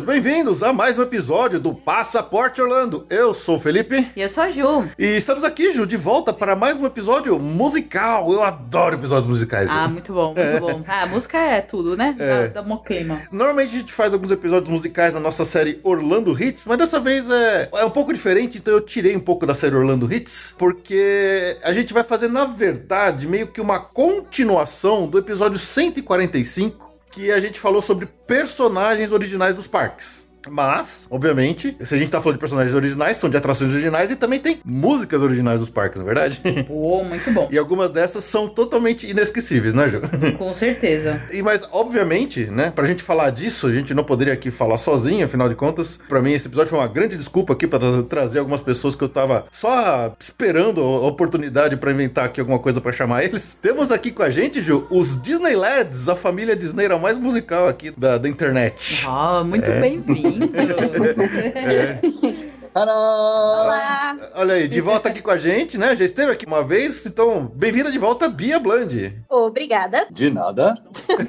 Amigos! Bem-vindos a mais um episódio do Passaporte Orlando. Eu sou o Felipe. E eu sou a Ju. E estamos aqui, Ju, de volta para mais um episódio musical. Eu adoro episódios musicais. Ah, muito bom, muito é. bom. Ah, a música é tudo, né? É. Dá, dá um clima. Normalmente a gente faz alguns episódios musicais na nossa série Orlando Hits, mas dessa vez é, é um pouco diferente, então eu tirei um pouco da série Orlando Hits, porque a gente vai fazer, na verdade, meio que uma continuação do episódio 145 que a gente falou sobre personagens originais dos parques. Mas, obviamente, se a gente tá falando de personagens originais, são de atrações originais e também tem músicas originais dos parques, não é verdade? Pô, muito bom. e algumas dessas são totalmente inesquecíveis, né, Ju? Com certeza. E mas, obviamente, né, pra gente falar disso, a gente não poderia aqui falar sozinho, afinal de contas, para mim esse episódio foi uma grande desculpa aqui para trazer algumas pessoas que eu tava só esperando a oportunidade para inventar aqui alguma coisa para chamar eles. Temos aqui com a gente, Ju, os Disneylads, a família Disney a mais musical aqui da, da internet. Ah, muito é. bem-vindo é. Olá! Olha aí, de volta aqui com a gente, né? Já esteve aqui uma vez, então bem-vinda de volta, Bia Bland. Obrigada. De nada.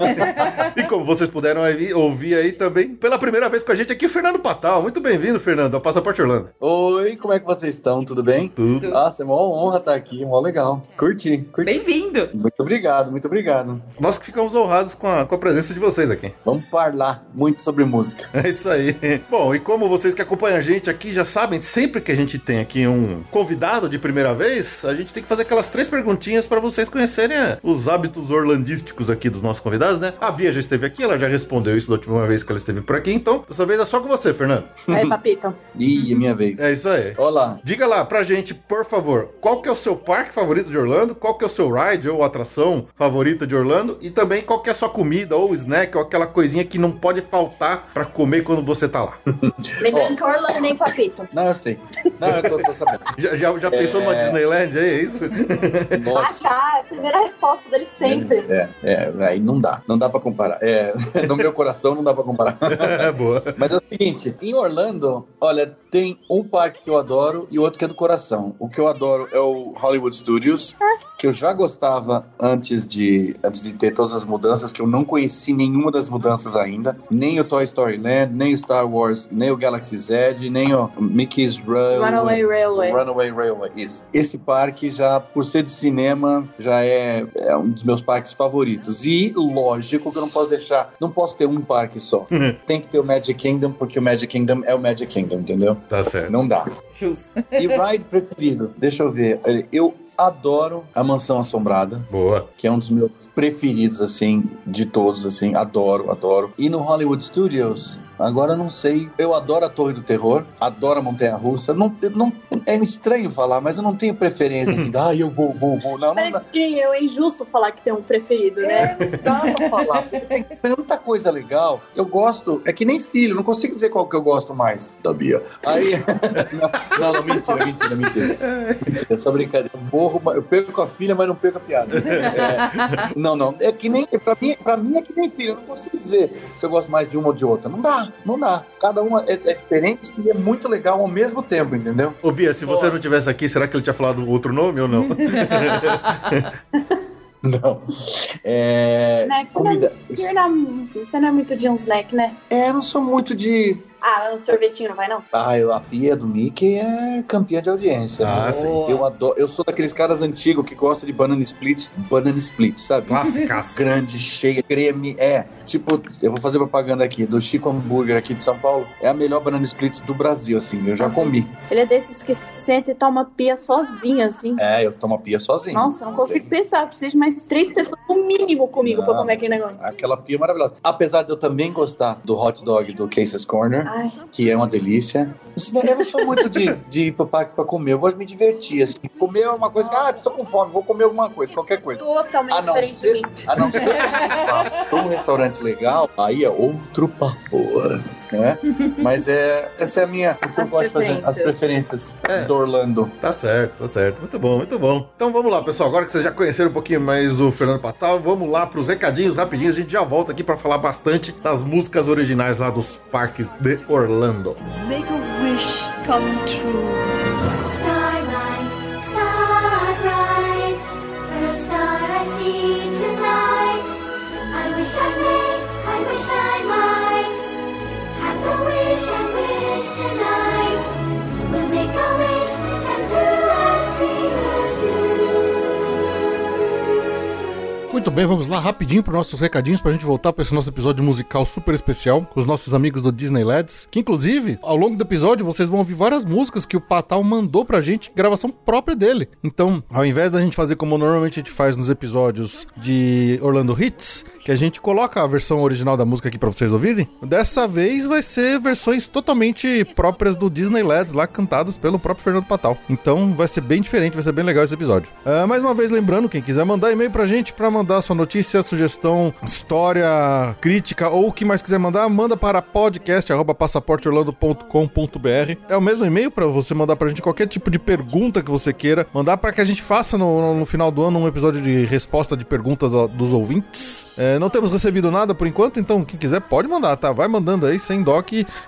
e como vocês puderam ouvir aí também, pela primeira vez com a gente aqui, o Fernando Patal. Muito bem-vindo, Fernando, ao Passaporte Orlando. Oi, como é que vocês estão? Tudo bem? Tudo. Nossa, é uma honra estar aqui, mó legal. Curti, curti. Bem-vindo! Muito obrigado, muito obrigado. Nós que ficamos honrados com a, com a presença de vocês aqui. Vamos falar muito sobre música. É isso aí. Bom, e como vocês que acompanham a gente aqui já sabem, sempre que a gente tem aqui um convidado de primeira vez, a gente tem que fazer aquelas três perguntinhas para vocês conhecerem é, os hábitos orlandísticos aqui dos nossos convidados, né? A Bia já esteve aqui, ela já respondeu isso da última vez que ela esteve por aqui, então dessa vez é só com você, Fernando. Aí, papito. Ih, é minha vez. É isso aí. Olá. Diga lá pra gente, por favor, qual que é o seu parque favorito de Orlando, qual que é o seu ride ou atração favorita de Orlando e também qual que é a sua comida ou snack ou aquela coisinha que não pode faltar para comer quando você tá lá. Lembrando que Orlando nem papito. Não, eu sei. Não, eu tô, tô sabendo. Já, já, já pensou é... numa Disneyland aí, é isso? Ah, já, é a primeira resposta dele sempre. É, é, aí não dá, não dá pra comparar. É, no meu coração não dá pra comparar. É boa. Mas é o seguinte, em Orlando, olha, tem um parque que eu adoro e outro que é do coração. O que eu adoro é o Hollywood Studios, que eu já gostava antes de, antes de ter todas as mudanças, que eu não conheci nenhuma das mudanças ainda, nem o Toy Story Land, nem o Star Wars, nem o Galaxy Z, nem o Mickey's Run, Runaway Railway. Runaway Railway, isso. Esse parque já, por ser de cinema, já é, é um dos meus parques favoritos. E, lógico, que eu não posso deixar, não posso ter um parque só. Uhum. Tem que ter o Magic Kingdom, porque o Magic Kingdom é o Magic Kingdom, entendeu? Tá certo. Não dá. Justo. E ride preferido? Deixa eu ver. Eu adoro a Mansão Assombrada. Boa. Que é um dos meus preferidos, assim, de todos, assim. Adoro, adoro. E no Hollywood Studios, Agora eu não sei. Eu adoro a Torre do Terror, adoro a Montanha Russa. Não, não, é estranho falar, mas eu não tenho preferência assim. ah, eu vou, vou, vou. Não, não, não. é injusto falar que tem um preferido, né? É, não dá pra falar. Tem tanta coisa legal. Eu gosto, é que nem filho, não consigo dizer qual que eu gosto mais. Da Bia. Aí. não, não, mentira, mentira, mentira. Mentira, só brincadeira. Eu, morro, eu perco a filha, mas não perco a piada. É, não, não. É que nem. Pra mim, pra mim é que nem filho. Eu não consigo dizer se eu gosto mais de uma ou de outra. Não dá não dá. Cada uma é, é, diferente e é muito legal ao mesmo tempo, entendeu? Ô Bia, se você Pô. não tivesse aqui, será que ele tinha falado outro nome ou não? Não. É. Snack, comida. Você, não, é você não é muito de um snack, né? É, eu não sou muito de Ah, um sorvetinho não vai, não? Ah, eu- a pia do Mickey é campeã de audiência. Ah, eu, sim. Eu adoro. Eu sou daqueles caras antigos que gostam de banana split. Banana split, sabe? Classicaço. Grande, cheia, creme. É, tipo, eu vou fazer propaganda aqui do Chico Hambúrguer aqui de São Paulo. É a melhor banana split do Brasil, assim. Eu já Nossa. comi. Ele é desses que senta e toma pia sozinho, assim. É, eu tomo a pia sozinho. Nossa, eu não consigo pensar. Eu preciso de mais três pessoas no mínimo comigo pra Não. comer aquele negócio. Aquela pia maravilhosa. Apesar de eu também gostar do hot dog do Case's Corner, Ai, que é uma delícia. Eu não sou muito de, de ir pro parque pra comer. Eu gosto de me divertir. Assim. Comer é uma coisa que, ah, estou com fome, vou comer alguma coisa, qualquer coisa. totalmente A não, diferente ser, a não ser um restaurante legal, aí é outro papo, né? Mas é, essa é a minha, o que eu As gosto de fazer, as preferências. É. do Orlando. Tá certo, tá certo. Muito bom, muito bom. Então vamos lá, pessoal. Agora que vocês já conheceram um pouquinho mais do Fernando Patal, vamos lá pros recadinhos rapidinho. A gente já volta aqui pra falar bastante das músicas originais lá dos parques de Orlando. Make a wish come true. Muito bem, vamos lá rapidinho para nossos recadinhos pra gente voltar para esse nosso episódio musical super especial com os nossos amigos do Disney Lads. Que inclusive, ao longo do episódio, vocês vão ouvir várias músicas que o Patal mandou pra gente, gravação própria dele. Então, ao invés da gente fazer como normalmente a gente faz nos episódios de Orlando Hits, que a gente coloca a versão original da música aqui pra vocês ouvirem, dessa vez vai ser versões totalmente próprias do Disney Lads, lá cantadas pelo próprio Fernando Patal. Então, vai ser bem diferente, vai ser bem legal esse episódio. Ah, mais uma vez, lembrando, quem quiser mandar e-mail pra gente pra mandar sua notícia, sugestão, história, crítica ou o que mais quiser mandar, manda para podcast@passaporteorlando.com.br. É o mesmo e-mail pra você mandar pra gente qualquer tipo de pergunta que você queira, mandar pra que a gente faça no, no final do ano um episódio de resposta de perguntas dos ouvintes. É, não temos recebido nada por enquanto, então quem quiser pode mandar, tá? Vai mandando aí sem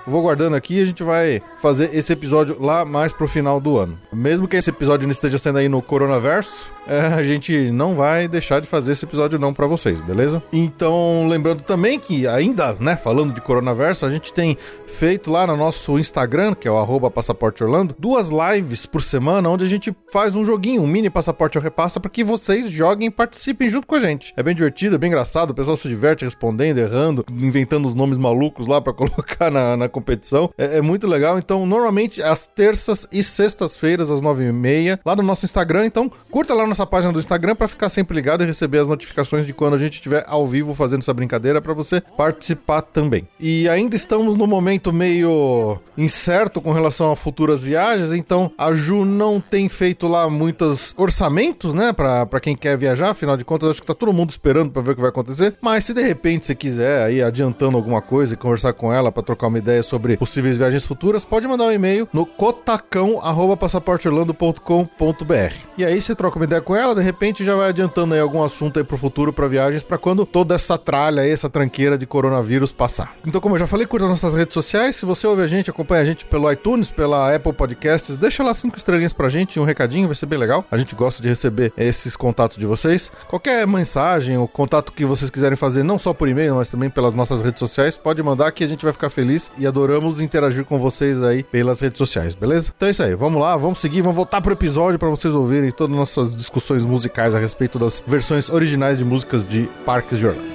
eu vou guardando aqui e a gente vai fazer esse episódio lá mais pro final do ano. Mesmo que esse episódio não esteja sendo aí no coronaverso, é, a gente não vai deixar de fazer esse episódio não pra vocês, beleza? Então, lembrando também que ainda, né, falando de coronaverso, a gente tem feito lá no nosso Instagram, que é o arroba Passaporte Orlando, duas lives por semana, onde a gente faz um joguinho, um mini Passaporte ao Repassa, para que vocês joguem e participem junto com a gente. É bem divertido, é bem engraçado, o pessoal se diverte respondendo, errando, inventando os nomes malucos lá para colocar na, na competição. É, é muito legal, então, normalmente às terças e sextas-feiras, às nove e meia, lá no nosso Instagram, então, curta lá nossa página do Instagram para ficar sempre ligado e receber as notificações de quando a gente estiver ao vivo fazendo essa brincadeira para você participar também. E ainda estamos no momento meio incerto com relação a futuras viagens, então a Ju não tem feito lá muitos orçamentos, né, para quem quer viajar, afinal de contas acho que tá todo mundo esperando para ver o que vai acontecer, mas se de repente você quiser aí adiantando alguma coisa e conversar com ela para trocar uma ideia sobre possíveis viagens futuras, pode mandar um e-mail no cotacão@passaporteorlando.com.br. E aí você troca uma ideia com ela, de repente já vai adiantando aí algum assunto aí pro futuro para viagens para quando toda essa tralha aí, essa tranqueira de coronavírus passar. Então, como eu já falei, curta nossas redes sociais. Se você ouve a gente, acompanha a gente pelo iTunes, pela Apple Podcasts, deixa lá cinco estrelinhas pra gente, um recadinho, vai ser bem legal. A gente gosta de receber esses contatos de vocês. Qualquer mensagem ou contato que vocês quiserem fazer, não só por e-mail, mas também pelas nossas redes sociais, pode mandar que a gente vai ficar feliz e adoramos interagir com vocês aí pelas redes sociais, beleza? Então é isso aí, vamos lá, vamos seguir, vamos voltar pro episódio para vocês ouvirem todas as nossas discussões musicais a respeito das versões originais de músicas de parques de Orlando.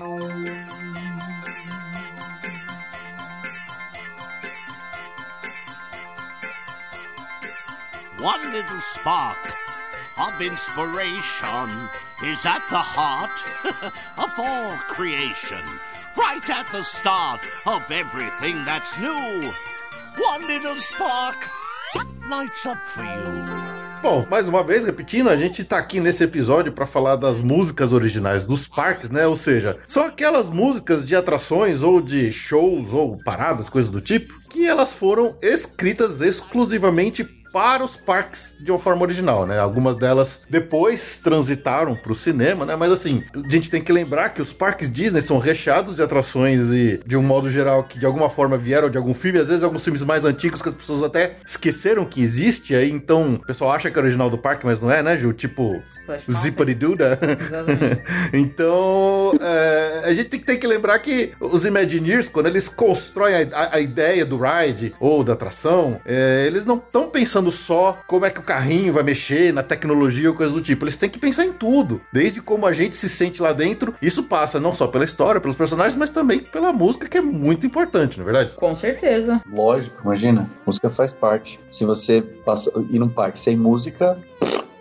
One little spark of inspiration is at the heart of all creation, right at the start of everything that's new. One little spark lights up for you Bom, mais uma vez, repetindo, a gente tá aqui nesse episódio pra falar das músicas originais dos parques, né? Ou seja, são aquelas músicas de atrações ou de shows ou paradas, coisas do tipo, que elas foram escritas exclusivamente para os parques de uma forma original, né? Algumas delas depois transitaram para o cinema, né? Mas assim, a gente tem que lembrar que os parques Disney são recheados de atrações e, de um modo geral, que de alguma forma vieram de algum filme, às vezes alguns filmes mais antigos que as pessoas até esqueceram que existe, aí então o pessoal acha que é original do parque, mas não é, né, Ju? Tipo. Zippity Duda. Então, é, a gente tem que, tem que lembrar que os Imagineers, quando eles constroem a, a- a ideia do ride ou da atração, é, eles não estão pensando só como é que o carrinho vai mexer na tecnologia ou coisa do tipo. Eles têm que pensar em tudo, desde como a gente se sente lá dentro. Isso passa não só pela história, pelos personagens, mas também pela música, que é muito importante, não é verdade? Com certeza. Lógico, imagina. Música faz parte. Se você passa, ir num parque sem música,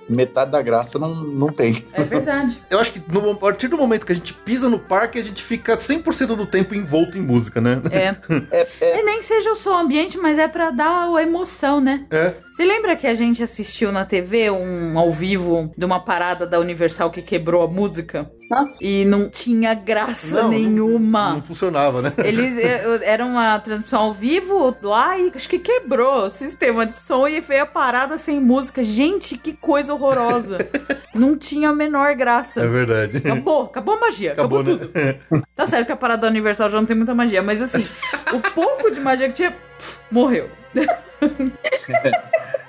metade da graça não, não tem. É verdade. Eu acho que no- a partir do momento que a gente pisa no parque, a gente fica 100% do tempo envolto em música, né? É. É, é, E nem seja o som ambiente, mas é pra dar a emoção, né? É. Você lembra que a gente assistiu na TV um ao vivo de uma parada da Universal que quebrou a música? Nossa. E não tinha graça Não, não- nenhuma. Não funcionava, né? Eles eh, era uma transmissão ao vivo lá e acho que quebrou o sistema de som e veio a parada sem música. Gente, que coisa horrorosa. não tinha a menor graça. É verdade. Acabou, acabou a magia, acabou, Acabou, tudo. né? Tá certo que a parada da Universal já não tem muita magia, mas assim, o pouco de magia que tinha, pff, morreu.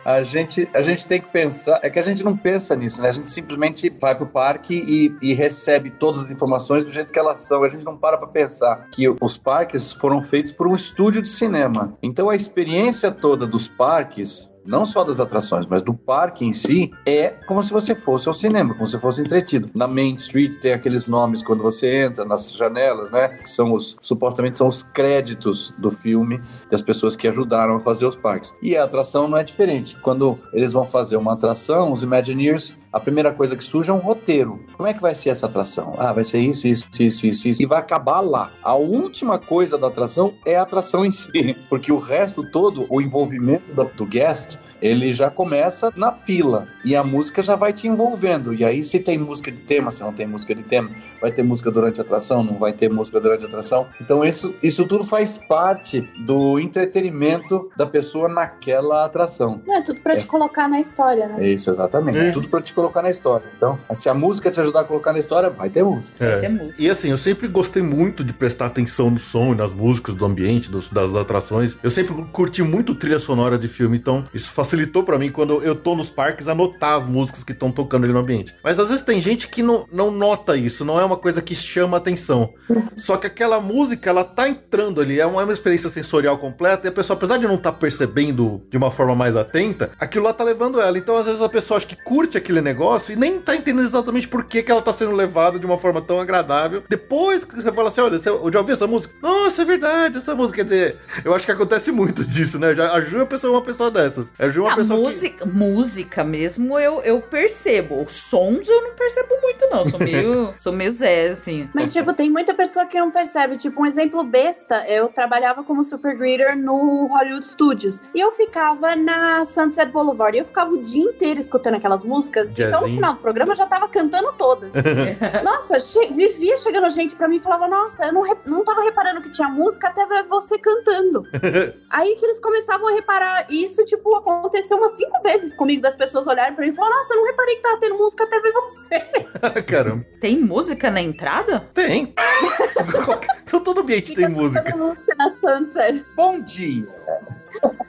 A, gente, a gente tem que pensar. É que a gente não pensa nisso, né? A gente simplesmente vai pro parque e, e recebe todas as informações do jeito que elas são. A gente não para pra pensar que os parques foram feitos por um estúdio de cinema. Então a experiência toda dos parques. Não só das atrações, mas do parque em si, é como se você fosse ao cinema, como se fosse entretido. Na Main Street tem aqueles nomes quando você entra, nas janelas, né? Que são os, supostamente são os créditos do filme das pessoas que ajudaram a fazer os parques. E a atração não é diferente. Quando eles vão fazer uma atração, os Imagineers, a primeira coisa que surge é um roteiro. Como é que vai ser essa atração? Ah, vai ser isso, isso, isso, isso, isso. E vai acabar lá. A última coisa da atração é a atração em si. Porque o resto todo, o envolvimento do, guest, ele já começa na fila. E a música já vai te envolvendo. E aí, se tem música de tema, se não tem música de tema, vai ter música durante a atração, não vai ter música durante a atração. Então, isso, isso tudo faz parte do entretenimento da pessoa naquela atração. Não, é tudo pra te colocar na história, né? É isso, exatamente. É. É tudo pra te colocar na história. Então, se a música te ajudar a colocar na história, vai ter música. É. Tem música. E assim, eu sempre gostei muito de prestar atenção no som e nas músicas do ambiente, dos- das atrações. Eu sempre curti muito trilha sonora de filme, então isso facilitou pra mim quando eu tô nos parques anotar as músicas que estão tocando ali no ambiente. Mas às vezes tem gente que não, não nota isso, não é uma coisa que chama atenção. Só que aquela música, ela tá entrando ali, é uma, é uma experiência sensorial completa e a pessoa, apesar de não estar percebendo de uma forma mais atenta, aquilo lá tá levando ela. Então às vezes a pessoa acha que curte aquele negócio e nem tá entendendo exatamente por que, que ela tá sendo levada de uma forma tão agradável. Depois que você fala assim, olha, você, já ouvi essa música? Nossa, é verdade, essa música. Quer dizer, eu acho que acontece muito disso, né? Já, a Ju é uma pessoa, dessas. Ju é uma A pessoa que... música, música mesmo eu, eu percebo. Os sons eu não percebo muito, não. Sou meio, sou meio Zé, assim. Mas, tipo, tem muita pessoa que não percebe. Tipo, um exemplo besta, eu trabalhava como super greeter no Hollywood Studios. E eu ficava na Sunset Boulevard. E eu ficava o dia inteiro escutando aquelas músicas. Então, no Jazzinho. final do programa, eu já tava cantando todas. Nossa, che- vivia chegando gente pra mim e falava: Nossa, eu não, re- não tava reparando que tinha música até ver você cantando. Aí que eles começavam a reparar. E isso, tipo, aconteceu umas cinco vezes comigo, das pessoas olharem pra mim e falar: Nossa, eu não reparei que tava tendo música até ver você. Caramba. Tem música na entrada? Tem. então todo ambiente tem música. Toda música na Sunset. Bom dia!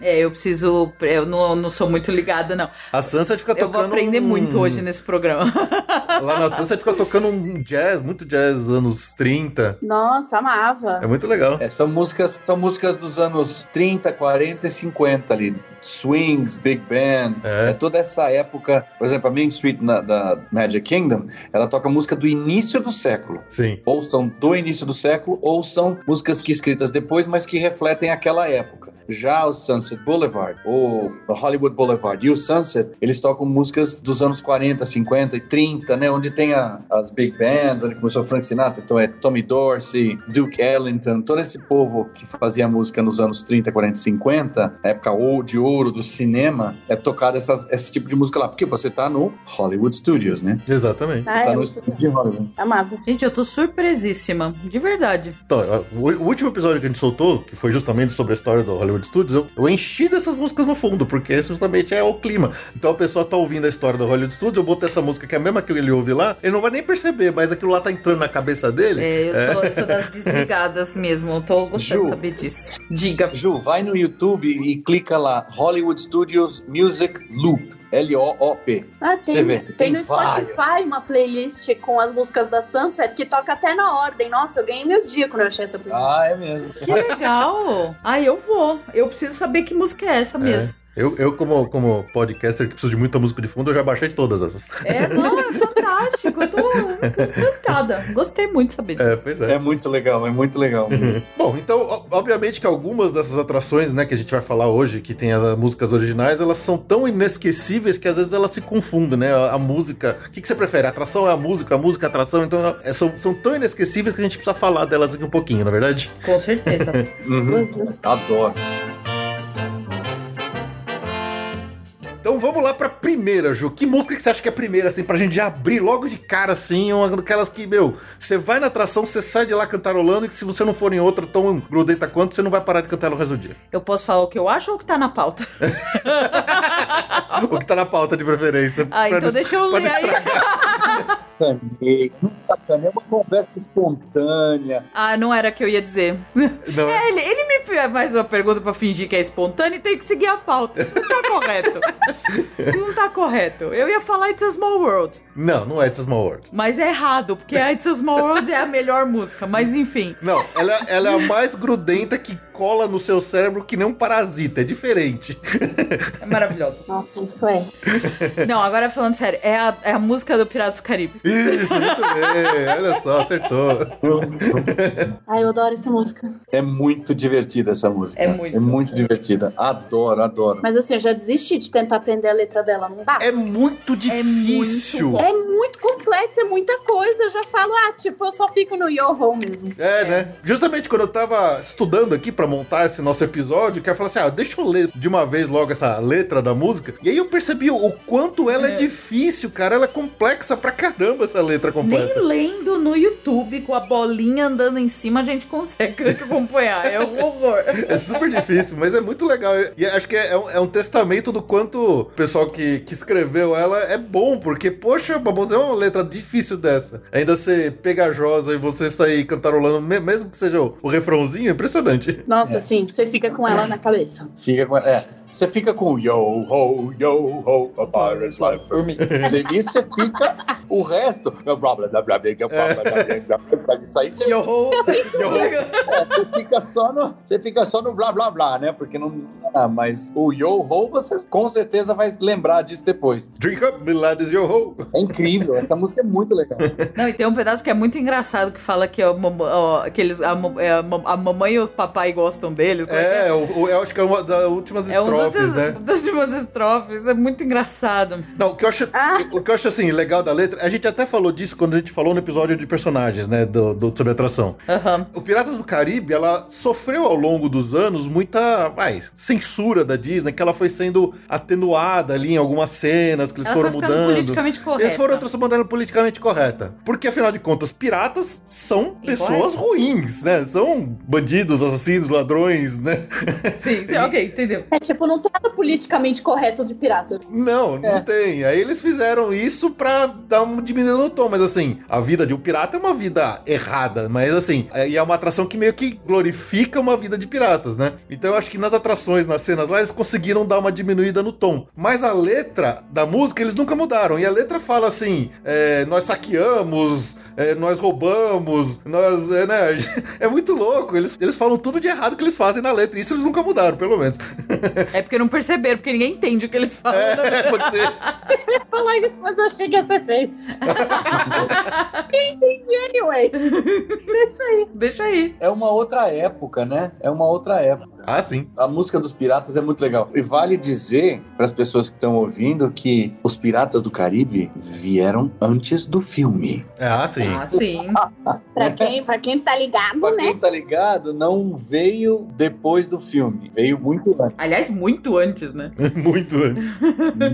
É, eu preciso. Eu não, não sou muito ligada, não. A Sunset fica Eu tocando. vou aprender um- muito hoje nesse programa. Lá na Sunset fica tocando um jazz, muito jazz, anos 30. Nossa, amava. É muito legal. É, são músicas, são músicas dos anos 30, 40 e 50 ali. Swings, Big Band, É. é, toda essa época. Por exemplo, a Main Street na- da Magic Kingdom, ela toca música do início do século. Sim. Ou são do início do século, ou são músicas que escritas depois, mas que refletem aquela época. Já o Sunset Boulevard, ou o Hollywood Boulevard e o Sunset, eles tocam músicas dos anos 40, 50 e 30, né? Onde tem a- as big bands, onde começou Frank Sinatra, então é Tommy Dorsey, Duke Ellington, todo esse povo que fazia música nos anos 30, 40 e 50, na época ou- de ouro do cinema, é tocado essas- esse tipo de música lá, porque você tá no Hollywood Studios, né? Exatamente. Ah, tá é no muito estúdio de Hollywood. Amava. Gente, eu tô surpresíssima. De verdade. Então, o, o último episódio que a gente soltou, que foi justamente sobre a história do Hollywood Studios, eu, eu enchi dessas músicas no fundo, porque esse justamente é o clima. Então a pessoa tá ouvindo a história do Hollywood Studios, eu botei essa música que é a mesma que ele ouve lá, ele não vai nem perceber, mas aquilo lá tá entrando na cabeça dele. É, eu sou, eu sou das desligadas mesmo. Eu tô gostando de Ju. saber disso. Diga. Ju, vai no YouTube e clica lá, Hollywood Studios Music Loop. L-O-O-P. Ah, Você tem, vê, tem, tem no Spotify uma playlist com as músicas da Sunset que toca até na ordem. Nossa, eu ganhei meu dia quando eu achei essa playlist. Ah, é mesmo. Que legal. Ai, eu vou. Eu preciso saber que música é essa mesmo. Eu, eu como, como podcaster que preciso de muita música de fundo, eu já baixei todas essas. É, não, é fantástico. Eu tô encantada. Gostei muito de saber É, disso. pois é. É muito legal, é muito legal. Bom, então, obviamente que algumas dessas atrações, né, que a gente vai falar hoje, que tem as músicas originais, elas são tão inesquecíveis que às vezes elas se confundem, né? A, a música. O que, que você prefere? A atração é a música, a música é a atração? Então, é, são, são tão inesquecíveis que a gente precisa falar delas aqui um pouquinho, na é verdade? Com certeza. Uhum. Adoro. Vamos lá pra primeira, Ju. Que música que você acha que é a primeira, assim, pra gente já abrir logo de cara, assim, uma daquelas que, meu, você vai na atração, você sai de lá cantarolando e que se você não for em outra tão grudenta quanto, você não vai parar de cantar no resto do dia. Eu posso falar o que eu acho ou o que tá na pauta? o que tá na pauta de preferência. Ah, então não- deixa eu ler aí. Não sacanei, é uma conversa espontânea. Ah, não era que eu ia dizer. Não, É, ele, ele me fez mais uma pergunta pra fingir que é espontâneo e tem que seguir a pauta. Isso não tá correto. Isso não tá correto. Eu ia falar It's a Small World, não, não é It's a Small World. mas é errado, porque a It's a Small World é a melhor música. Mas enfim. Não, ela, ela é a mais grudenta que cola no seu cérebro que nem um parasita. É diferente. É maravilhoso. Nossa, isso é. Não, agora falando sério, é a, é a música do Piratas do Caribe. Isso, muito bem. Olha só, acertou. Ai, eu adoro essa música. É muito divertida essa música. É muito. É muito divertida. Adoro, adoro. Mas assim, eu já desisti de tentar aprender a letra dela, não dá? É muito difícil. muito É muito complexo, é muita coisa. Eu já falo, ah, tipo, eu só fico no yo-ho mesmo. É, né? Justamente quando eu tava estudando aqui pra montar esse nosso episódio, que eu falei assim: ah, deixa eu ler de uma vez logo essa letra da música. E aí eu percebi o, quanto ela é. difícil, cara. Ela é complexa pra caramba, essa letra completa. Nem lendo no YouTube com a bolinha andando em cima a gente consegue acompanhar. É um horror. É super difícil, mas é muito legal. E acho que é um, é um testamento do quanto o pessoal que, que escreveu ela é bom, porque, poxa, vamos é uma letra difícil dessa. Ainda ser pegajosa e você sair cantarolando, me- mesmo que seja o, o refrãozinho, é impressionante. Nossa, É. sim, você fica com ela na cabeça. Fica com. É. Você fica com yo ho, yo ho, a pirate's life for me. E você fica o resto. Isso aí você. Yo ho, yo ho. É, você, fica só no, você fica só no blá blá blá, né? Porque não. Ah, mas o yo ho você com certeza vai lembrar disso depois. Drink up, Milades yo ho. É incrível, essa música é muito legal. Não, e tem um pedaço que é muito engraçado que fala que, ó, ó, que eles, a, a, a, mamãe e o papai gostam deles. É, é? O, o, eu acho que é uma das últimas é um estrofes, né? das últimas estrofes, é muito engraçado. Não, o que eu acho, o que eu acho assim, legal da letra, a gente até falou disso quando a gente falou no episódio de personagens, né, do, do sobre atração. Aham. O Piratas do Caribe, ela sofreu ao longo dos anos muita, vai, censura da Disney, que ela foi sendo atenuada ali em algumas cenas que eles Ela foram mudando. politicamente correta. Eles foram transformando ela politicamente correta. Porque, afinal de contas, piratas são pessoas ruins, né? São bandidos, assassinos, ladrões, né? Sim, sim, ok, entendeu. É tipo, não tem nada politicamente correto de pirata. Não, não É. tem. Aí eles fizeram isso pra dar um diminuído no tom, mas assim, a vida de um pirata é uma vida errada, mas assim, é, e é uma atração que meio que glorifica uma vida de piratas, né? Então eu acho que nas atrações, nas cenas lá, eles conseguiram dar uma diminuída no tom. Mas a letra da música eles nunca mudaram. E a letra fala assim: é, nós saqueamos, é, nós roubamos, nós. É, né? é muito louco. Eles, eles falam tudo de errado que eles fazem na letra. Isso eles nunca mudaram, pelo menos. É porque não perceberam, porque ninguém entende o que eles falam. né? É, pode ser. falar isso, mas eu achei que ia ser feio. Quem entendi anyway? Deixa aí. Deixa aí. É uma outra época, né? É uma outra época. Ah, sim. A música dos piratas é muito legal. E vale dizer para as pessoas que estão ouvindo que os Piratas do Caribe vieram antes do filme. Ah, sim. Ah, sim. Pra quem, pra quem tá ligado, Pra né? quem tá ligado, não veio depois do filme. Veio muito antes. Aliás, muito antes, né? Muito antes.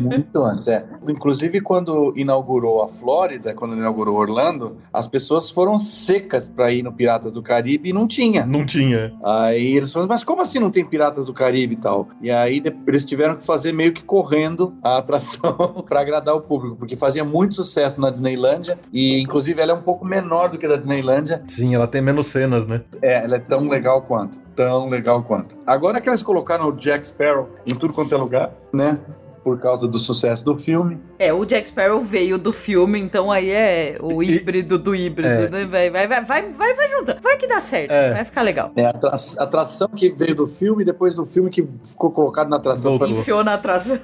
Muito antes, é. Inclusive, quando inaugurou a Flórida, quando inaugurou Orlando, as pessoas foram secas para ir no Piratas do Caribe e não tinha. Não tinha. Aí eles falaram, mas como assim não tem Piratas do Caribe e tal? E aí eles tiveram que fazer meio que correndo a atração para agradar o público, porque fazia muito sucesso na Disneylândia e inclusive ela é um pouco menor do que a da Disneylândia. Sim, ela tem menos cenas, né? É, ela é tão legal quanto, tão legal quanto. Agora que eles colocaram o Jack Sparrow em tudo quanto é lugar, né? Por causa do sucesso do filme. É, o Jack Sparrow veio do filme, então aí é o E- híbrido do híbrido, É. né? Vai, vai, vai, vai, vai, vai juntando. Vai que dá certo, É. vai ficar legal. É a atra- a atração que veio do filme, depois do filme que ficou colocado na atração. Pra- Enfiou na atração.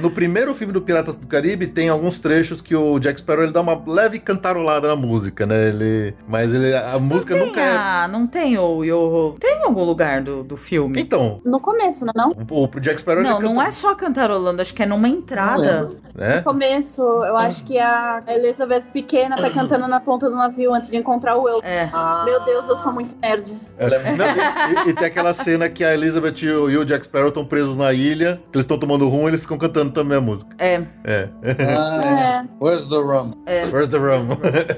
No primeiro filme do Piratas do Caribe tem alguns trechos que o Jack Sparrow ele dá uma leve cantarolada na música, né? Ele, mas ele, a música Tem nunca é. a- não tem o Yo Tem em algum lugar do, do filme? Então, No começo, não é não? o, o Jack Sparrow Não, ele não canta, é só cantarolando, acho que é numa entrada. né? No começo, eu acho que a Elizabeth pequena tá cantando na ponta do navio antes de encontrar o Will. É. Meu Deus, eu sou muito nerd. Ela é- Não, e, e tem aquela cena que a Elizabeth e o, e o Jack Sparrow estão presos na ilha, que eles estão tomando rum e eles ficam cantando também a música. É. É. Ah, é. Where's the rum? Where's the rum?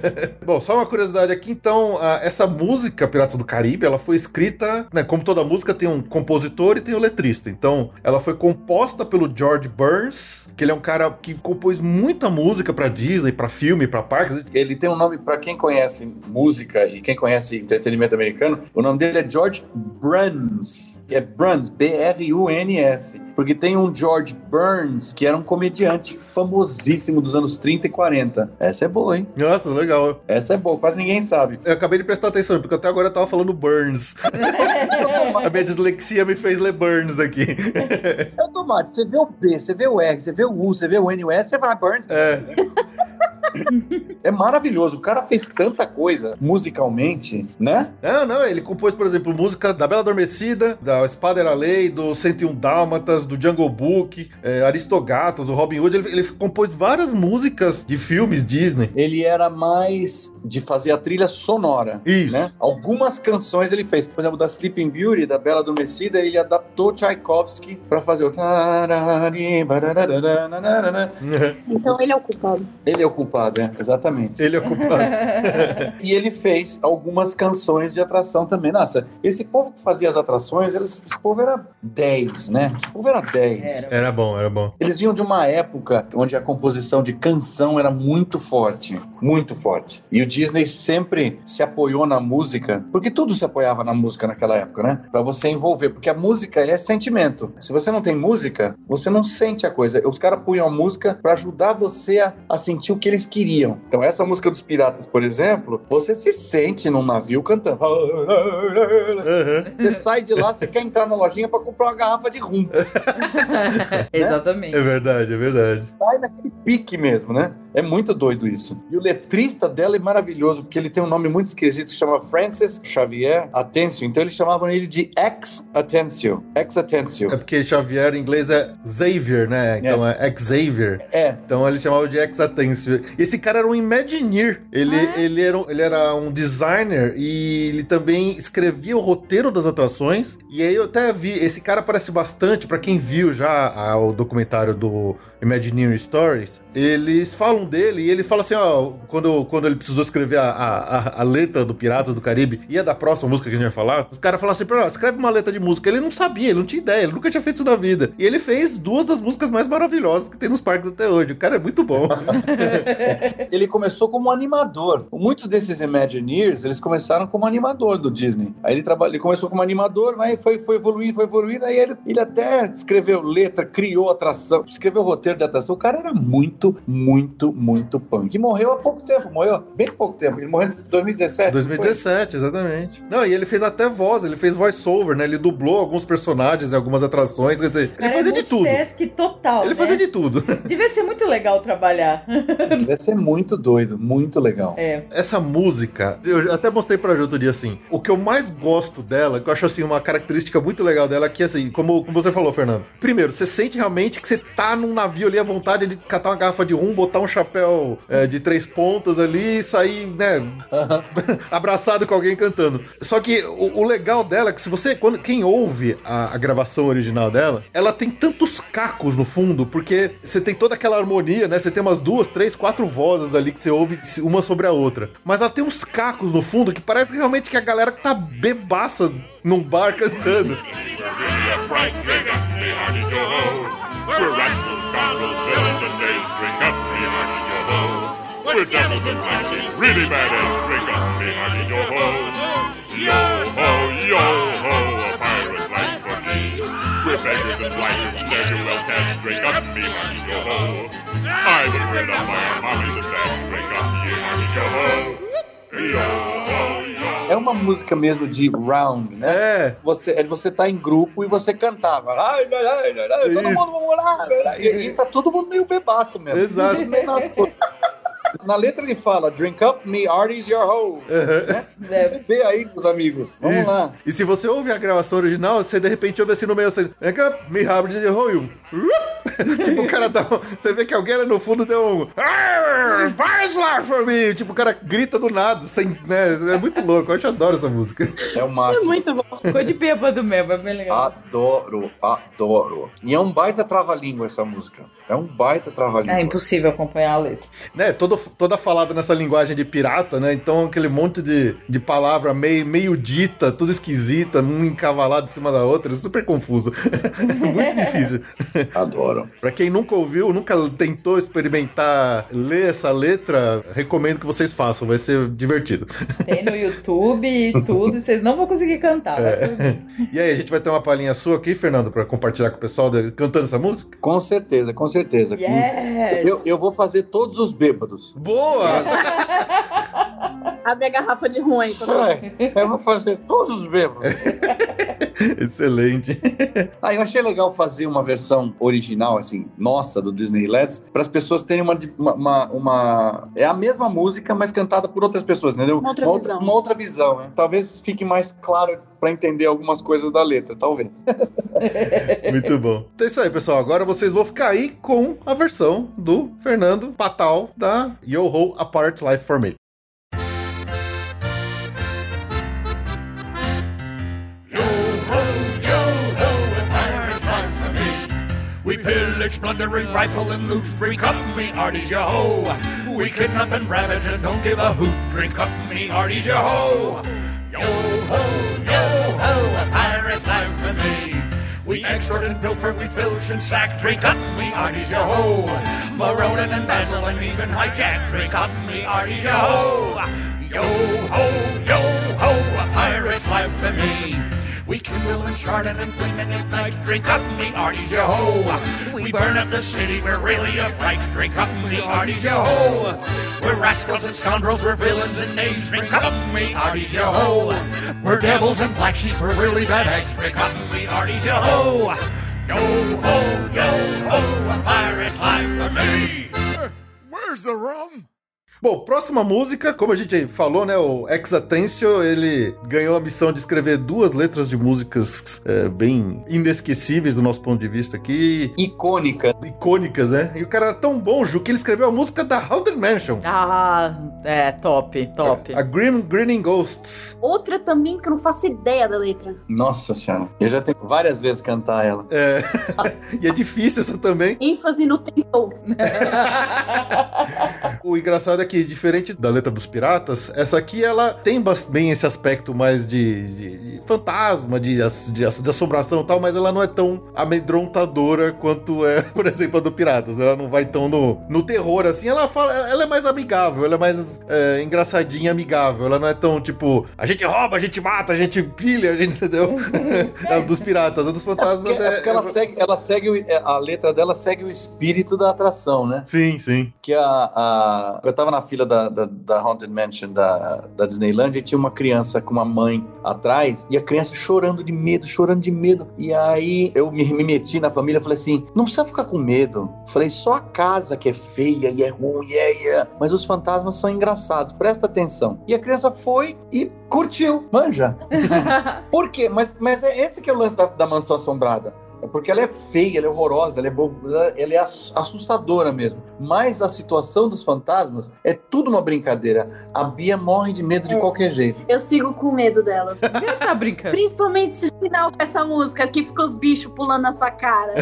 Bom, só uma curiosidade aqui, então, a- essa música Piratas do Caribe, ela foi escrita, né, como toda música tem um compositor e tem o letrista. Então, ela foi composta pelo George Burns, que ele é um cara que compôs muita música pra Disney, pra filme, pra parques. Ele tem um nome, para quem conhece música e quem conhece entretenimento americano, o nome dele é George Bruns. É Bruns, B-R-U-N-S. Porque tem um George Burns, que era um comediante famosíssimo dos anos 30 e 40. Essa é boa, hein? Nossa, legal. Essa é boa, quase ninguém sabe. Eu acabei de prestar atenção, porque até agora eu tava falando Burns. a minha dislexia me fez ler Burns aqui. É o tomate. Você vê o B, você vê o R, você vê o U, você vê o N, o S, você vai Burns. É. É maravilhoso. O cara fez tanta coisa musicalmente, né? Não, não, ele compôs, por exemplo, música da Bela Adormecida, da Espada Era Lei, do 101 Dálmatas, do Jungle Book, é, Aristogatas, do Robin Hood. Ele, ele compôs várias músicas de filmes Disney. Ele era mais de fazer a trilha sonora. Isso. Né? Algumas canções ele fez. Por exemplo, da Sleeping Beauty, da Bela Adormecida, ele adaptou Tchaikovsky para fazer o. Então ele é o culpado. Ele é o culpado, é, exatamente. ele é culpado. E ele fez algumas canções de atração também. Nossa, esse povo que fazia as atrações, eles, esse povo era 10, né? Esse povo era 10. Era. Era bom, era bom. Eles vinham de uma época onde a composição de canção era muito forte, muito forte. E o Disney sempre se apoiou na música, porque tudo se apoiava na música naquela época, né? Pra você envolver, porque a música é sentimento. Se você não tem música, você não sente a coisa. Os caras punham a música pra ajudar você a, a sentir o que eles queriam. Então, essa música dos Piratas, por exemplo, você se sente num navio cantando. Aham. Você sai de lá, você quer entrar na lojinha pra comprar uma garrafa de rum. Exatamente. É verdade, é verdade. sai naquele pique mesmo, né? É muito doido isso. E o letrista dela é maravilhoso, porque ele tem um nome muito esquisito que chama Francis Xavier Atencio. Então eles chamavam ele de Ex Atencio. Ex Atencio. É porque Xavier em inglês é Xavier, né? Então é, Xavier. É. Então ele chamava de Exatencio. Esse cara era um Imagineer. Ele, ele, era, um- ele era um designer e ele também escrevia o roteiro das atrações. E aí eu até vi, esse cara aparece bastante, pra quem viu já ah, o documentário do Imagineering Stories, eles falam dele e ele fala assim, ó, quando, quando ele precisou escrever a, a, a- letra do Piratas do Caribe e a da próxima música que a gente vai falar, os caras falaram assim, pra escreve uma letra de música. Ele não sabia, ele não tinha ideia, ele nunca tinha feito isso na vida. E ele fez duas das músicas mais maravilhosas que tem nos parques até hoje. O cara é muito bom. Ele começou como animador. Muitos desses Imagineers, eles começaram como animador do Disney. Aí ele, trabalha, ele começou como animador, aí foi, foi evoluindo, foi evoluindo. Aí ele, ele até escreveu letra, criou atração, escreveu roteiro de atração. O cara era muito, muito, muito punk. E morreu há pouco tempo, morreu há bem pouco tempo. Ele morreu em 2017. 2017, exatamente. Não, e ele fez até voz, ele fez voice-over, né? Ele dublou alguns personagens em algumas atrações, quer dizer, ele fazia é de tudo. multitask total. Ele né? fazia de tudo. Devia ser muito legal trabalhar. Deve ser muito doido, muito legal. É. Essa música, eu até mostrei pra Ju outro dia assim. O que eu mais gosto dela, que eu acho assim uma característica muito legal dela, é que assim, como, como você falou, Fernando. Primeiro, você sente realmente que você tá num navio ali à vontade de catar uma garrafa de rum, botar um chapéu é, de três pontas ali e sair, né, abraçado com alguém cantando. Só que o, o legal dela é que se você, quando quem ouve a, a gravação original dela, ela tem tantos cacos no fundo, porque você tem toda aquela harmonia, né? Você tem umas duas, três, quatro vozes ali que você ouve uma sobre a outra. Mas ela tem uns cacos no fundo que parece realmente que a galera que tá bebaça num bar cantando. We're villains, and devils and really bad eggs. Drink up, beggars blighters, bred up. É uma música mesmo de round, né? É, Você, é você tá em grupo e você cantava. Ai, ai, ai, ai, todo mundo vamos lá. E, e tá todo mundo meio bebaço mesmo. Exato. Na letra ele fala, drink up me, Artie's your hoe. Né? É. Bebe aí, meus amigos. Vamos Isso. lá. E se você ouve a gravação original, você de repente ouve assim no meio assim, "Wake up, me have the roll." tipo, o cara dá um, Você vê que alguém ali no fundo deu um. "Arr, Paris lá for me! Tipo, o cara grita do nada, sem, né? É muito louco. Eu acho que eu adoro essa música. É o É máximo. muito bom. Ficou de bêbado mesmo, é bem legal. Adoro, adoro. E é um baita trava-língua essa música. É um baita trava-língua. É impossível acompanhar a letra. né? Todo, toda falada nessa linguagem de pirata, né? Então aquele monte de, de palavra meio, meio dita, tudo esquisita, um encavalado em cima da outra, é super confuso. muito difícil. Adoro. Pra quem nunca ouviu, nunca tentou experimentar ler essa letra, recomendo que vocês façam, vai ser divertido. Tem no YouTube e tudo, e vocês não vão conseguir cantar. por mim. E aí, a gente vai ter uma palhinha sua aqui, Fernando, pra compartilhar com o pessoal de- cantando essa música? Com certeza, com certeza. Yes! Eu, eu vou fazer todos os bêbados. Boa! Abre a garrafa de todo mundo. É, eu vou fazer todos os bêbados. Excelente. Ah, eu achei legal fazer uma versão original, assim, nossa, do Disney Let's, para as pessoas terem uma, uma, uma, uma- É a mesma música, mas cantada por outras pessoas, entendeu? Uma outra visão. uma outra visão, né? Talvez fique mais claro para entender algumas coisas da letra, talvez. Muito bom. Então é isso aí, pessoal. Agora vocês vão ficar aí com a versão do Fernando Patal da Yo Ho A Pirate's Life for Me. We pillage, plundering, rifle, and loot. Drink up, me hearties, yo ho. We kidnap and ravage and don't give a hoot. Drink up, me hearties, yo ho. Yo ho, yo ho, a pirate's life for me. We extort and pilfer, we filch and sack. Drink up, me hearties, yo ho. Maronin and dazzle and even hijack. Drink up, me hearties, yo ho. Yo ho, yo ho, a pirate's life for me. We kindle and chardon and flame and ignite. Drink up, me hearties, yo ho. We burn up the city, we're really a fright. Drink up, me hearties, yo ho. We're rascals and scoundrels, we're villains and knaves. Drink up, me hearties, yo ho. We're devils and black sheep, we're really bad eggs. Drink up, me hearties, yo ho. Yo ho, yo ho, a pirate's life for me. Where's the rum? Bom, próxima música, como a gente falou, né? O Exatentio, ele ganhou a missão de escrever duas letras de músicas é, bem inesquecíveis do nosso ponto de vista aqui, Icônica. icônicas, né? E o cara era tão bom, Ju, que ele escreveu a música da Haunted Mansion. Ah, é, top, top. A Grim Grinning Ghosts. Outra também que eu não faço ideia da letra. Nossa senhora. Eu já tenho várias vezes cantar ela. É. e é difícil essa também. ênfase no tentou. O engraçado é que, diferente da letra dos piratas, essa aqui ela tem bem esse aspecto mais de, de- de fantasma, de, de, ass- de assombração e tal, mas ela não é tão amedrontadora quanto é, por exemplo, a do Piratas. Ela não vai tão no, no terror assim. Ela fala, ela é mais amigável, ela é mais é, engraçadinha, amigável. Ela não é tão tipo, a gente rouba, a gente mata, a gente pilha, a gente entendeu? a dos piratas, a dos fantasmas Porque, é. é porque ela, segue, ela segue é, a letra dela segue o espírito da atração, né? Sim, sim. Que a, a- eu tava na fila da, da, da Haunted Mansion da, da Disneyland e tinha uma criança com uma mãe atrás e a criança chorando de medo, chorando de medo. E aí eu me, me meti na família e falei assim: não precisa ficar com medo. Falei, só a casa que é feia e é ruim, é, é. mas os fantasmas são engraçados, presta atenção. E a criança foi e curtiu, manja. Por quê? Mas, mas é esse que é o lance da, da mansão assombrada. É porque ela é feia, ela é horrorosa, ela é, bo- ela é ass- assustadora mesmo. Mas a situação dos fantasmas é tudo uma brincadeira. A Bia morre de medo de É. qualquer jeito. Eu sigo com medo dela. tá brincando. Principalmente esse final com essa música que fica os bichos pulando na sua cara.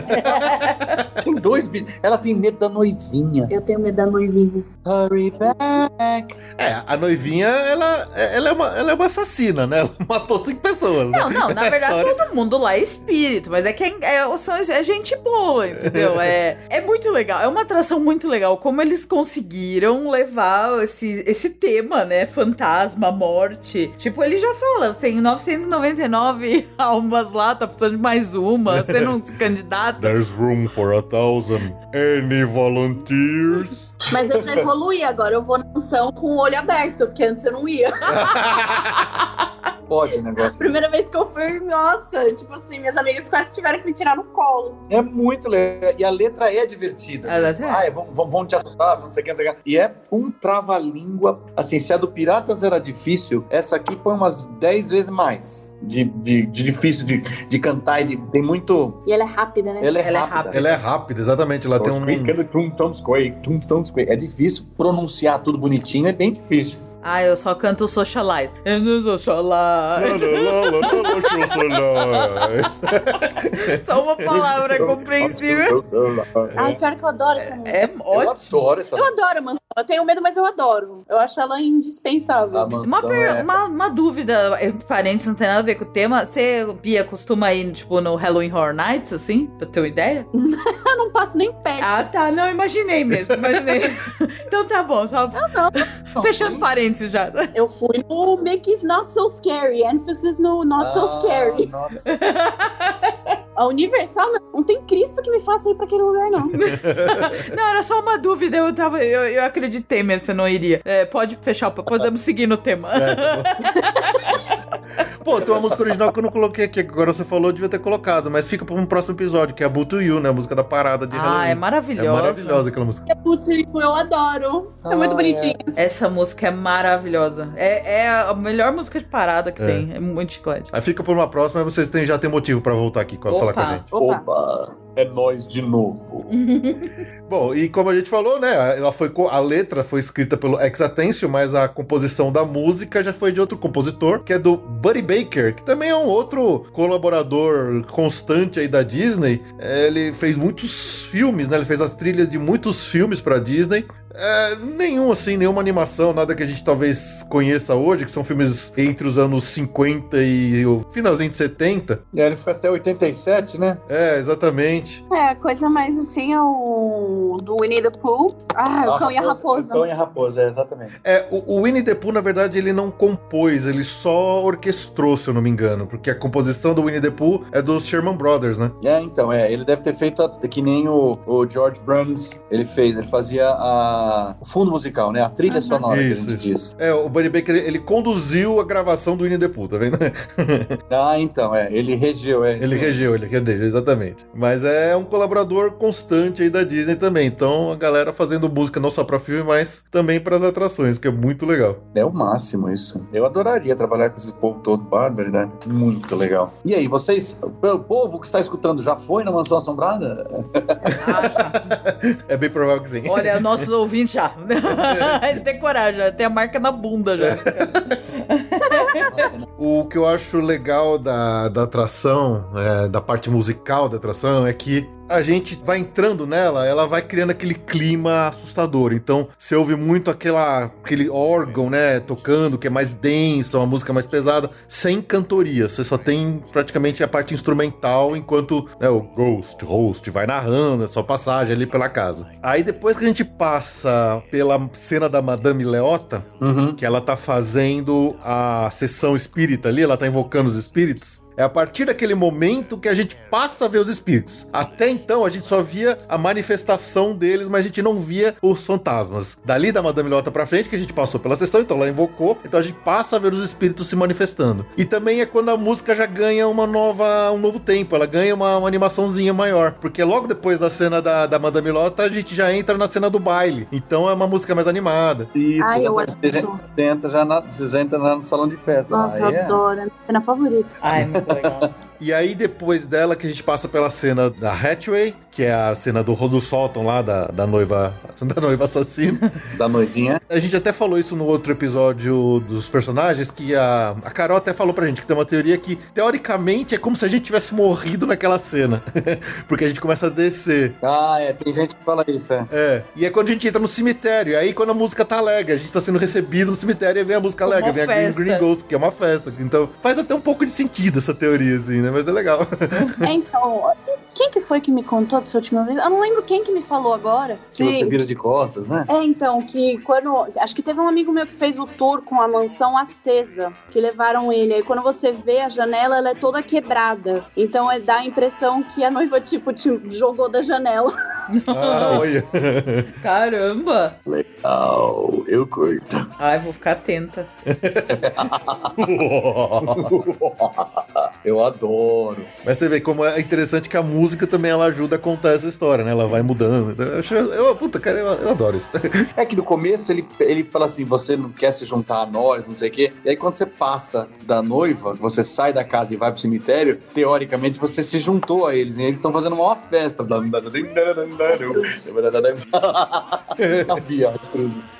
Tem dois bichos. Ela tem medo da noivinha. Eu tenho medo da noivinha. Hurry back. É, a noivinha, ela, ela, é uma, ela é uma assassina, né? Ela matou cinco pessoas. né? Não, não, na verdade história. todo mundo lá é espírito, mas é que é, é, são- é gente boa, entendeu? É, é muito legal, é uma atração muito legal. Como eles conseguiram levar esse, esse tema, né? Fantasma, morte. Tipo, ele já fala, tem 999 almas lá, tá precisando de mais uma, você não se candidata. There's room for a thousand. Any volunteers? Mas eu já evoluí agora. Eu vou na mansão com o olho aberto, porque antes eu não ia. Pode o negócio. Primeira vez que eu fui, nossa, tipo assim, minhas amigas quase tiveram que me tirar no colo. É muito legal. E a letra é divertida. A letra é. Ah, vamos, vamos, vamos te assustar, não sei o que, não sei o que. E é um trava-língua. Assim, se a do Piratas era difícil, essa aqui põe umas 10 vezes mais. De, de, de difícil de, de cantar e de, tem muito. E ela é rápida, né? Ela é Ela é rápida. rápida. Ela é rápida, exatamente. Ela tem um. É difícil pronunciar tudo bonitinho, é bem difícil. Ah, eu só canto Socialite. Eu não sou Socialite. Só uma palavra compreensível. Ai, pior que eu adoro essa música. É Eu ótimo. adoro essa Eu adoro a mansão. Eu tenho medo, mas eu adoro. Eu acho ela indispensável. Uma, per- é- uma, uma dúvida, parênteses, não tem nada a ver com o tema. Você, Bia, costuma ir, tipo, no Halloween Horror Nights, assim? Pra ter uma ideia? Eu não passo nem perto. Ah, tá. Não, imaginei mesmo. Imaginei. então tá bom, só fechando parênteses já. Eu fui no Make It Not So Scary. Emphasis no Not So Ah, Scary. nossa. A Universal não tem Cristo que me faça ir pra aquele lugar, não. Não, era só uma dúvida. Eu tava. Eu, eu acreditei mesmo que você não iria. É, pode fechar, o- podemos seguir no tema. Pô, tem uma música original que eu não coloquei aqui, que agora você falou, eu devia ter colocado, mas fica para um próximo episódio, que é a Boo to You, né? A música da parada de ah, Halloween. é maravilhosa. É maravilhosa aquela música. Putz, tipo, eu adoro. É muito Ah, bonitinho. Essa música é maravilhosa. É, é a melhor música de parada que É. tem. É muito chiclete. Aí fica por uma próxima, aí vocês têm, já tem motivo pra voltar aqui pra falar com a Opa. gente. Opa. Opa, é nós de novo. Bom, e como a gente falou, né? Ela foi a letra foi escrita pelo Exatêncio, mas a composição da música já foi de outro compositor, que é do Buddy Baker, que também é um outro colaborador constante aí da Disney. É, Ele fez muitos filmes, né? Ele fez as trilhas de muitos filmes pra Disney. É, nenhum, assim, nenhuma animação, nada que a gente talvez conheça hoje, que são filmes entre os anos 50 e o finalzinho de 70. E aí ele foi até 87, né? É, exatamente. É, a coisa mais assim é o do Winnie the Pooh. Ah, o cão e a raposa. O cão e a raposa, é, exatamente. É, o, o Winnie the Pooh, na verdade, ele não compôs, ele só orquestrou, se eu não me engano, porque a composição do Winnie the Pooh é dos Sherman Brothers, né? É, então, é, ele deve ter feito a- que nem o, o George Bruns, ele fez, ele fazia a, o fundo musical, né? A trilha sonora que a Isso, gente isso. diz. É, o Buddy Baker, ele, ele conduziu a gravação do Winnie the Pooh, tá vendo? Ah, então, é, ele regeu, é. Ele sim. regeu, ele regeu, exatamente. Mas é um colaborador constante aí da Disney também, então a galera fazendo música não só pra filme, mas também pras atrações, que é muito legal. É o máximo isso. Eu adoraria trabalhar com esse povo todo, barbaridade. Muito legal. E aí, vocês, o povo que está escutando, já foi na Mansão Assombrada? Ah. É bem provável que sim. Olha, nossos ouvintes já. Eles decoraram, já tem a marca na bunda já. O que eu acho legal da, da atração, é, da parte musical da atração, é que a gente vai entrando nela, ela vai criando aquele clima assustador. Então, você ouve muito aquela, aquele órgão, né, tocando, que é mais denso, uma música mais pesada, sem cantoria. Você só tem praticamente a parte instrumental, enquanto né, o Ghost, Host, vai narrando, é só passagem ali pela casa. Aí depois que a gente passa pela cena da Madame Leota, que ela tá fazendo a sessão espírita ali, ela tá invocando os espíritos. É a partir daquele momento que a gente passa a ver os espíritos. Até então a gente só via a manifestação deles, mas a gente não via os fantasmas. Dali da Madame Leota pra frente, que a gente passou pela sessão, então ela invocou, então a gente passa a ver os espíritos se manifestando. E também é quando a música já ganha uma nova, um novo tempo, ela ganha uma, uma animaçãozinha maior. Porque logo depois da cena da, da Madame Leota, a gente já entra na cena do baile. Então é uma música mais animada. Isso, Ai, eu você, já, adoro. você entra já na, você já entra lá no salão de festa. Nossa, lá, eu é- adoro. É minha cena favorita. Ai, muito legal. E aí, depois dela, que a gente passa pela cena da Hatchway, que é a cena do do Solton lá, da, da noiva da noiva assassina. Da noivinha. A gente até falou isso no outro episódio dos personagens, que a, a Carol até falou pra gente que tem uma teoria que, teoricamente, é como se a gente tivesse morrido naquela cena. Porque a gente começa a descer. Ah, é, tem gente que fala isso, é. É, e é quando a gente entra no cemitério. E aí, quando a música tá alegre, a gente tá sendo recebido no cemitério e vem a música Uma alegre, vem a Green, festa. Green Ghost, que é uma festa. Então, faz até um pouco de sentido essa teoria, assim, né? Mas é legal. É, então, quem que foi que me contou dessa última vez? Eu não lembro quem que me falou agora. Se você vira de costas, né? É, então, que quando. Acho que teve um amigo meu que fez o tour com a mansão acesa, que levaram ele. Aí quando você vê a janela, ela é toda quebrada. Então é, dá a impressão que a noiva, tipo, te jogou da janela. Ah, olha. Caramba! Legal, eu curto. Ai, vou ficar atenta. eu adoro. Mas você vê como é interessante que a música também ela ajuda a contar essa história, né? Ela vai mudando. Eu, acho, eu puta, cara, eu, eu adoro isso. É que no começo ele, ele fala assim: você não quer se juntar a nós, não sei o quê. E aí quando você passa da noiva, você sai da casa e vai pro cemitério, teoricamente você se juntou a eles. E eles estão fazendo uma festa. A Bia Cruz.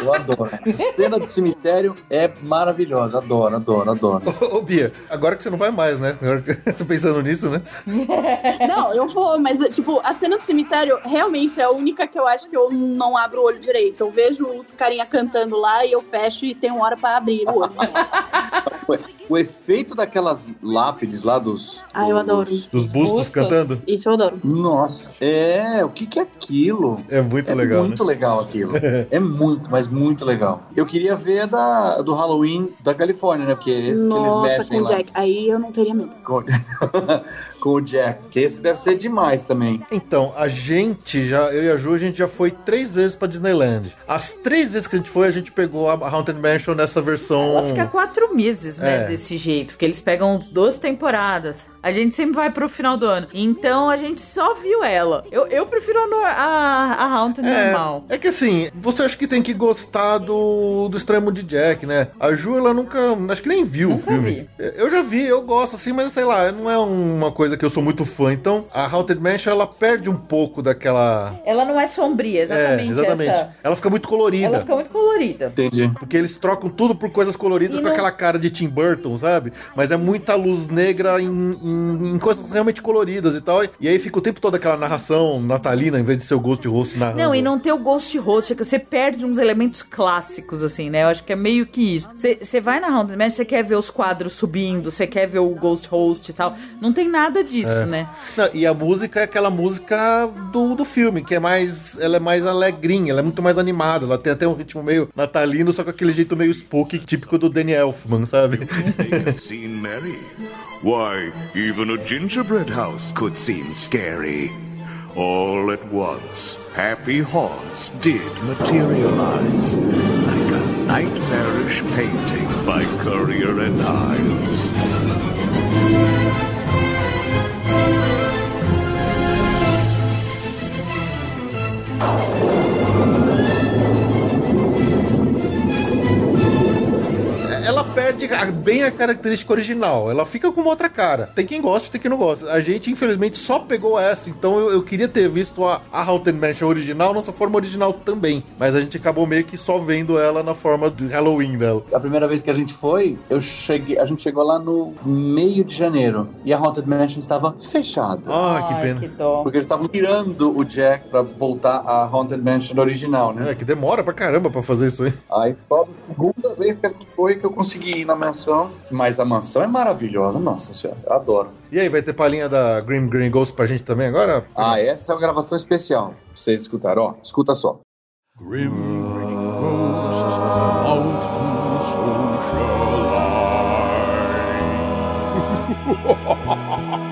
Eu adoro. A cena do cemitério é maravilhosa. Adoro, adoro, adoro. Ô, ô, Bia, agora que você não vai mais, né? Você pensando nisso, né? Não, eu vou, mas, tipo, a cena do cemitério realmente é a única que eu acho que eu não abro o olho direito. Eu vejo os carinha cantando lá e eu fecho e tenho hora pra abrir o olho. O efeito daquelas lápides lá dos. Ah, eu adoro. Dos bustos cantando. Isso eu adoro. Nossa. É, o que que é aquilo? É muito É legal. muito né? legal aquilo. é muito, mas muito legal. Eu queria ver da, do Halloween da Califórnia, né? Porque esse que eles Nossa, mexem com lá. Jack. Aí eu não teria medo. Com... com o Jack. Que esse deve ser demais também. Então, a gente já, eu e a Ju, a gente já foi três vezes pra Disneyland. As três vezes que a gente foi, a gente pegou a Haunted Mansion nessa versão. Ela fica quatro meses, né, É. desse jeito, porque eles pegam uns 12 temporadas. A gente sempre vai pro final do ano. Então a gente só viu ela. Eu, eu prefiro a, a, a Haunted normal. É que assim, você acha que tem que gostar do, do extremo de Jack, né? A Ju, ela nunca. Acho que nem viu o Nunca filme. Eu já vi, eu gosto assim, mas sei lá, não é uma coisa que eu sou muito fã. Então, a Haunted Mansion, ela perde um pouco daquela. Ela não é sombria, exatamente. é, exatamente. Essa... Ela fica muito colorida. Ela fica muito colorida. Entendi. Porque eles trocam tudo por coisas coloridas E com não- aquela cara de Tim Burton, sabe? Mas é muita luz negra em, em- em coisas realmente coloridas e tal. E aí fica o tempo todo aquela narração natalina, em vez de ser o Ghost Host narrando. Não, e não ter o Ghost Host, é que você perde uns elementos clássicos, assim, né? Eu acho que é meio que isso. Você você vai na Haunted Mansion, você quer ver os quadros subindo, você quer ver o Ghost Host e tal. Não tem nada disso, É. né? Não, e a música é aquela música do, do filme, que é mais. Ela é mais alegrinha, ela é muito mais animada. Ela tem até um ritmo meio natalino, só com aquele jeito meio spooky, típico do Danny Elfman, sabe? Why, even a gingerbread house could seem scary. All at once, happy haunts did materialize, nightmarish painting by Courier and Hines. Oh. Ela perde a- bem a característica original. Ela fica com uma outra cara. Tem quem gosta, tem quem não gosta. A gente, infelizmente, só pegou essa. Então eu, eu queria ter visto a, a Haunted Mansion original, nossa forma original também. Mas a gente acabou meio que só vendo ela na forma do Halloween dela. A primeira vez que a gente foi, eu cheguei, a gente chegou lá no meio de janeiro e a Haunted Mansion estava fechada. Ah, que Ai, pena. que dó. Porque eles estavam tirando o Jack pra voltar à Haunted Mansion original, né? É, que demora pra caramba pra fazer isso aí. Aí só a segunda vez que a gente foi que eu consegui ir na mansão. Mas a mansão é maravilhosa, nossa senhora, eu adoro. E aí, vai ter palhinha da Grim Green Ghost pra gente também agora? Ah, essa é uma gravação especial. Pra vocês escutarem, ó, escuta só. Grim grinning ghosts out to socialize.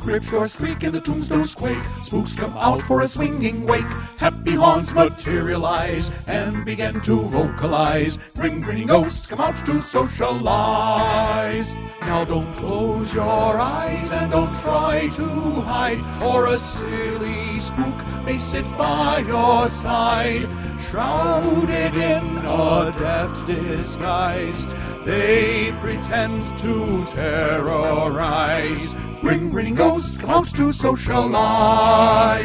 the doors creak and the tombstones quake, spooks come out for a swinging wake. Happy haunts materialize and begin to vocalize. Grim grinning ghosts come out to socialize. Now don't close your eyes and don't try to hide, or a silly spook may sit by your side. Shrouded in a deft disguise, they pretend to terrorize. Grin grinning ghosts come out to socialize.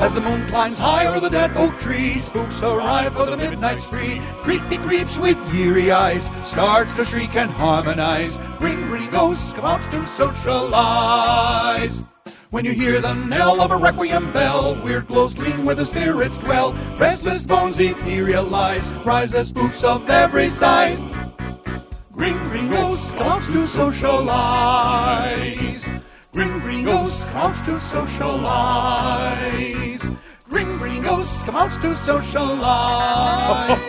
As the moon climbs high over the dead oak tree, spooks arrive for the midnight spree. Creepy creeps with eerie eyes starts to shriek and harmonize. Ring, ring, ghosts come out to socialize. When you hear the knell of a requiem bell, weird glows gleam where the spirits dwell. Restless bones etherealize, rise as spooks of every size. Ring, ring, ghosts come out to socialize. Ring, ring, ghosts come out to socialize. Ring, ring, ghosts come out to socialize.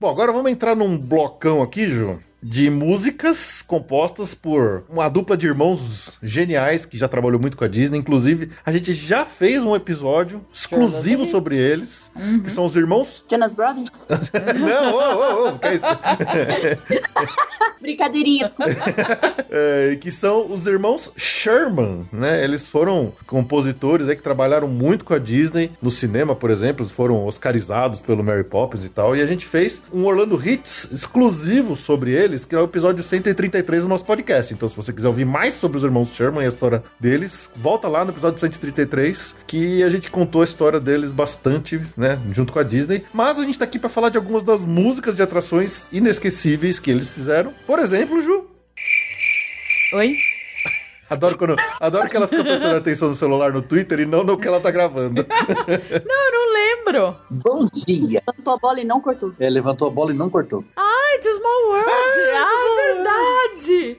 Bom, agora vamos entrar num blocão aqui, Ju, de músicas compostas por uma dupla de irmãos geniais que já trabalhou muito com a Disney. Inclusive, a gente já fez um episódio exclusivo sobre eles, que são os irmãos. Jonas Brothers? Não, ô, ô, ô, que é isso? Brincadeirinha. É, que são os irmãos Sherman, né? Eles foram compositores aí que trabalharam muito com a Disney no cinema, por exemplo, foram oscarizados pelo Mary Poppins e tal. E a gente fez um Orlando Hits exclusivo sobre eles, que é o episódio 133 do nosso podcast. Então, se você quiser ouvir mais sobre os irmãos Sherman e a história deles, volta lá no episódio 133, que a gente contou a história deles bastante, né? Junto com a Disney. Mas a gente tá aqui para falar de algumas das músicas de atrações inesquecíveis que eles fizeram. Por exemplo, Ju, Oi? Adoro, quando, adoro que ela fica prestando atenção no celular no Twitter e não no que ela tá gravando. Não, eu não lembro. Bom dia. Levantou a bola e não cortou. Ele levantou a bola e não cortou. Ai, The Small World! Ah, verdade!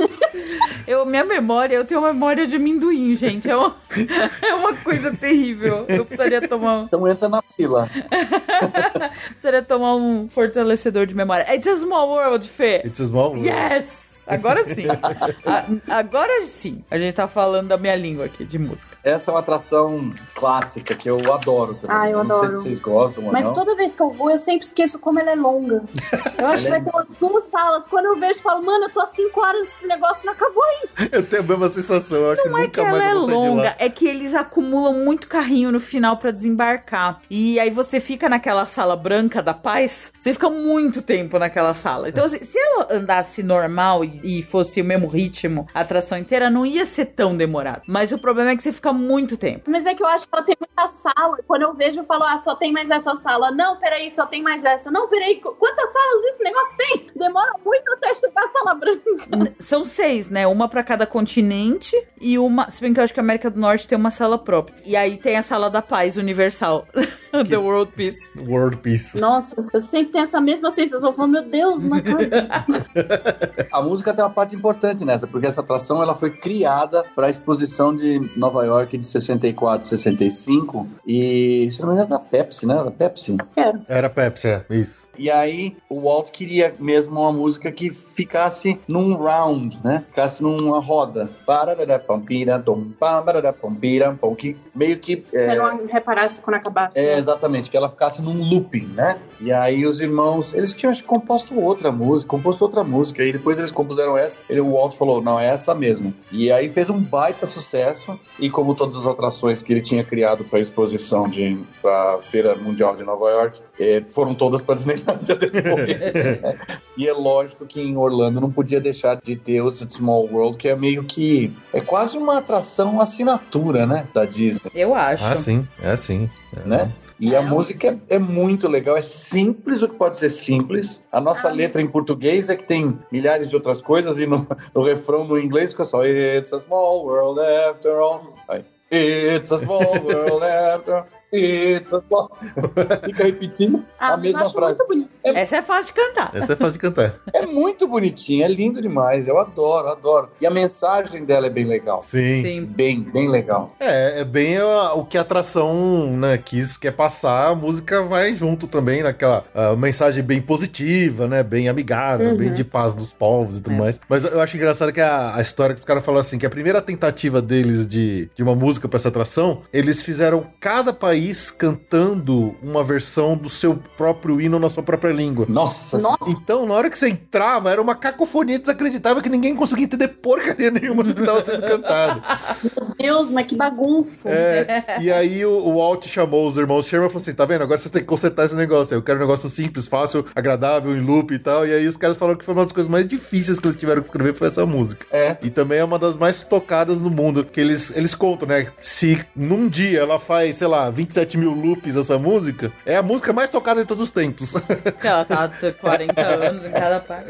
Eu, minha memória, eu tenho uma memória de amendoim, gente. É uma, é uma coisa terrível. Eu precisaria tomar, Então entra na fila. precisaria tomar um fortalecedor de memória. It's a Small World, Fê! It's a small world. Yes! Agora sim. A- agora sim. A gente tá falando da minha língua aqui, de música. Essa é uma atração clássica que eu adoro também. Ah, eu não sei adoro. se vocês gostam ou Mas não. toda vez que eu vou, eu sempre esqueço como ela é longa. Eu acho que vai ter umas duas salas. Quando eu vejo, eu falo, mano, eu tô há cinco horas, esse negócio não acabou ainda. Eu tenho a mesma sensação. Eu acho Não que é nunca que mais ela é eu sair de longa, é que eles acumulam muito carrinho no final pra desembarcar. E aí você fica naquela sala branca da paz, você fica muito tempo naquela sala. Então, assim, se ela andasse normal e, e fosse o mesmo ritmo, a atração inteira, não ia ser tão demorado. Mas o problema é que você fica muito tempo. Mas é que eu acho que ela tem muita sala. Quando eu vejo, eu falo, ah, só tem mais essa sala. Não, peraí, só tem mais essa. Não, peraí, qu- quantas salas esse negócio tem? Demora muito até chegar a sala branca. São seis, né? Uma pra cada continente e uma. Se bem que eu acho que a América do Norte tem uma sala própria. E aí tem a sala da paz universal. The World Peace. World Peace. Nossa, eu sempre tenho essa mesma sensação. Eu falo, meu Deus, não acaba. A música tem uma parte importante nessa, porque essa atração ela foi criada para a exposição de Nova York de 64, 65 e, se não me engano, da Pepsi, né? Da Pepsi. Quero. Era Pepsi, é. Isso. E aí o Walt queria mesmo uma música que ficasse num round, né? Ficasse numa roda. Que meio que. Se é, não reparasse quando acabasse. é, né? exatamente, que ela ficasse num looping, né? E aí os irmãos, eles tinham acho, que, composto outra música, composto outra música, e depois eles compuseram essa, ele, o Walt falou, não, é essa mesmo. E aí fez um baita sucesso, e como todas as atrações que ele tinha criado para exposição de pra Feira Mundial de Nova York, foram todas para Disneylandia depois. e é lógico que em Orlando não podia deixar de ter o Small World, que é meio que, é quase uma atração assinatura, né, da Disney Eu acho. Ah, sim, é sim. né? E a música é, é muito legal, é simples o que pode ser simples. A nossa letra em português é que tem milhares de outras coisas, e no, no refrão no inglês fica só It's a small world after all. It's a small world after all. Small... Fica repetindo Ah, a mesma frase. muito bonito. Essa é fácil de cantar. Essa é fácil de cantar. É muito bonitinho, é lindo demais. Eu adoro, adoro. E a mensagem dela é bem legal. Sim. Sim. Bem, bem legal. É, é bem a- o que a atração né, quis, quer passar, a música vai junto também naquela mensagem bem positiva, né? Bem amigável, Uhum. bem de paz dos povos e tudo mais. Mas eu acho engraçado que a, a história que os caras falaram assim, que a primeira tentativa deles de, de uma música pra essa atração, eles fizeram cada país cantando uma versão do seu próprio hino na sua própria língua. Nossa, Nossa, Então, na hora que você entrava, era uma cacofonia desacreditável que ninguém conseguia entender porcaria nenhuma do que estava sendo cantado. meu Deus, mas que bagunça. É, e aí o, o Walt chamou os irmãos Sherman e falou assim: tá vendo? Agora vocês têm que consertar esse negócio. Eu quero um negócio simples, fácil, agradável, em loop e tal. E aí os caras falaram que foi uma das coisas mais difíceis que eles tiveram que escrever foi essa música. É. E também é uma das mais tocadas no mundo. Que eles, eles contam, né? Se num dia ela faz, sei lá, 27 mil loops essa música, é a música mais tocada de todos os tempos. Ela tá há 40 anos em cada parte.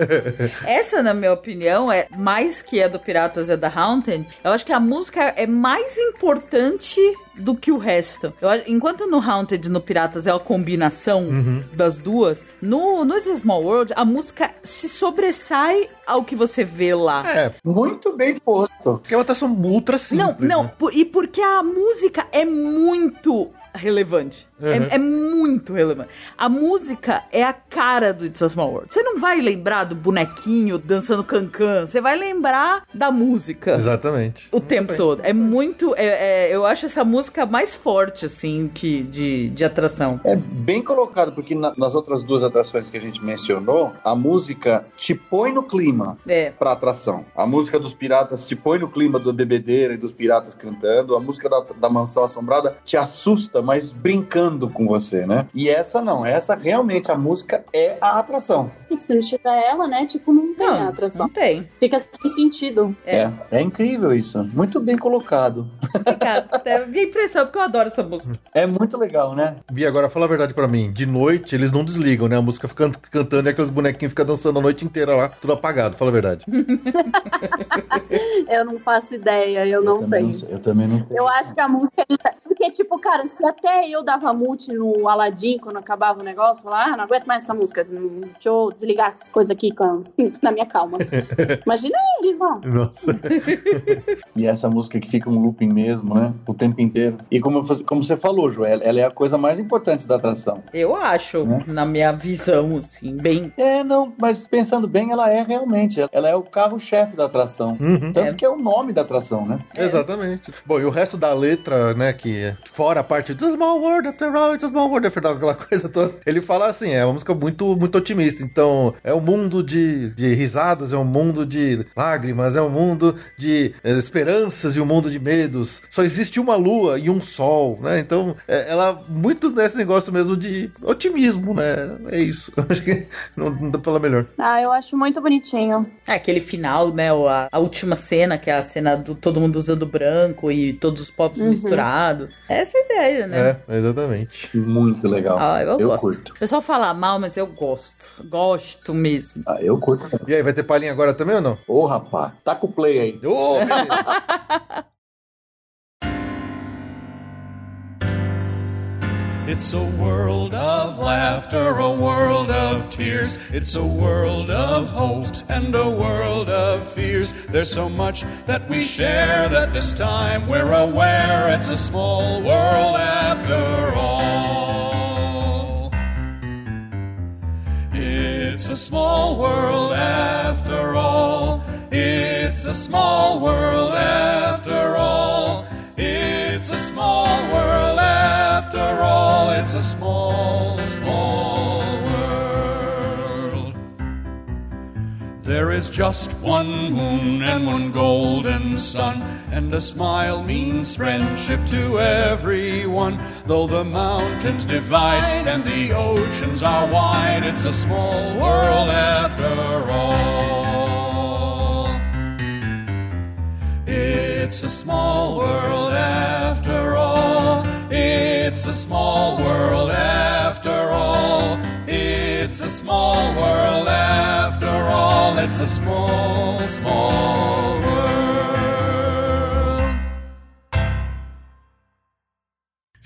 Essa, na minha opinião, é mais que a do Piratas a da Haunted. Eu acho que a música é mais importante do que o resto. Eu acho- enquanto no Haunted e no Piratas é a combinação das duas, no, no The Small World a música se sobressai ao que você vê lá. é, muito bem posto. porque é uma atração ultra simples. Não, não, né? por- e porque a música é muito relevante. Uhum. É, é muito relevante. A música é a cara do It's a Small World. Você não vai lembrar do bonequinho dançando cancan, você vai lembrar da música. Exatamente. O tempo todo. É muito. é- é- eu acho essa música mais forte, assim, que, de, de atração. É bem colocado, porque na- nas outras duas atrações que a gente mencionou, a música te põe no clima É. pra atração. A música dos piratas te põe no clima do bebedeira e dos piratas cantando. A música da, da mansão assombrada te assusta, mas brincando com você, né? E essa não, essa realmente a música é a atração. E se não tiver ela, né? Tipo, não tem a Não, atração. não tem. Fica sem sentido. É. É. é, incrível isso. Muito bem colocado. Obrigada. É minha impressão, porque eu adoro essa música. É muito legal, né? Bia, agora fala a verdade pra mim. De noite, eles não desligam, né? A música fica cantando e aqueles bonequinhos ficam dançando a noite inteira lá, tudo apagado. Fala a verdade. Eu não faço ideia, eu não também sei. Eu também não sei. Eu acho que a música. Porque, tipo, cara, se até eu dava mute no Aladdin quando acabava o negócio, eu falava, ah, não aguento mais essa música. hum, Deixa eu desligar as coisas aqui com... na minha calma. Imagina eles lá. Nossa. E essa música que fica um looping mesmo, né? O tempo inteiro. E como, como você falou, Joel, ela é a coisa mais importante da atração. Eu acho, Né? na minha visão, assim, bem. É, não, mas pensando bem, ela é realmente. Ela é o carro-chefe da atração. Uhum. Tanto É. que é o nome da atração, né? Exatamente. Bom, e o resto da letra, né, que é fora a parte It's a small world after all, it's a small world after all, aquela coisa toda, ele fala assim, é uma música muito, muito otimista, então é um mundo de, de risadas, é um mundo de lágrimas, é um mundo de eh, esperanças e um mundo de medos, só existe uma lua e um sol, né, então é, ela muito nesse negócio mesmo de otimismo, né, é isso, acho que não, não dá pra falar melhor. Ah, eu acho muito bonitinho. É, aquele final, né? ou A, a última cena, que é a cena do todo mundo usando branco e todos os povos Uhum. misturados. Essa é a ideia, né? É, exatamente. Muito legal. Ah, eu, eu gosto. curto. O pessoal fala mal, mas eu gosto. Gosto mesmo. Ah, eu curto. E aí, vai ter palhinha agora também ou não? Ô, rapaz, tá com o play aí. Ô, beleza. It's a world of laughter, a world of tears. It's a world of hopes and a world of fears. There's so much that we share that this time we're aware it's a small world after all. It's a small world after all. It's a small world after small, small world. There is just one moon and one golden sun, and a smile means friendship to everyone. Though the mountains divide and the oceans are wide, it's a small world after all. It's a small world after all. It's a small world after all. It's a small world after all. It's a small, small world.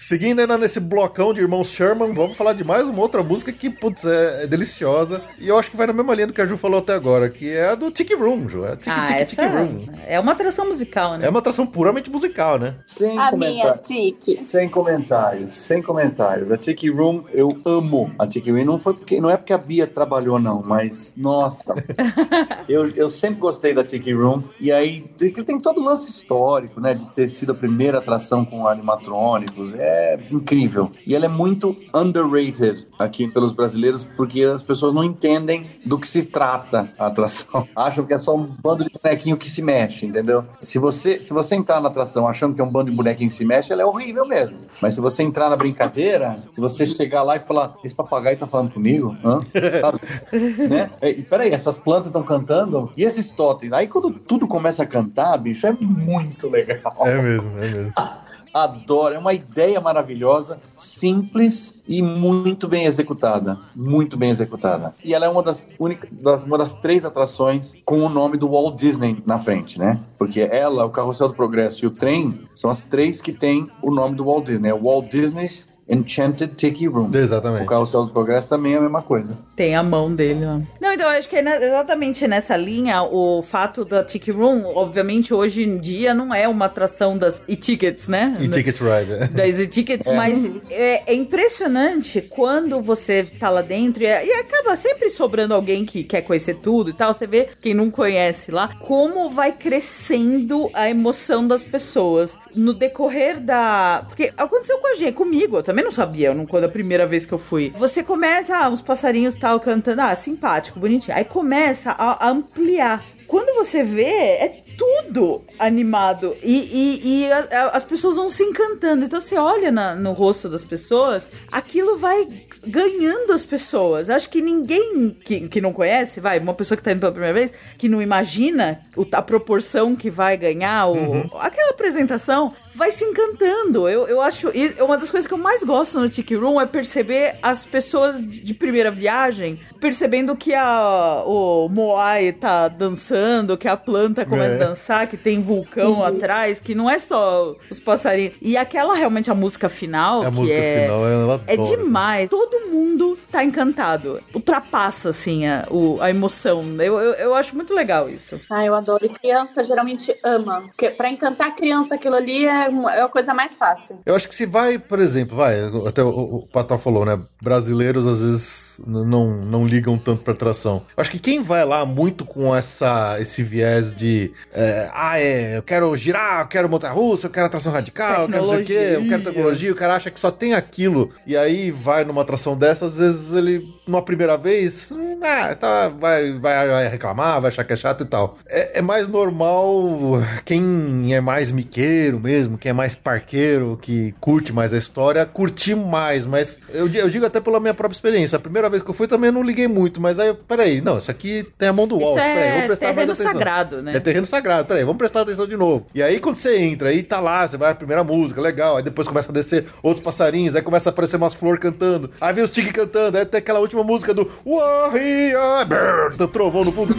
Seguindo ainda nesse blocão de Irmãos Sherman, vamos falar de mais uma outra música que, putz, é, é deliciosa. E eu acho que vai na mesma linha do que a Ju falou até agora, que é a do Tiki Room, Ju. É Tiki Ah, Tiki essa Tiki Room. é uma atração musical, né? É uma atração puramente musical, né? Sem A minha comentários. tique. Sem comentários, sem comentários. A Tiki Room, eu amo a Tiki Room. Não, foi porque, não é porque a Bia trabalhou, não, mas, nossa. eu, eu sempre gostei da Tiki Room. E aí, tem todo o lance histórico, né? De ter sido a primeira atração com animatrônicos. É incrível. E ela é muito underrated aqui pelos brasileiros, porque as pessoas não entendem do que se trata a atração. Acham que é só um bando de bonequinho que se mexe, entendeu? Se você, se você entrar na atração achando que é um bando de bonequinho que se mexe, ela é horrível mesmo. Mas se você entrar na brincadeira, se você chegar lá e falar, esse papagaio tá falando comigo? Hã? Sabe? né? É, e peraí, essas plantas estão cantando? E esses totens? Aí quando tudo começa a cantar, bicho, é muito legal. É mesmo, é mesmo. Adoro, é uma ideia maravilhosa, simples e muito bem executada. Muito bem executada. E ela é uma das, únicas, das, uma das três atrações com o nome do Walt Disney na frente, né? Porque ela, o Carrossel do Progresso e o trem são as três que têm o nome do Walt Disney. É o Walt Disney's Enchanted Tiki Room. Exatamente. O Carrossel do Progresso também é a mesma coisa. Tem a mão dele, ó. Não, então eu acho que é exatamente nessa linha o fato da Tiki Room, obviamente hoje em dia não é uma atração das e-tickets, né? E Ticket Ride. das e-tickets, mas é, é impressionante quando você tá lá dentro e, e acaba sempre sobrando alguém que quer conhecer tudo e tal. Você vê quem não conhece lá, como vai crescendo a emoção das pessoas no decorrer da. Porque aconteceu com a gente, comigo, eu também não sabia não, quando a primeira vez que eu fui. Você começa, ah, uns passarinhos tal cantando, ah, simpático, bonitinho. Aí começa a, a ampliar. Quando você vê, é tudo animado e, e- e a- a- as pessoas vão se encantando. Então você olha na- no rosto das pessoas, aquilo vai ganhando as pessoas. Acho que ninguém que, que não conhece, vai, uma pessoa que tá indo pela primeira vez, que não imagina o- a proporção que vai ganhar, o, aquela apresentação, vai se encantando. Eu, eu acho. e Uma das coisas que eu mais gosto no Tiki Room é perceber as pessoas de primeira viagem percebendo que a, o Moai tá dançando, que a planta começa É. a dançar, que tem vulcão atrás, que não é só os passarinhos. E aquela realmente a música final, A que música é. final, eu É adoro. demais. Todo mundo tá encantado. Ultrapassa, assim, a, o- a emoção. Eu, eu, eu acho muito legal isso. Ah, eu adoro. E criança geralmente ama. Porque pra encantar a criança, aquilo ali é, uma- é a coisa mais fácil. Eu acho que se vai, por exemplo, vai, até o, o Pató falou, né? Brasileiros às vezes não, não ligam tanto pra atração. Eu acho que quem vai lá muito com essa, esse viés de é, ah, é, eu quero girar, eu quero montar russa, eu quero atração radical, eu quero não sei o quê, eu quero Tecnologia. tecnologia, o cara acha que só tem aquilo, e aí vai numa atração dessa, às vezes ele, numa primeira vez, hum, ah, tá, vai, vai, vai reclamar, vai achar que é chato e tal. É, é mais normal quem é mais miqueiro mesmo, quem é mais parqueiro, que curte mais a história, curtir mais, mas eu, eu digo até pela minha própria experiência. A primeira vez que eu fui também eu não liguei muito, mas aí, peraí, não, isso aqui tem a mão do Walt, peraí, é vamos prestar mais terreno atenção. sagrado, né? É terreno sagrado, peraí, vamos prestar atenção de novo. E aí quando você entra, aí tá lá, você vai a primeira música, legal, aí depois começa a descer outros passarinhos, aí começa a aparecer umas flores cantando, aí vem tigres cantando, aí tem aquela última música do Warrior, do trovão no fundo.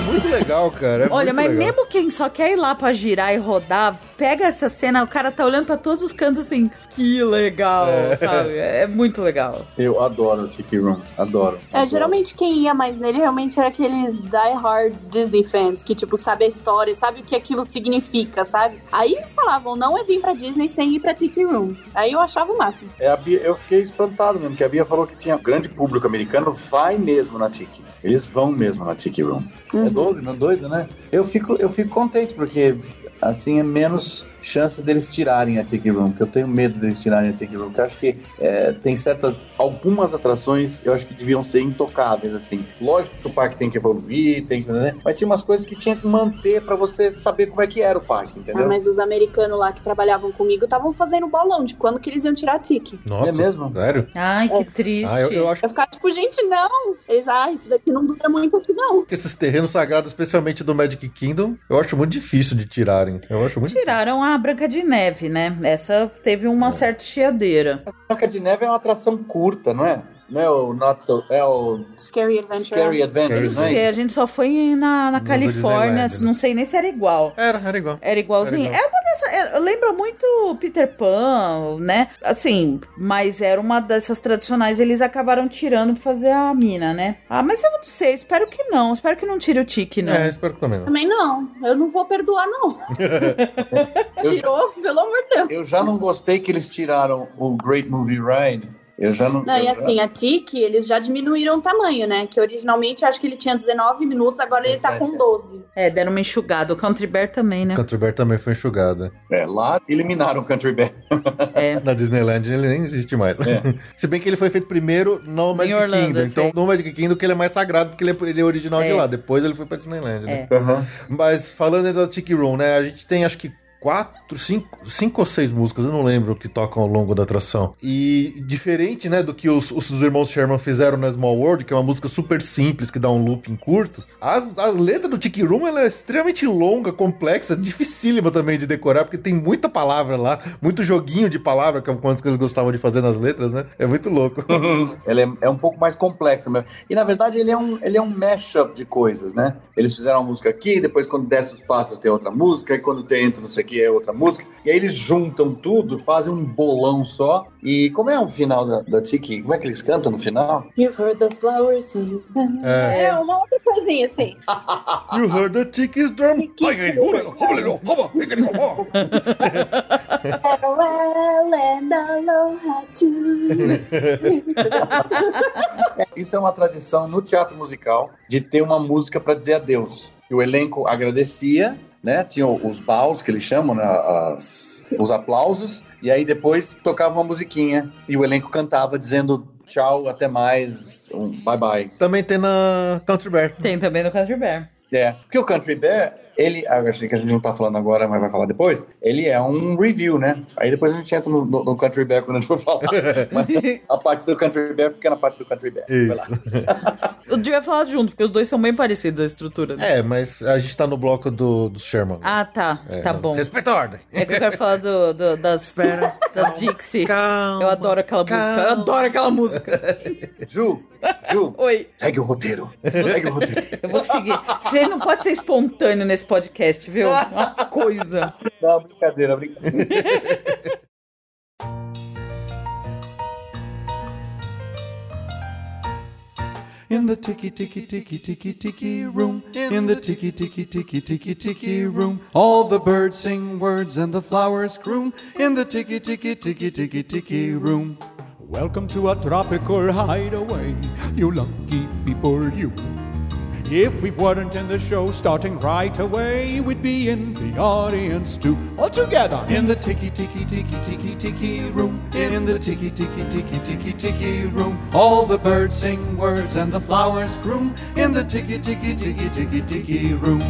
Muito legal, cara. é Olha, mas legal. mesmo quem só quer ir lá pra girar e rodar pega essa cena, o cara tá olhando pra todos os cantos assim, que legal, sabe? É muito legal. Eu adoro o Tiki Room, adoro. É, adoro. geralmente quem ia mais nele realmente era aqueles die-hard Disney fans, que, tipo, sabe a história, sabe o que aquilo significa, sabe? Aí eles falavam, não é vir pra Disney sem ir pra Tiki Room. Aí eu achava o máximo. É, a Bia, eu fiquei espantado mesmo, que a Bia falou que tinha grande público americano, vai mesmo na Tiki. Eles vão mesmo na Tiki Room. É doido, doido, né? Eu fico, eu fico contente, porque assim é menos chance deles tirarem a Tiki Room, que eu tenho medo deles tirarem a Tiki Room, porque eu acho que é, tem certas, algumas atrações eu acho que deviam ser intocáveis, assim. Lógico que o parque tem que evoluir, tem que, né? mas tinha umas coisas que tinha que manter pra você saber como é que era o parque, entendeu? Ah, mas os americanos lá que trabalhavam comigo estavam fazendo bolão de quando que eles iam tirar a Tiki. Nossa, É mesmo? Sério? Ai, que triste. Ah, eu, eu acho Eu ficava tipo, gente, não. Eles, ah, isso daqui não dura muito aqui, não. que esses terrenos sagrados, especialmente do Magic Kingdom, eu acho muito difícil de tirarem. Eu acho muito Tiraram a Branca de Neve, né? Essa teve uma certa chiadeira. Branca de Neve é uma atração curta, não é? Não é o, not the- é o Scary Adventure. Scary Adventure, Não é sei, a gente só foi na, na Califórnia, né? não sei nem se era igual. Era, era igual. Era igualzinho. Era igual. É uma é, lembra muito Peter Pan, né? Assim, mas era uma dessas tradicionais. Eles acabaram tirando pra fazer a mina, né? Ah, mas eu não sei. Espero que não. Espero que não tire o tique, não. É, espero que também não. Também não. Eu não vou perdoar, não. Tirou, pelo amor de Deus. Eu já não gostei que eles tiraram o Great Movie Ride. Eu já não. Não, eu e já- assim, a Tiki, eles já diminuíram o tamanho, né? Que originalmente acho que ele tinha 19 minutos, agora ele tá 17, com é. 12. É, deram uma enxugada. O Country Bear também, né? Country Bear também foi enxugada. É, lá eliminaram o Country Bear. É. Na Disneyland ele nem existe mais. É. Se bem que ele foi feito primeiro no Magic Orlando, Kingdom. eu Então, sei. no Magic Kingdom que ele é mais sagrado, porque ele é, ele é original de É. lá. Depois ele foi pra Disneyland, né? É. Uhum. Mas falando da Tiki Room, né? A gente tem acho que quatro, cinco, cinco ou seis músicas, eu não lembro, que tocam ao longo da atração. E diferente, né, do que os, os irmãos Sherman fizeram na Small World, que é uma música super simples, que dá um looping curto, as, as letras do Tiki Room, ela é extremamente longa, complexa, dificílima também de decorar, porque tem muita palavra lá, muito joguinho de palavra, que é uma que eles gostavam de fazer nas letras, né? É muito louco. Ela é, é um pouco mais complexa mesmo. E na verdade ele é um, ele é um mashup de coisas, né? Eles fizeram uma música aqui, depois quando desce os passos tem outra música, e quando tem entra não sei o que é outra música. E aí eles juntam tudo, fazem um bolão só. E como é o final da, da Tiki? Como é que eles cantam no final? You've heard the flowers sing. É. É, uma outra coisinha assim. You heard the Tiki's drum. Farewell and aloha to. Isso é uma tradição no teatro musical de ter uma música para dizer adeus. E o elenco agradecia, né? Tinha os baus que eles chamam, né? As- os aplausos, e aí depois tocava uma musiquinha e o elenco cantava dizendo tchau, até mais, um bye bye. Também tem na Country Bear. Tem também no Country Bear. É, porque o Country Bear, ele, achei que a gente não tá falando agora, mas vai falar depois, ele é um review, né? Aí depois a gente entra no, no- no Country Bear quando a gente for falar. Mas a parte do Country Bear fica na parte do Country Bear. Vai lá. Isso. Eu devia falar junto, porque os dois são bem parecidos a estrutura. né? É, mas a gente tá no bloco do, do Sherman. Ah, tá. É, tá bom. Respeita a ordem. É que eu quero falar do, do- das, Espera. das Dixie. Calma, eu adoro aquela música. Eu calma. adoro aquela música. Ju, Ju, Oi. segue o roteiro. Segue o roteiro. Eu vou seguir. Você não pode ser espontâneo nesse podcast, viu? Uma coisa. Não, brincadeira, brincadeira. In the tiki tiki tiki tiki tiki room, in the tiki tiki tiki tiki tiki room, all the birds sing words and the flowers croon. In the tiki tiki tiki tiki tiki room. Welcome to a tropical hideaway, you lucky people, you. If we weren't in the show starting right away, we'd be in the audience too. All together in the tiki tiki tiki tiki tiki room. In the tiki tiki tiki tiki tiki room. All the birds sing words and the flowers bloom. In the tiki tiki tiki tiki tiki room.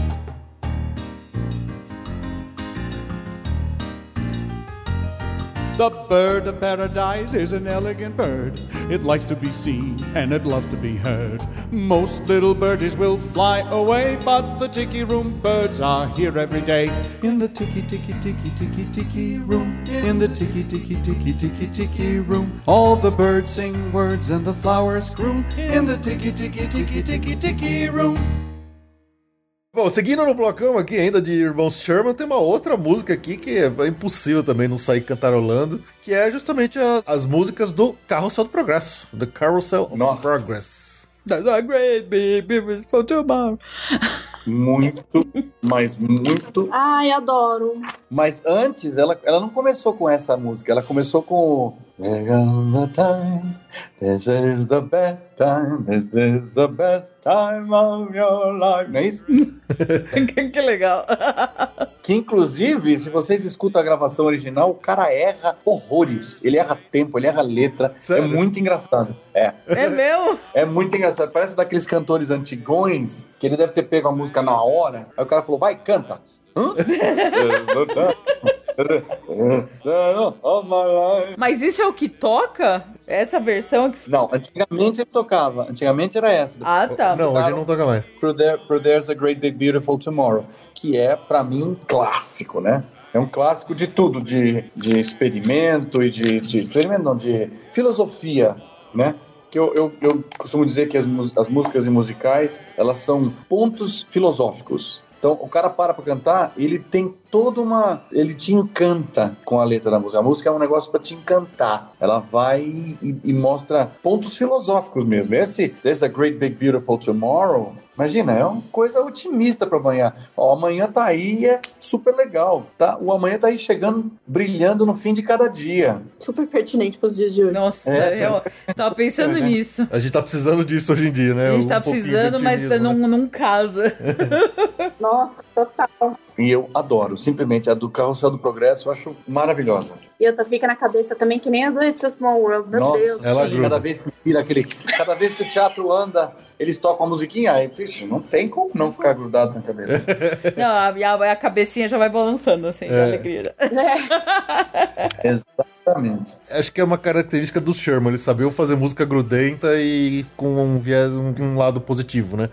The bird of paradise is an elegant bird. It likes to be seen and it loves to be heard. Most little birdies will fly away, but the tiki room birds are here every day. In the tiki tiki tiki tiki tiki room. In the tiki tiki tiki tiki tiki room. All the birds sing words and the flowers croon. In the tiki tiki tiki tiki tiki room. Bom, seguindo no blocão aqui ainda de Irmãos Sherman, tem uma outra música aqui que é impossível também não sair cantarolando, que é justamente a- as músicas do Carrossel do Progresso, The Carousel of Nossa. Progress. That's a great big beautiful tomorrow. Muito, mas muito. Ai, adoro. Mas antes, ela, ela não começou com essa música, ela começou com o. There comes the time, this is the best time, this is the best time of your life. Não é isso? que legal. Que inclusive, se vocês escutam a gravação original, o cara erra horrores. Ele erra tempo, ele erra letra. Sério? É muito engraçado. É. É meu? É muito engraçado. Parece daqueles cantores antigões que ele deve ter pego a música na hora. Aí o cara falou, vai, canta. Hã? Life. Mas isso é o que toca? Essa versão que. Não, antigamente ele tocava. Antigamente era essa. Ah, tá. Não, hoje não toca mais. Pro, There- pro There's a Great Big Beautiful Tomorrow, que é, pra mim, um clássico, né? É um clássico de tudo, de, de experimento e de, de. Experimento não, de filosofia, né? Que eu, eu, eu costumo dizer que as, as músicas e musicais, elas são pontos filosóficos. Então, o cara para pra cantar, ele tem toda uma. Ele te encanta com a letra da música. A música é um negócio pra te encantar. Ela vai e, e mostra pontos filosóficos mesmo. Esse There's a Great Big Beautiful Tomorrow. Imagina, é uma coisa otimista para amanhã. Ó, amanhã tá aí e é super legal, tá? O amanhã tá aí chegando, brilhando no fim de cada dia. Super pertinente pros dias de hoje. Nossa, É, eu tava pensando É. nisso. A gente tá precisando disso hoje em dia, né? A gente Um tá precisando, mas otimismo, não, né? não casa. Nossa, total. E eu adoro, simplesmente a do Carrossel do Progresso, eu acho maravilhosa. E outra fica na cabeça também, que nem a do It's a Small World. Meu Nossa, Deus. ela sim, cada vez que vira aquele, cada vez que o teatro anda, eles tocam a musiquinha, aí, bicho, não tem como não ficar grudado na cabeça. Não, a, a, a cabecinha já vai balançando, assim, de É. alegria. Exatamente. Acho que é uma característica do Sherman, ele sabia fazer música grudenta e com um, viés, um, um lado positivo, né?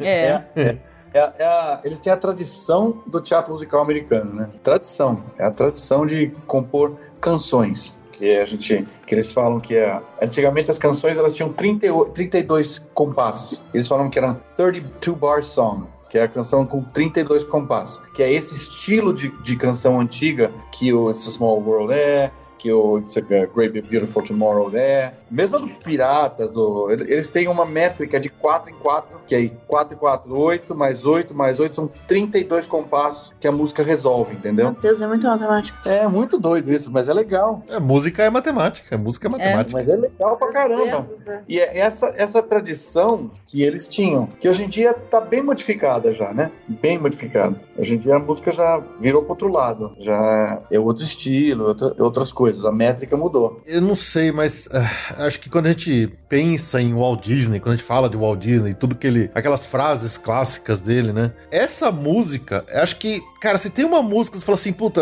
É. É, é. É a- é a- eles têm a tradição do teatro musical americano, né? Tradição. É a tradição de compor canções. Que a gente. Que eles falam que é. Antigamente as canções elas tinham 38, 32 compassos. Eles falam que era 32 bar song. Que é a canção com 32 compassos. Que é esse estilo de, de canção antiga que o It's a Small World é, que o It's a Great Beautiful Tomorrow é. Mesmo do Piratas, do, eles têm uma métrica de 4 em 4, que é 4 em 4, 8, mais 8, mais 8, são 32 compassos que a música resolve, entendeu? Meu Deus, é muito matemático. É muito doido isso, mas é legal. É, música é matemática, música é matemática. Mas é legal pra caramba. Céu. E é essa, essa tradição que eles tinham, que hoje em dia tá bem modificada já, né? Bem modificada. Hoje em dia a música já virou pro outro lado. Já é outro estilo, outra- outras coisas. A métrica mudou. Eu não sei, mas ah, acho que quando a gente pensa em Walt Disney, quando a gente fala de Walt Disney, tudo que ele. aquelas frases clássicas dele, né? Essa música, acho que, cara, se tem uma música, você fala assim, puta,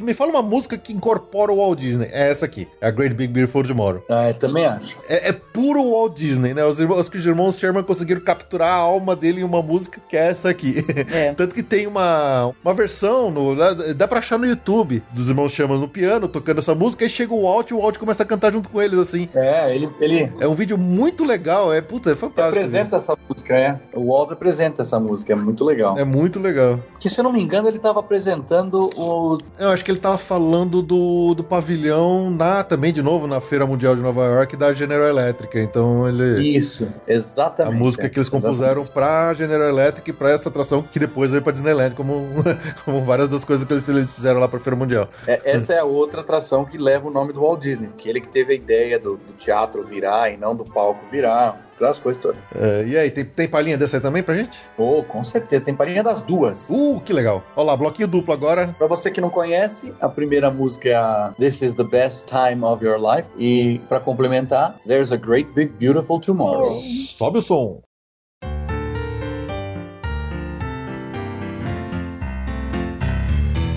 me fala uma música que incorpora o Walt Disney. É essa aqui, é a Great Big Beautiful Tomorrow. Ah, eu também acho. É, é puro Walt Disney, né? Os irmãos, os irmãos Sherman conseguiram capturar a alma dele em uma música que é essa aqui. É. Tanto que tem uma, uma versão, no, dá, dá pra achar no YouTube, dos irmãos Sherman no piano, tocando essa música, e chega o Walt e o Walt começa a cantar junto com eles, assim. É, ele, ele É um vídeo muito legal, é, puta, é fantástico. apresenta essa música, é. O Walt apresenta essa música, é muito legal. É muito legal. Que se eu não me engano, ele tava apresentando o. Eu acho que ele tava falando do, do pavilhão na, também, de novo, na Feira Mundial de Nova York da General Electric. Então ele. Isso, A exatamente. música é, que eles exatamente. compuseram pra General Electric e pra essa atração que depois veio pra Disneyland, como, como várias das coisas que eles- eles fizeram lá pra Feira Mundial. É, essa é a outra atração que leva o nome do Walt Disney, que ele que teve a ideia do, do teatro virar e não do palco virar, aquelas coisas todas. É, e aí, tem, tem palhinha dessa aí também pra gente? Oh, com certeza, tem palhinha das duas. Uh, que legal. Olha lá, bloquinho duplo agora. Pra você que não conhece, a primeira música é a This is the Best Time of Your Life. E pra complementar, There's a Great Big Beautiful Tomorrow. Sobe o som.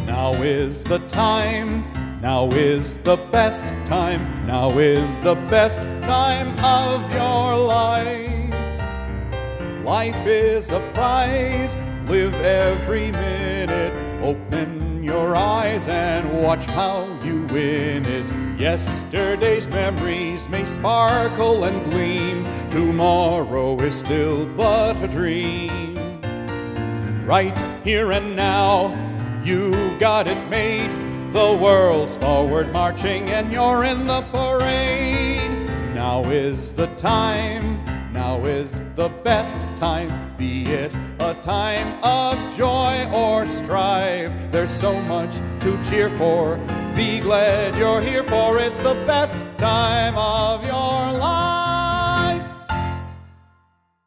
Now is the time, now is the best time, now is the best time of your life. Life is a prize, live every minute. Open your eyes and watch how you win it. Yesterday's memories may sparkle and gleam, tomorrow is still but a dream. right here and now. You've got it made. The world's forward marching, and you're in the parade. Now is the time, now is the best time, be it a time of joy or strife. There's so much to cheer for. Be glad you're here, for it's the best time of your life.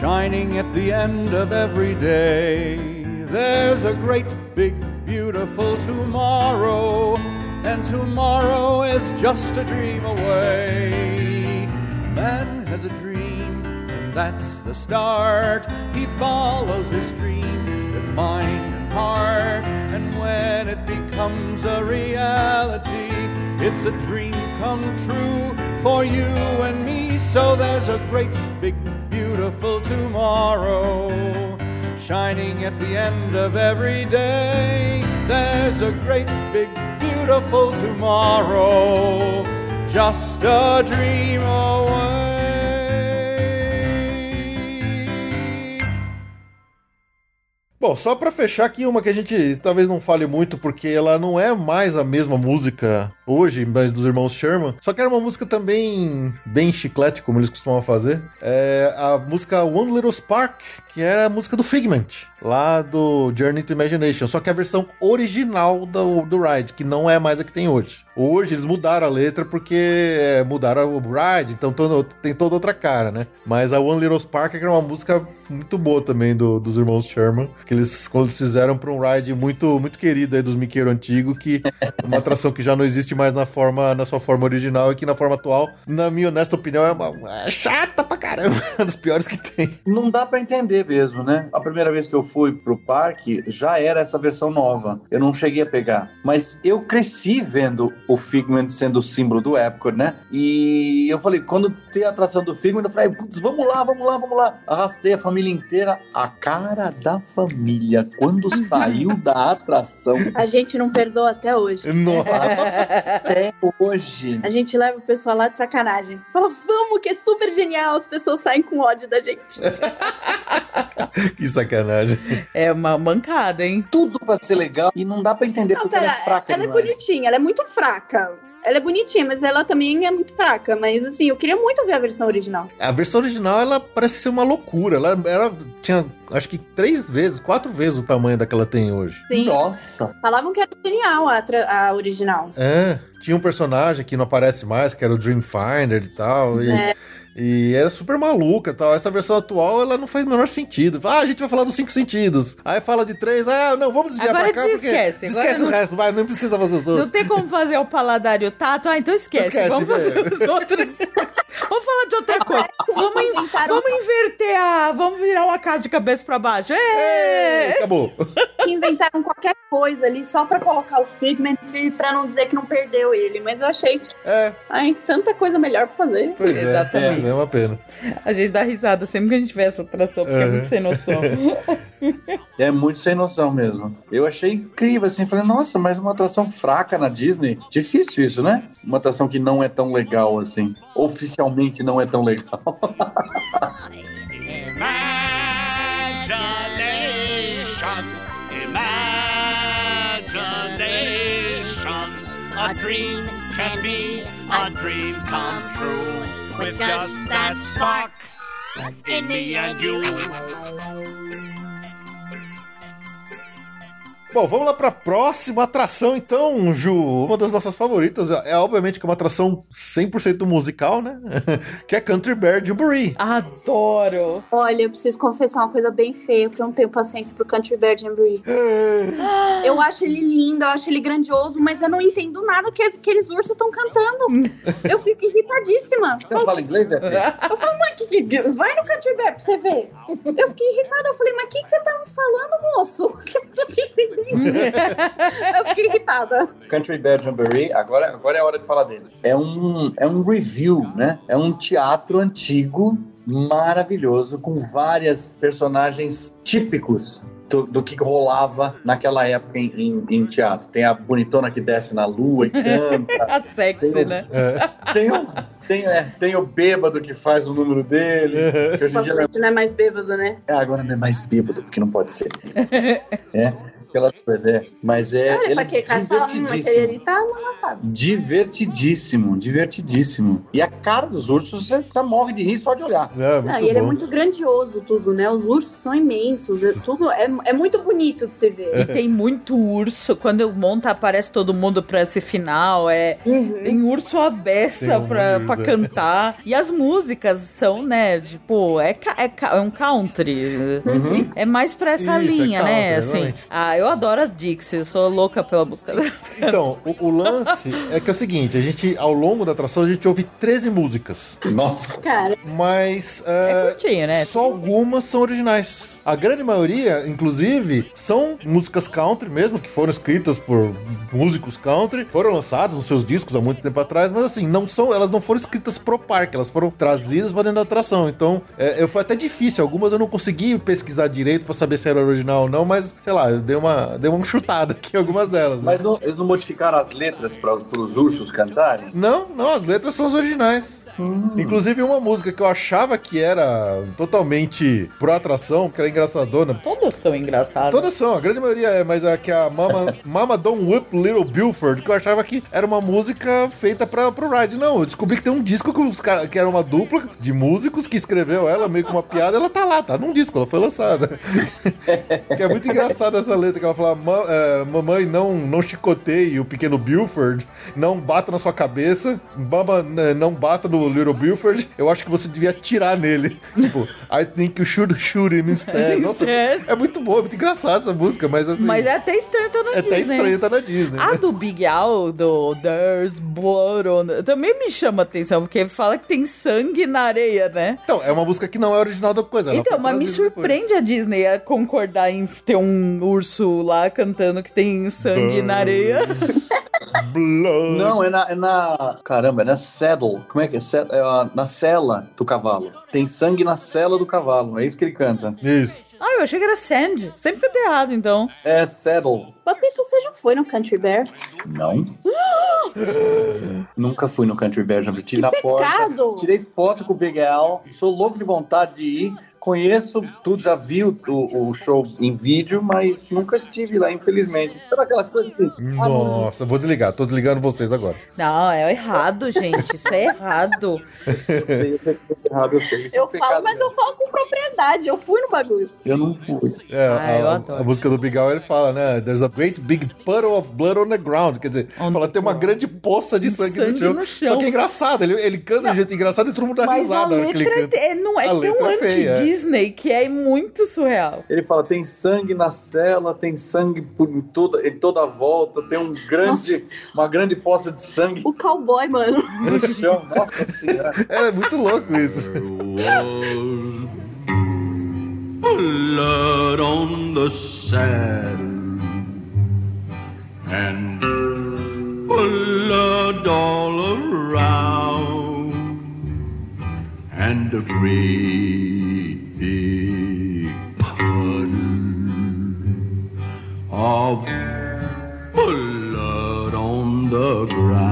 shining at the end of every day. There's a great, big, beautiful tomorrow, and tomorrow is just a dream away. Man has a dream, and that's the start. He follows his dream with mind and heart, and when it becomes a reality, it's a dream come true for you and me. So there's a great, big, beautiful tomorrow shining at the end of every day. There's a great, big, beautiful tomorrow just a dream away. Bom, só pra fechar aqui uma que a gente talvez não fale muito, porque ela não é mais a mesma música hoje, mas dos irmãos Sherman. Só que era uma música também bem chiclete, como eles costumam fazer. É a música One Little Spark, que era a música do Figment, lá do Journey to Imagination. Só que a versão original do, do Ride, que não é mais a que tem hoje. Hoje eles mudaram a letra porque é, mudaram o Ride, então todo- tem toda outra cara, né? Mas a One Little Spark era uma música muito boa também do- dos irmãos Sherman, que eles, eles fizeram para um ride muito, muito querido aí dos Miqueiro antigo, que é uma atração que já não existe mais na forma, na sua forma original e que na forma atual, na minha honesta opinião, é, uma, é chata pra caramba, uma das piores que tem. Não dá pra entender mesmo, né? A primeira vez que eu fui pro parque já era essa versão nova. Eu não cheguei a pegar. Mas eu cresci vendo o Figment sendo o símbolo do Epcot, né? E eu falei, quando tem a atração do Figment, eu falei, putz, vamos lá, vamos lá, vamos lá. Arrastei a família inteira. A cara da família, quando saiu da atração, A gente não perdoa até hoje. Nossa. até hoje. A gente leva o pessoal lá de sacanagem. Fala, vamos, que é super genial. As pessoas saem com ódio da gente. que sacanagem. É uma mancada, hein? Tudo pra ser legal e não dá pra entender Não, porque ela pera, é fraca ela é demais. bonitinha, ela é muito fraca. Ela é bonitinha, mas ela também é muito fraca. Mas assim, eu queria muito ver a versão original. A versão original, ela parece ser uma loucura. Ela, ela tinha, acho que três vezes, quatro vezes o tamanho da que ela tem hoje. Sim. Nossa, Falavam que era genial a, a original. É, tinha um personagem que não aparece mais, que era o Dreamfinder e tal. E, É. e era super maluca e tal. Essa versão atual, ela não faz o menor sentido. Ah, a gente vai falar dos cinco sentidos. Aí fala de três, ah, não, vamos desviar Agora pra cá. porque desesquece, agora Esquece o não- resto, vai, não precisa fazer os Não outros. tem como fazer o paladar e o tato. Ah, então esquece. Esquece, Vamos fazer velho. os outros. vamos falar de outra coisa. Vamos, in- vamos inverter a. Vamos virar uma casa de cabeça pra baixo. Ei, acabou. Que inventaram qualquer coisa ali só pra colocar o Figment e pra não dizer que não perdeu ele. Mas eu achei, É, ai, tanta coisa melhor pra fazer. pois é. Exatamente. É uma pena. A gente dá risada sempre que a gente vê essa atração, porque é Uhum. muito sem noção. é muito sem noção mesmo. Eu achei incrível, assim, falei, nossa, mas uma atração fraca na Disney? Difícil isso, né? Uma atração que não é tão legal assim. Oficialmente não é tão legal. Imagination, imagination. A dream can be a dream come true with just that spark in me and you. Bom, vamos lá pra próxima atração, então, Ju. Uma das nossas favoritas. É obviamente que é uma atração 100% musical, né? que é Country Bear Jamboree. Adoro! Olha, eu preciso confessar uma coisa bem feia, porque eu não tenho paciência pro Country Bear Jamboree. Eu acho ele lindo, eu acho ele grandioso, mas eu não entendo nada que aqueles ursos estão cantando. Eu fico irritadíssima. Você fala inglês, Beatriz? Eu falo, mas que, vai no Country Bear pra você ver. Eu fiquei irritada, eu falei, mas o que, que você tava falando, moço? tô te entendendo. Eu fiquei irritada. Country Bear Jamboree, agora, agora é a hora de falar dele. É um, é um review, né? É um teatro antigo, maravilhoso, com várias personagens típicos do, do que rolava naquela época em, em- em teatro. Tem a bonitona que desce na lua e canta. A sexy, Tem- né? Tem o, tem, é, tem o bêbado que faz o número dele. Que hoje em dia não é Não é mais bêbado, né? é, agora não é mais bêbado, porque não pode ser. É, aquela coisa, é. Mas é, Olha ele é hum, divertidíssimo. ali tá amassado. Divertidíssimo, divertidíssimo. E a cara dos ursos, você já morre de rir só de olhar. É, Não, e ele é muito grandioso, tudo, né? Os ursos são imensos, é, tudo é, é muito bonito de se ver. E tem muito urso. Quando eu monto, aparece todo mundo pra esse final. É, Tem urso à beça um pra, urso, pra cantar. E as músicas são, né? Tipo, é, é, é um country. É mais pra essa Uhum. Isso, é linha, country, né? Assim. exatamente. Eu adoro as Dixie. Eu sou louca pela música delas. Então, o, o lance é que é o seguinte, a gente, ao longo da atração, a gente ouve 13 músicas. Nossa. Cara, Mas é, curtinho, né? só algumas são originais. A grande maioria, inclusive, são músicas country mesmo, que foram escritas por músicos country, foram lançados nos seus discos há muito tempo atrás, mas assim, não são, elas não foram escritas pro parque, elas foram trazidas para dentro da atração. Então, é, eu foi até difícil. Algumas eu não consegui pesquisar direito pra saber se era original ou não, mas sei lá, eu dei uma, dei uma chutada aqui em algumas delas. né? Mas não- eles não modificaram as letras para os ursos cantarem? Não, não, as letras são as originais. Inclusive uma música que eu achava que era totalmente pro atração, que era engraçadona. Todas são engraçadas. Todas são, a grande maioria é, mas a que a Mama, Mama Don't Whip Little Buford, que eu achava que era uma música feita pra, pro ride. Não, eu descobri que tem um disco que, os cara, que era uma dupla de músicos que escreveu ela, meio que uma piada, ela tá lá, tá num disco, ela foi lançada. que é muito engraçada essa letra, que ela fala, "Ma- é, mamãe, não, não chicoteie o pequeno Buford, não bata na sua cabeça, mama, né, não bata no Little Buford, eu acho que você devia atirar nele. tipo, I think you should shoot him instead. Nossa, é muito boa, é muito engraçada essa música, mas assim... Mas é até estranho tá na é até Disney. estranho tá na Disney. A né? do Big Al, do There's Blood on... Também me chama atenção, porque fala que tem sangue na areia, né? Então, é uma música que não é original da coisa. Então, mas me traduzida depois. surpreende a Disney a concordar em ter um urso lá cantando que tem sangue na areia. Blood. Não, é na, é na. Caramba, é na saddle. Como é que é? É na cela do cavalo. Tem sangue na cela do cavalo. É isso que ele canta. Isso. Ah, eu achei que era Sand. Sempre cantei errado, então. É saddle. Papito, você já foi no Country Bear? Não. Nunca fui no Country Bear Jamboree. Tirei na porta. pecado! Tirei foto com o Big Al. Sou louco de vontade de ir. Conheço tudo, já vi o, o- o show em vídeo, mas nunca estive lá, infelizmente. Sabe aquela coisa que. Não, Nossa, vou desligar. Tô desligando vocês agora. Não, é errado, gente. Isso é errado. eu sei, eu sei é errado, eu sei. Isso é um Eu falo, pecado mas eu falo com propriedade. Eu fui no bagulho. Eu não fui. É, Ah, a, a música do Bigal ele fala, né? There's a great big puddle of blood on the ground. Quer dizer, On fala tem uma grande poça de sangue, Sangue no, chão. no chão. Só que é engraçado, ele, ele canta de um jeito engraçado e todo mundo dá Mas a risada ele letra é, não, é A tão letra é é. anti-Disney que é muito surreal. Ele fala: tem sangue na cela, tem sangue por em toda, em toda a volta, tem um grande, uma grande poça de sangue O cowboy, mano. no chão. Nossa senhora. É muito louco isso. blood on the sand and blood all around and a puddle of blood on the ground.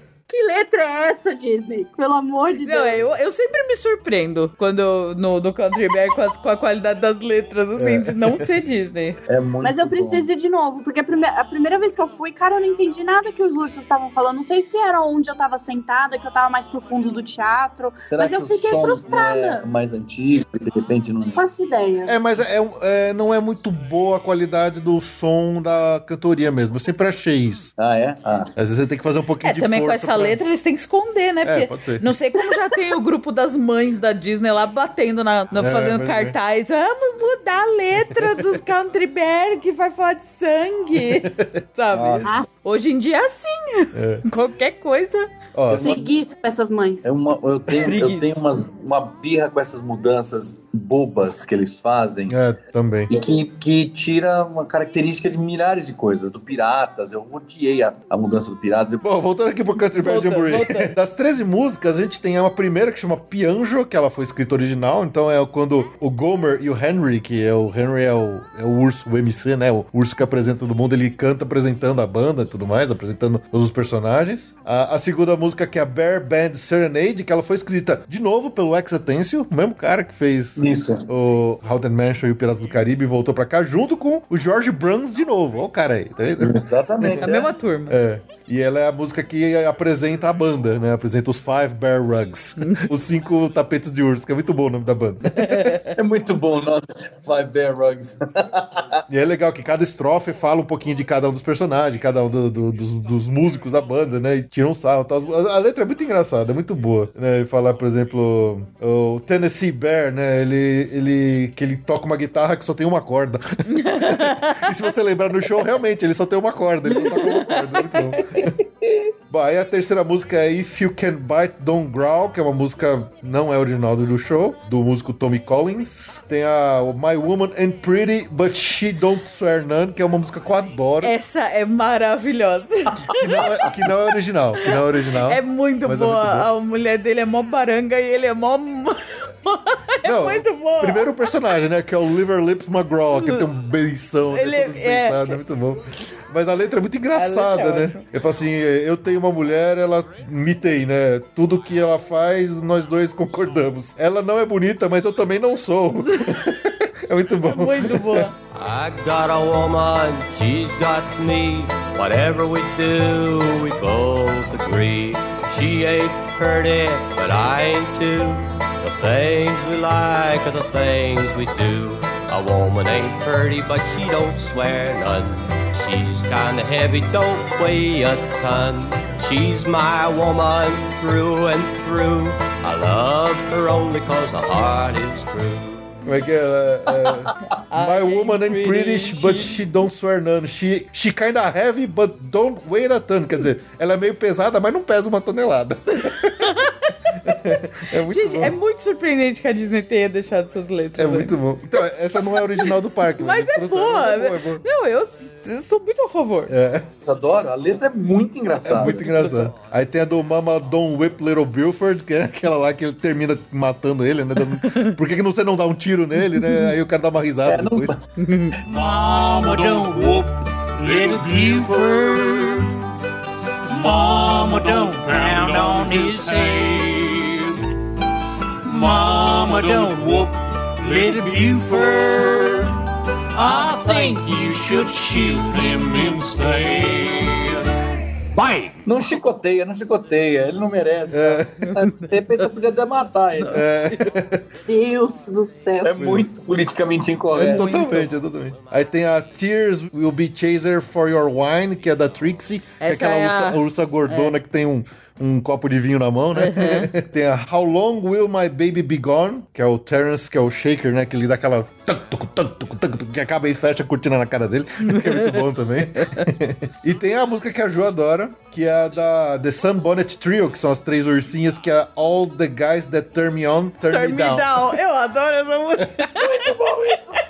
Que letra é essa, Disney? Pelo amor de Não, Deus. eu, eu sempre me surpreendo quando no, no Country Bear com, as- com a qualidade das letras, assim, de não ser Disney. É muito Mas eu bom. preciso ir de novo, porque a, prime- a primeira vez que eu fui, cara, eu não entendi nada que os ursos estavam falando. Não sei se era onde eu tava sentada, que eu tava mais pro fundo do teatro. Será mas que eu o fiquei som frustrada. é mais antigo de repente não. Não faço ideia. É, mas é, um- é, não é muito boa a qualidade do som da cantoria mesmo. Eu sempre achei isso. Ah, é? Ah. Às vezes você tem que fazer um pouquinho É, de também com força essa pra- letra eles têm que esconder, né? É, Porque pode ser. não sei como já tem o grupo das mães da Disney lá batendo na, na- É, fazendo mas cartaz. Vamos mudar a letra dos Country Bear que vai falar de sangue. Sabe? Ah. Hoje em dia é assim. É. Qualquer coisa. Ó, Preguiça pra essas mães. É uma, eu, tenho, eu tenho umas uma birra com essas mudanças bobas que eles fazem. É, também. E que, que tira uma característica de milhares de coisas. Do Piratas, eu odiei a, a mudança do Piratas. Bom, voltando aqui pro Country Bear Jamboree. Das 13 músicas, a gente tem uma primeira que chama Pianjo, que ela foi escrita original. Então é quando o Gomer e o Henry, que é o Henry é o, é o urso, o MC, né? O urso que apresenta todo mundo, ele canta apresentando a banda e tudo mais, apresentando todos os personagens. A, a segunda música que é a Bear Band Serenade, que ela foi escrita de novo pelo Atencio, o mesmo cara que fez Isso. o Haunted Mansion e o Piratas do Caribe e voltou pra cá, junto com o George Bruns de novo. Olha o cara aí, tá? Exatamente. A é. mesma turma. É. E ela é a música que apresenta a banda, né? Apresenta os Five Bear Rugs. os cinco tapetes de urso, que é muito bom o nome da banda. É muito bom o nome. Five Bear Rugs. E é legal que cada estrofe fala um pouquinho de cada um dos personagens, cada um do- do- dos, dos músicos da banda, né? E tira um sarro. e tal. A, a letra é muito engraçada, é muito boa. Né? Ele fala, por exemplo, o Tennessee Bear, né? Ele, ele, que ele toca uma guitarra que só tem uma corda. e se você lembrar no show, realmente, ele só tem uma corda, ele só toca uma corda. É muito bom. Bom, aí a terceira música é If You Can Bite, Don't Growl, que é uma música, não é original do show, do músico Tommy Collins. Tem a My Woman and Pretty, But She Don't Swear None, que é uma música que eu adoro, Essa é maravilhosa. que não é, que não é original, que não é original. É muito é boa. muito boa. A mulher dele é mó baranga e ele é mó. é Não, muito boa. Primeiro personagem, né, que é o Liver Lips McGraw, que tem um beição, né, Ele é- desbeiçado, é muito bom. Mas a letra é muito engraçada, é né? Ele fala assim: eu tenho uma mulher, ela me tem, né? Tudo que ela faz, nós dois concordamos. Ela não é bonita, mas eu também não sou. é muito bom. Muito boa. I got a woman, she's got me. Whatever we do, we both agree. She ain't pretty, but I ain't too. The things we like are the things we do. A woman ain't pretty, but she don't swear none. She's kinda heavy, don't weigh a ton. She's my woman through and through. I love her only cause the heart is true. Como é que é? é My woman ain't pretty, but she don't swear none. She, she kinda heavy, but don't weigh a ton. Quer dizer, ela é meio pesada, mas não pesa uma tonelada. é muito Gente, bom. é muito surpreendente que a Disney tenha deixado essas letras. É aí. muito bom. Então, essa não é original do parque. Mas é eles boa. trouxeram- é boa, é boa. Não, eu, eu sou muito a favor. É, Eu adoro. A letra é muito é engraçada. muito engraçado. Aí tem a do Mama Don't Whip Little Buford, que é aquela lá que ele termina matando ele, né? Por que, que você não dá um tiro nele, né? Aí o cara dá uma risada É, não depois. Mama don't whoop little Buford. Mama don't pound on his head. Mama don't whoop little Buford. I think you should shoot him instead. Bang! Não chicoteia, não chicoteia. Ele não merece. De repente você podia até matar ele. Deus do céu. É muito politicamente É incorreto. totalmente, é totalmente. Aí tem a Tears Will Be Chaser for Your Wine, que é da Trixie, que é Essa aquela é a- ursa, ursa gordona que tem um, um copo de vinho na mão, né? tem a How Long Will My Baby Be Gone, que é o Terrence, que é o shaker, né? Que ele dá aquela. que acaba e fecha a cortina na cara dele, que é muito bom também. e tem a música que a Ju adora, que é a da The Sunbonnet Trio, que são as três ursinhas, que é All the Guys That Turn Me On, Turn, Turn Me me Down. down. Eu adoro essa música. muito bom isso.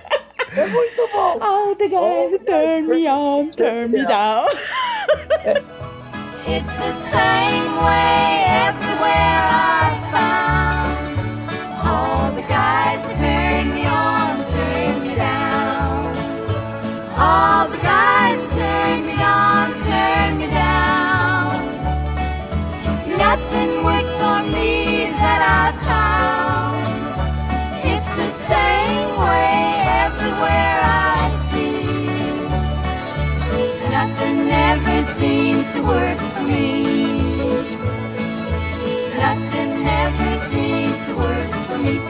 É muito bom. All the guys turn me on, turn me down. It's the same way everywhere I've found. All the guys turn me on, turn me down. All the guys seems to work for me. Nothing ever seems to work for me.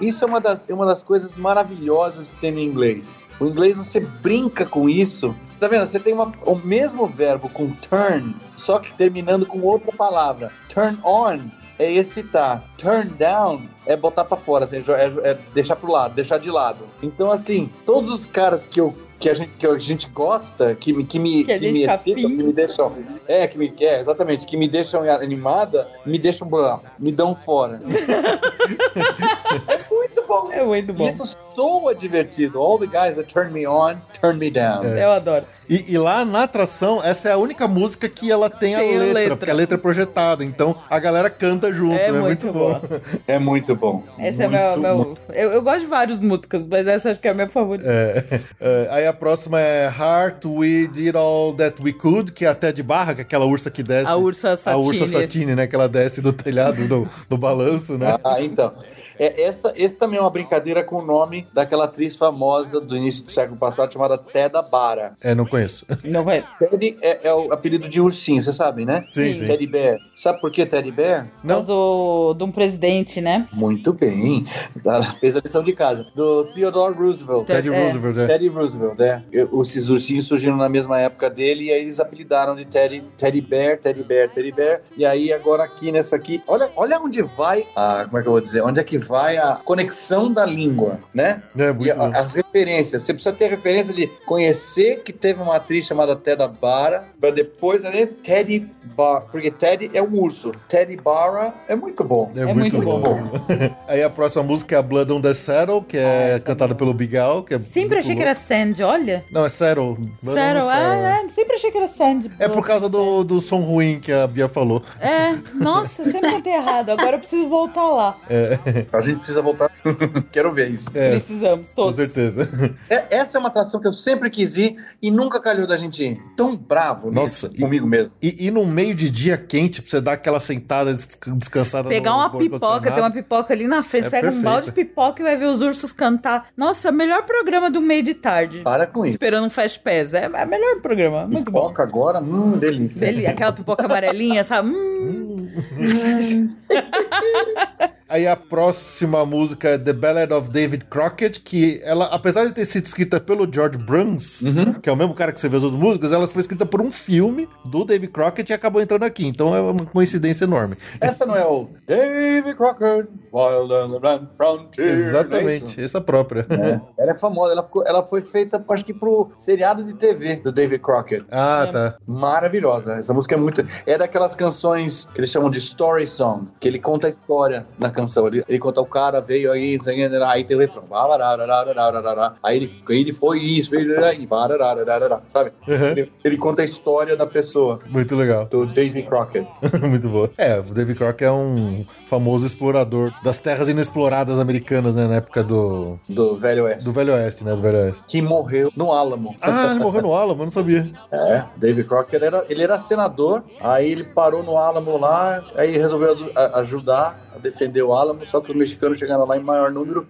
Isso é uma, das, é uma das coisas maravilhosas que tem no inglês. O inglês você brinca com isso. Você tá vendo? Você tem uma- o mesmo verbo com turn, só que terminando com outra palavra. Turn on. é excitar. Turn down é botar pra fora, assim, é, é deixar pro lado, deixar de lado. Então, assim, todos os caras que eu que a gente, que a gente gosta, que, me- que me, Que que me tá excitam, que me deixam. É, que me é, exatamente, que me deixam animada, me deixam blá, me dão fora. é muito bom. É muito bom. Isso soa divertido. All the guys that turn me on, turn me down. Eu adoro. E, e lá na atração, essa é a única música que ela tem, Tem a a letra, letra. porque a letra é projetada. Então a galera canta junto, É é, muito muito, bom. É muito bom. Essa é meu. Muito meu eu, eu gosto de várias músicas, mas essa acho que é a minha favorita. É, é, aí a próxima é Heart, We Did All That We Could, que é a Ted Barra, que é aquela ursa que desce. A ursa A ursa Satine. Satine, né? Que ela desce do telhado do, do balanço, né? Ah, então. É, essa, esse também é uma brincadeira com o nome daquela atriz famosa do início do século passado chamada Teda Bara. É, não conheço. Não conheço. Teddy é, é o apelido de ursinho, você sabe, né? Sim, sim. Teddy Bear. Sabe por que Teddy Bear? Por causa do, de um presidente, né? Muito bem. Ela fez a lição de casa. Do Theodore Roosevelt. Teddy É. Roosevelt, é. Teddy Roosevelt, é. Esses ursinhos surgiram na mesma época dele e aí eles apelidaram de Teddy, Teddy Bear, Teddy Bear, Teddy Bear. E aí agora aqui nessa aqui, olha, olha onde vai a, como é que eu vou dizer? Onde é que vai a conexão da língua, né? É, E muito a- bom. as referências. Você precisa ter referência de conhecer que teve uma atriz chamada Teda Bara, pra depois né, Teddy Bar, porque Teddy é um urso. Teddy Bara é muito bom. É, É muito, muito bom. Aí a próxima música é a Blood on the Saddle, que é cantada pelo Bigal. Que é Sempre achei que louco. era Sand, olha. Não, é Saddle. Blood Sério, Saddle. ah, é, sempre achei que era Sand. É por causa do, do som ruim que a Bia falou. É, nossa, sempre cantei errado. Agora eu preciso voltar lá. A gente precisa voltar. Quero ver isso. É, Precisamos, com todos. certeza. É- essa é uma atração que eu sempre quis ir e nunca calhou da gente ir. Tão bravo Nossa, nisso, comigo mesmo. E, e no meio de dia quente, pra você dar aquela sentada des- descansada Pegar no uma no pipoca, tem uma pipoca ali na frente, É você pega um perfeita. balde de pipoca e vai ver os ursos cantar. Nossa, melhor programa do meio de tarde. Para com isso. Esperando um Fast Pass. É, é melhor programa, muito bom. Pipoca agora, hum, delícia. Ele, aquela pipoca amarelinha, sabe? Hum, Aí a próxima música é The Ballad of David Crockett, que ela, apesar de ter sido escrita pelo George Bruns, Uhum. que é o mesmo cara que você vê as outras músicas, ela foi escrita por um filme do David Crockett e acabou entrando aqui. Então é uma coincidência enorme. Essa não é o Davy Crockett, Wild on the Run Frontier. é Exatamente, isso? essa própria. É, ela é famosa, ela, ficou- ela foi feita, acho que pro seriado de TV do David Crockett. Ah, tá. Maravilhosa. Essa música é muito. É daquelas canções que eles chamam de story song, que ele conta a história na canção canção ali. Ele conta o cara, veio aí, aí tem o refrão. Aí ele, ele foi isso, ele, sabe? Uhum. Ele, ele, conta a história da pessoa. Muito legal. Do Davy Crockett. Muito bom. É, o Davy Crockett é um famoso explorador das terras inexploradas americanas, né? Na época do. Do Velho Oeste. Do Velho Oeste, né? Do Velho Oeste. Que morreu no Alamo. Ah, ele morreu no Alamo, eu não sabia. É, Davy Crockett era, ele era senador, aí ele parou no Alamo lá, aí resolveu ajudar defender o Álamo, só que os mexicanos chegaram lá em maior número.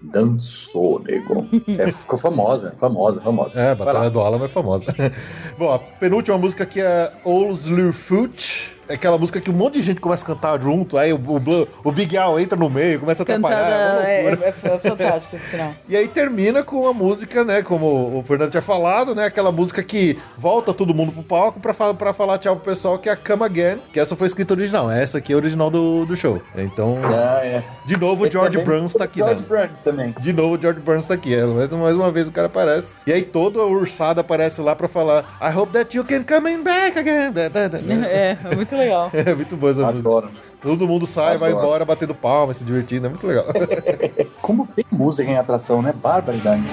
Dançou, nego. É, ficou famosa, famosa, famosa. É, a. Batalha do Alamo é famosa. Bom, a penúltima música aqui é Old Slewfoot. É aquela música que um monte de gente começa a cantar junto, aí o, o, o Big Al entra no meio, começa a atrapalhar. Cantada. é uma É, loucura. é, é fantástico esse final. E aí termina com uma música, né? Como o Fernando tinha falado, né? Aquela música que volta todo mundo pro palco pra, pra falar tchau pro pessoal, que é a Come Again, que essa foi escrita original. Essa aqui é a original do, do show. Então, Ah, é. de novo, o George Bruns tá aqui, George né? Bruns também. De novo, o George Burns tá aqui. É, Mais, mais uma vez o cara aparece. E aí toda a ursada aparece lá pra falar I hope that you can come back again. É, é muito legal. É muito boa essa música. Adoro. Todo mundo sai, vai Adoro. embora batendo palma, se divertindo. É muito legal. Como tem música em atração, né? Barbaridade.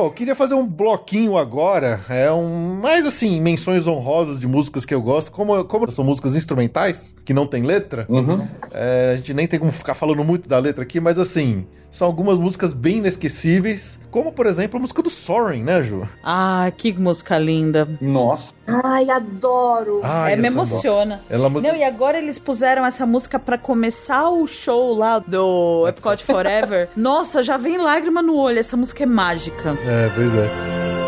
Bom, eu queria fazer um bloquinho agora. É um. Mais assim, menções honrosas de músicas que eu gosto. Como, como são músicas instrumentais, que não tem letra, Uhum. é, a gente nem tem como ficar falando muito da letra aqui, mas assim. São algumas músicas bem inesquecíveis, como por exemplo a música do Soren, né, Ju? Ah, que música linda. Nossa. Ai, adoro. Ai, é, me essa emociona. Ela é Não, e agora eles puseram essa música pra começar o show lá do Epcot Forever. Nossa, já vem lágrima no olho. Essa música é mágica. É, pois é.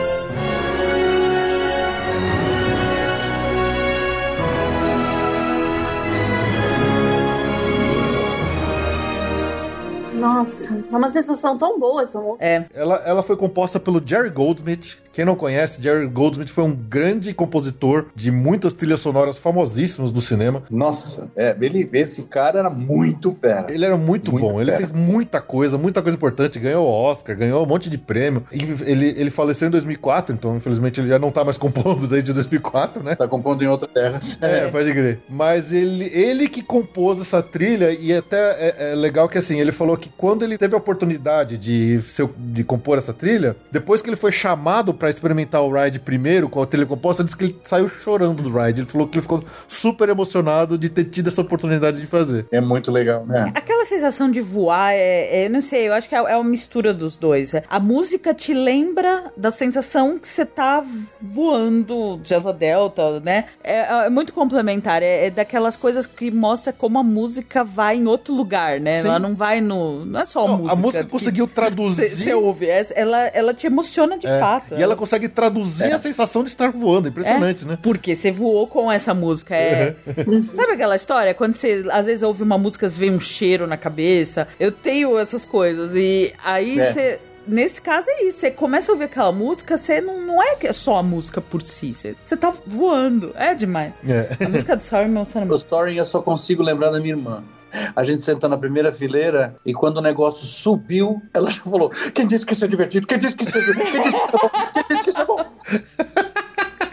Nossa, é uma sensação tão boa essa música. É. Ela, ela foi composta pelo Jerry Goldsmith. Quem não conhece, Jerry Goldsmith foi um grande compositor de muitas trilhas sonoras famosíssimas do cinema. Nossa, é, ele, esse cara era muito fera. Ele era muito, Muito bom, ele fera. fez muita coisa, muita coisa importante, ganhou Oscar, ganhou um monte de prêmio. Ele, ele faleceu em 2004, então infelizmente ele já não tá mais compondo desde 2004, né? Tá compondo em outra terra. É, pode crer. Mas ele, ele que compôs essa trilha, e até é, é legal que assim, ele falou que quando ele teve a oportunidade de, de compor essa trilha, depois que ele foi chamado pra experimentar o ride primeiro com a trilha composta, ele disse que ele saiu chorando do ride. Ele falou que ele ficou super emocionado de ter tido essa oportunidade de fazer. É muito legal, né? Aquela sensação de voar, é, é- não sei, eu acho que é, é uma mistura dos dois. A música te lembra da sensação que você tá voando de asa delta, né? É, é muito complementar, é, é daquelas coisas que mostra como a música vai em outro lugar, né? Sim. Ela não vai no... Não é só a Não, música. a música conseguiu traduzir. Você ouve, é- ela, ela te emociona de É, fato. E ela consegue traduzir a sensação de estar voando. Impressionante, É, né? Porque você voou com essa música. É. Sabe aquela história? Quando você às vezes ouve uma música, vem um cheiro na cabeça. Eu tenho essas coisas. E aí É. você. Nesse caso é isso, você começa a ouvir aquela música, você não, não é é só a música por si, você, você tá voando, é demais. É. A música do Sorry me emociona O muito. Story eu só consigo lembrar da minha irmã. A gente sentou na primeira fileira e quando o negócio subiu, ela já falou: Quem disse que isso é divertido? Quem disse que isso é divertido? Quem disse que isso é bom? Quem disse que isso é bom?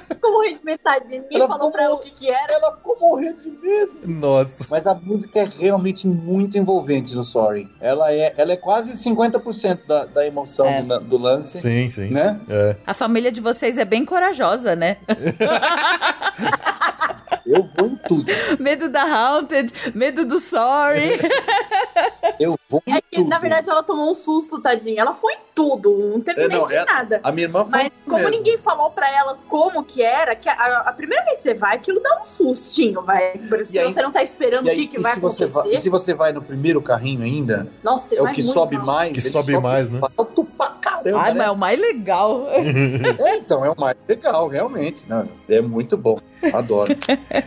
Ficou morrendo de metade. Ninguém Ela falou ficou- pra ela o que que era. Ela ficou morrendo de medo. Nossa. Mas a música é realmente muito envolvente no Sorry. Ela é, ela é quase 50% da, da emoção É. do, do lance. Sim, sim. Né? É. A família de vocês é bem corajosa, né? Eu vou em tudo. medo da Haunted, medo do Sorry. Eu vou em É que, tudo. na verdade, ela tomou um susto, tadinha. Ela foi em tudo, não teve É, medo não, de é- nada. A minha irmã foi Mas como mesmo. ninguém falou pra ela como que era, que a, a primeira vez que você vai, aquilo dá um sustinho, vai. Se aí- você não tá esperando o que, que vai acontecer. vai, e se você vai no primeiro carrinho ainda, Nossa, é o que sobe mais. Que ele sobe mais, né? Alto pra caramba. Ai, né? mas é o mais legal. É, então, é o mais legal, realmente. Não, é muito bom. Adoro.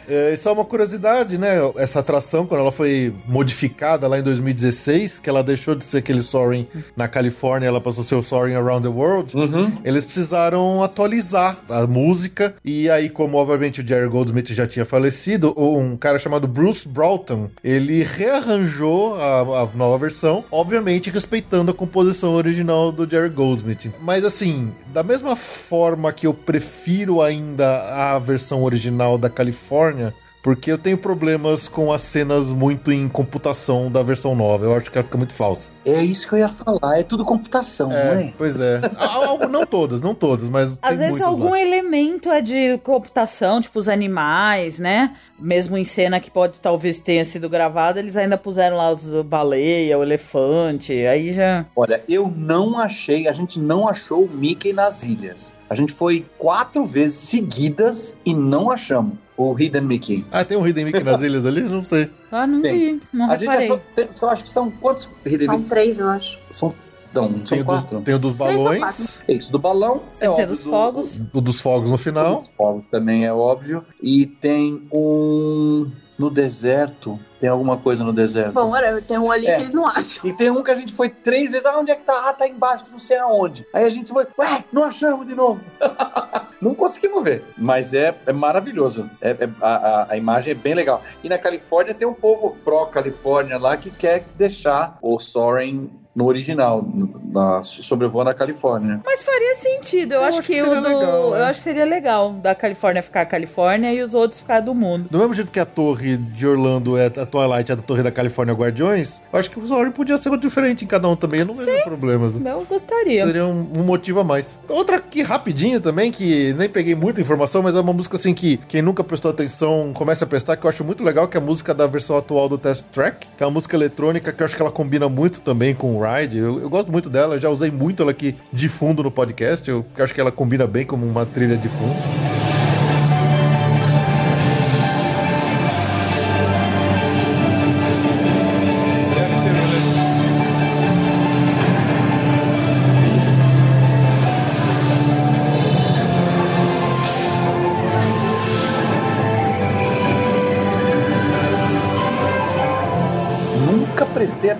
É, e só uma curiosidade, né? Essa atração, quando ela foi modificada lá em 2016, que ela deixou de ser aquele Soaring na Califórnia, ela passou a ser o Soaring Around the World, Uhum. eles precisaram atualizar a música. E aí, como obviamente o Jerry Goldsmith já tinha falecido, um cara chamado Bruce Broughton, ele rearranjou a, a nova versão, obviamente respeitando a composição original do Jerry Goldsmith. Mas assim, da mesma forma que eu prefiro ainda a versão original da Califórnia, porque eu tenho problemas com as cenas muito em computação da versão nova. Eu acho que ela fica muito falsa. É isso que eu ia falar. É tudo computação, não É, é? pois é. Algo, não todas, não todas, mas tem Às vezes algum lá. elemento é de computação, tipo os animais, né? Mesmo em cena que pode talvez tenha sido gravada, eles ainda puseram lá os baleia, o elefante, aí já. Olha, eu não achei, a gente não achou o Mickey nas ilhas. A gente foi quatro vezes seguidas e não achamos o Hidden Mickey. Ah, tem um Hidden Mickey nas ilhas ali? Não sei. Ah, não Tem. vi, não a gente reparei. achou, tem- só acho que são quantos Hidden São Mickey? três, eu acho. São, não, Tem são o, dos, tem o dos balões, É isso, do balão. Você é tem óbvio, dos do- fogos. o dos fogos no do- final. dos fogos também é óbvio. E tem um no deserto. Tem alguma coisa no deserto. Bom, tem um ali É. que eles não acham. E tem um que a gente foi três vezes. Ah, onde é que tá? Ah, tá embaixo, não sei aonde. Aí a gente foi, ué, não achamos de novo. não conseguimos ver. Mas é, é maravilhoso. É, é- a, a- a imagem é bem legal. E na Califórnia tem um povo pró-Califórnia lá que quer deixar o Soaring no original, na, sobrevoando a Califórnia. Mas faria sentido. Eu, Eu acho, acho que que, o seria do. legal, né? Eu acho que seria legal da Califórnia ficar a Califórnia e os outros ficar do mundo. Do mesmo jeito que a torre de Orlando é a Twilight, é da torre da Califórnia Guardiões, eu acho que o Soaring podia ser diferente em cada um também. Eu não vejo problemas. Eu gostaria. Seria um, um motivo a mais. Outra aqui rapidinho também, que nem peguei muita informação, mas é uma música assim que quem nunca prestou atenção comece a prestar, que eu acho muito legal, que é a música da versão atual do Test Track, que é uma música eletrônica que eu acho que ela combina muito também com o Ride. Eu, eu gosto muito dela, já usei muito ela aqui de fundo no podcast, eu acho que ela combina bem como uma trilha de fundo.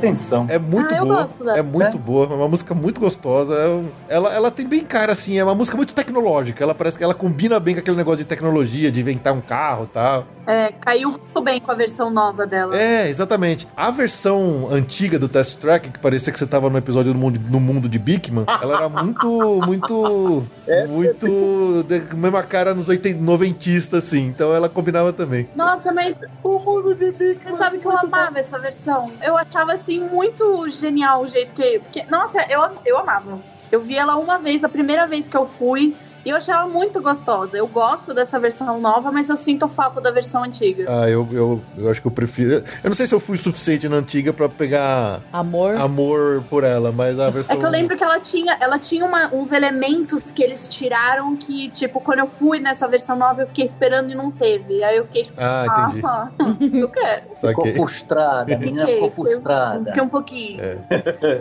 Atenção. É muito Ah, eu boa. É muito É? boa. É uma música muito gostosa. é Ela, ela tem bem cara, assim. É uma música muito tecnológica. Ela parece que ela combina bem com aquele negócio de tecnologia, de inventar um carro e tal. É, caiu muito bem com a versão nova dela. É, exatamente. A versão antiga do Test Track, que parecia que você tava no episódio do mundo, no mundo de Bigman, ela era muito, muito, muito. De, mesma cara nos 80, noventista, assim. Então ela combinava também. Nossa, mas o mundo de Big Você sabe que eu amava essa versão. Eu achava assim muito genial o jeito que. que- nossa, eu, eu amava. Eu vi ela uma vez, a primeira vez que eu fui. E eu achei ela muito gostosa. Eu gosto dessa versão nova, mas eu sinto falta da versão antiga. Ah, eu, eu, eu acho que eu prefiro. Eu não sei se eu fui suficiente na antiga pra pegar Amor. amor por ela, mas a versão. É que eu lembro que ela tinha, ela tinha uma- uns elementos que eles tiraram que, tipo, quando eu fui nessa versão nova, eu fiquei esperando e não teve. Aí eu fiquei tipo, Ah, entendi. ah, eu quero. Ficou frustrada, a menina Fiquei, ficou frustrada. Fiquei um pouquinho.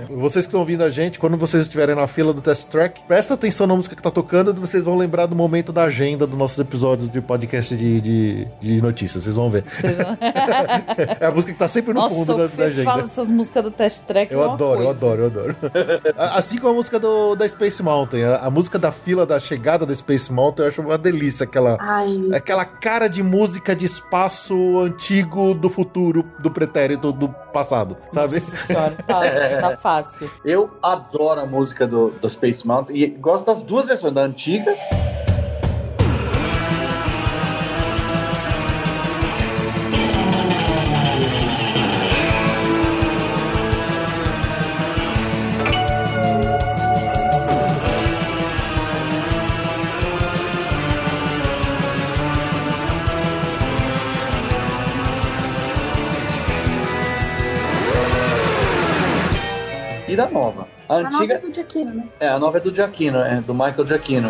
Vocês que estão ouvindo a gente, quando vocês estiverem na fila do test track, presta atenção na música que tá tocando vocês vão lembrar do momento da agenda dos nossos episódios de podcast de, de, de notícias. Vocês vão ver. Vocês vão- É a música que tá sempre no Nossa, fundo da, da agenda. fala essas músicas do Test Track. Eu é uma adoro, eu adoro, eu adoro. Assim como a música do, da Space Mountain. A, a música da fila da chegada da Space Mountain, eu acho uma delícia. Aquela, Ai, aquela cara de música de espaço antigo do futuro, do pretérito do passado, sabe? Nossa senhora, tá, tá fácil. Eu adoro a música do, do Space Mountain e gosto das duas versões, da antiga. A a nova antiga é do Giacchino, né? é a nova é do Giacchino, é do Michael Giacchino.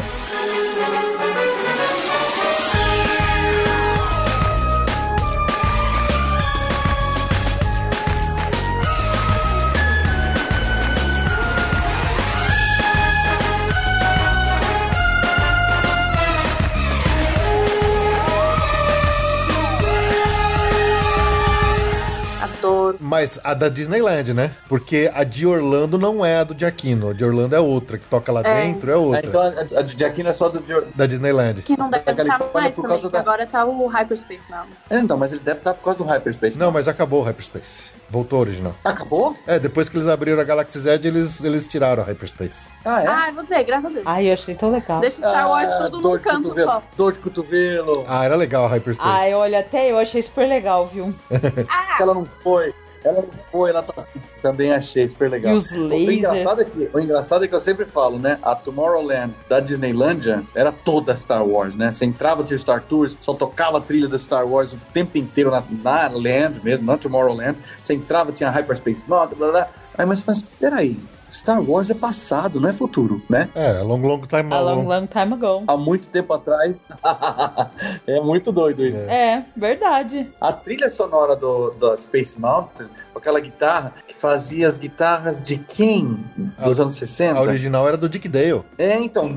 Adoro. Mas a da Disneyland, né? Porque a de Orlando não é a do Giacchino. A de Orlando é outra. Que toca lá É. dentro é É, outra. então a, a do Giacchino é só do. Da Disneyland. Que não deve estar Califórnia mais por também, da- agora tá o Hyperspace não. É, então, mas ele deve estar por causa do Hyperspace. Não, mas acabou o Hyperspace. Voltou ao original. Acabou? É, depois que eles abriram a Galaxy Z, eles, eles tiraram a Hyperspace. Ah, é? Ah, vou dizer, graças a Deus. Ai, eu achei tão legal. Deixa Star Wars Ah, tudo num canto cotovelo, só. Dor de cotovelo. Ah, era legal a Hyperspace. Ai, olha, até eu achei super legal, viu? que ela não foi. Ela foi, ela tá assim. Também achei super legal. E os O lasers. engraçado, é que, o engraçado é que eu sempre falo, né? A Tomorrowland da Disneylandia era toda Star Wars, né? Você entrava tinha Star Tours, só tocava a trilha da Star Wars o tempo inteiro na, na Land mesmo, na Tomorrowland. Você entrava, tinha Hyperspace Mountain, blá blá. Aí, mas, mas peraí, Star Wars é passado, não é futuro, né? É, long, long time A long, along. long time ago. Há muito tempo atrás. é muito doido isso. É, verdade. A trilha sonora do, do Space Mountain, com aquela guitarra que fazia as guitarras de quem? Dos anos 60? A original era do Dick Dale. É, então.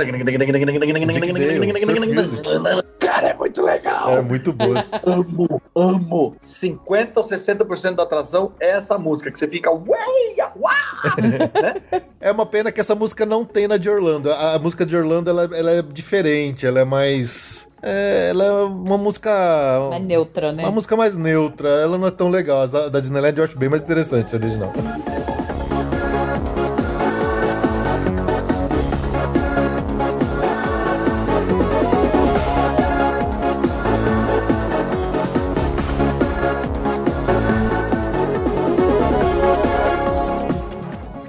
Cara, é muito legal. Era muito boa. Amo, amo. 50 ou 60% da atração é essa música, que você fica. Ué, uá! É uma pena que essa música não tem na de Orlando. A, a música de Orlando ela, ela é diferente, ela é mais. é, ela é uma música. É neutra, né? Uma música mais neutra, ela não é tão legal. As da, da Disneyland eu acho bem mais interessante, a original.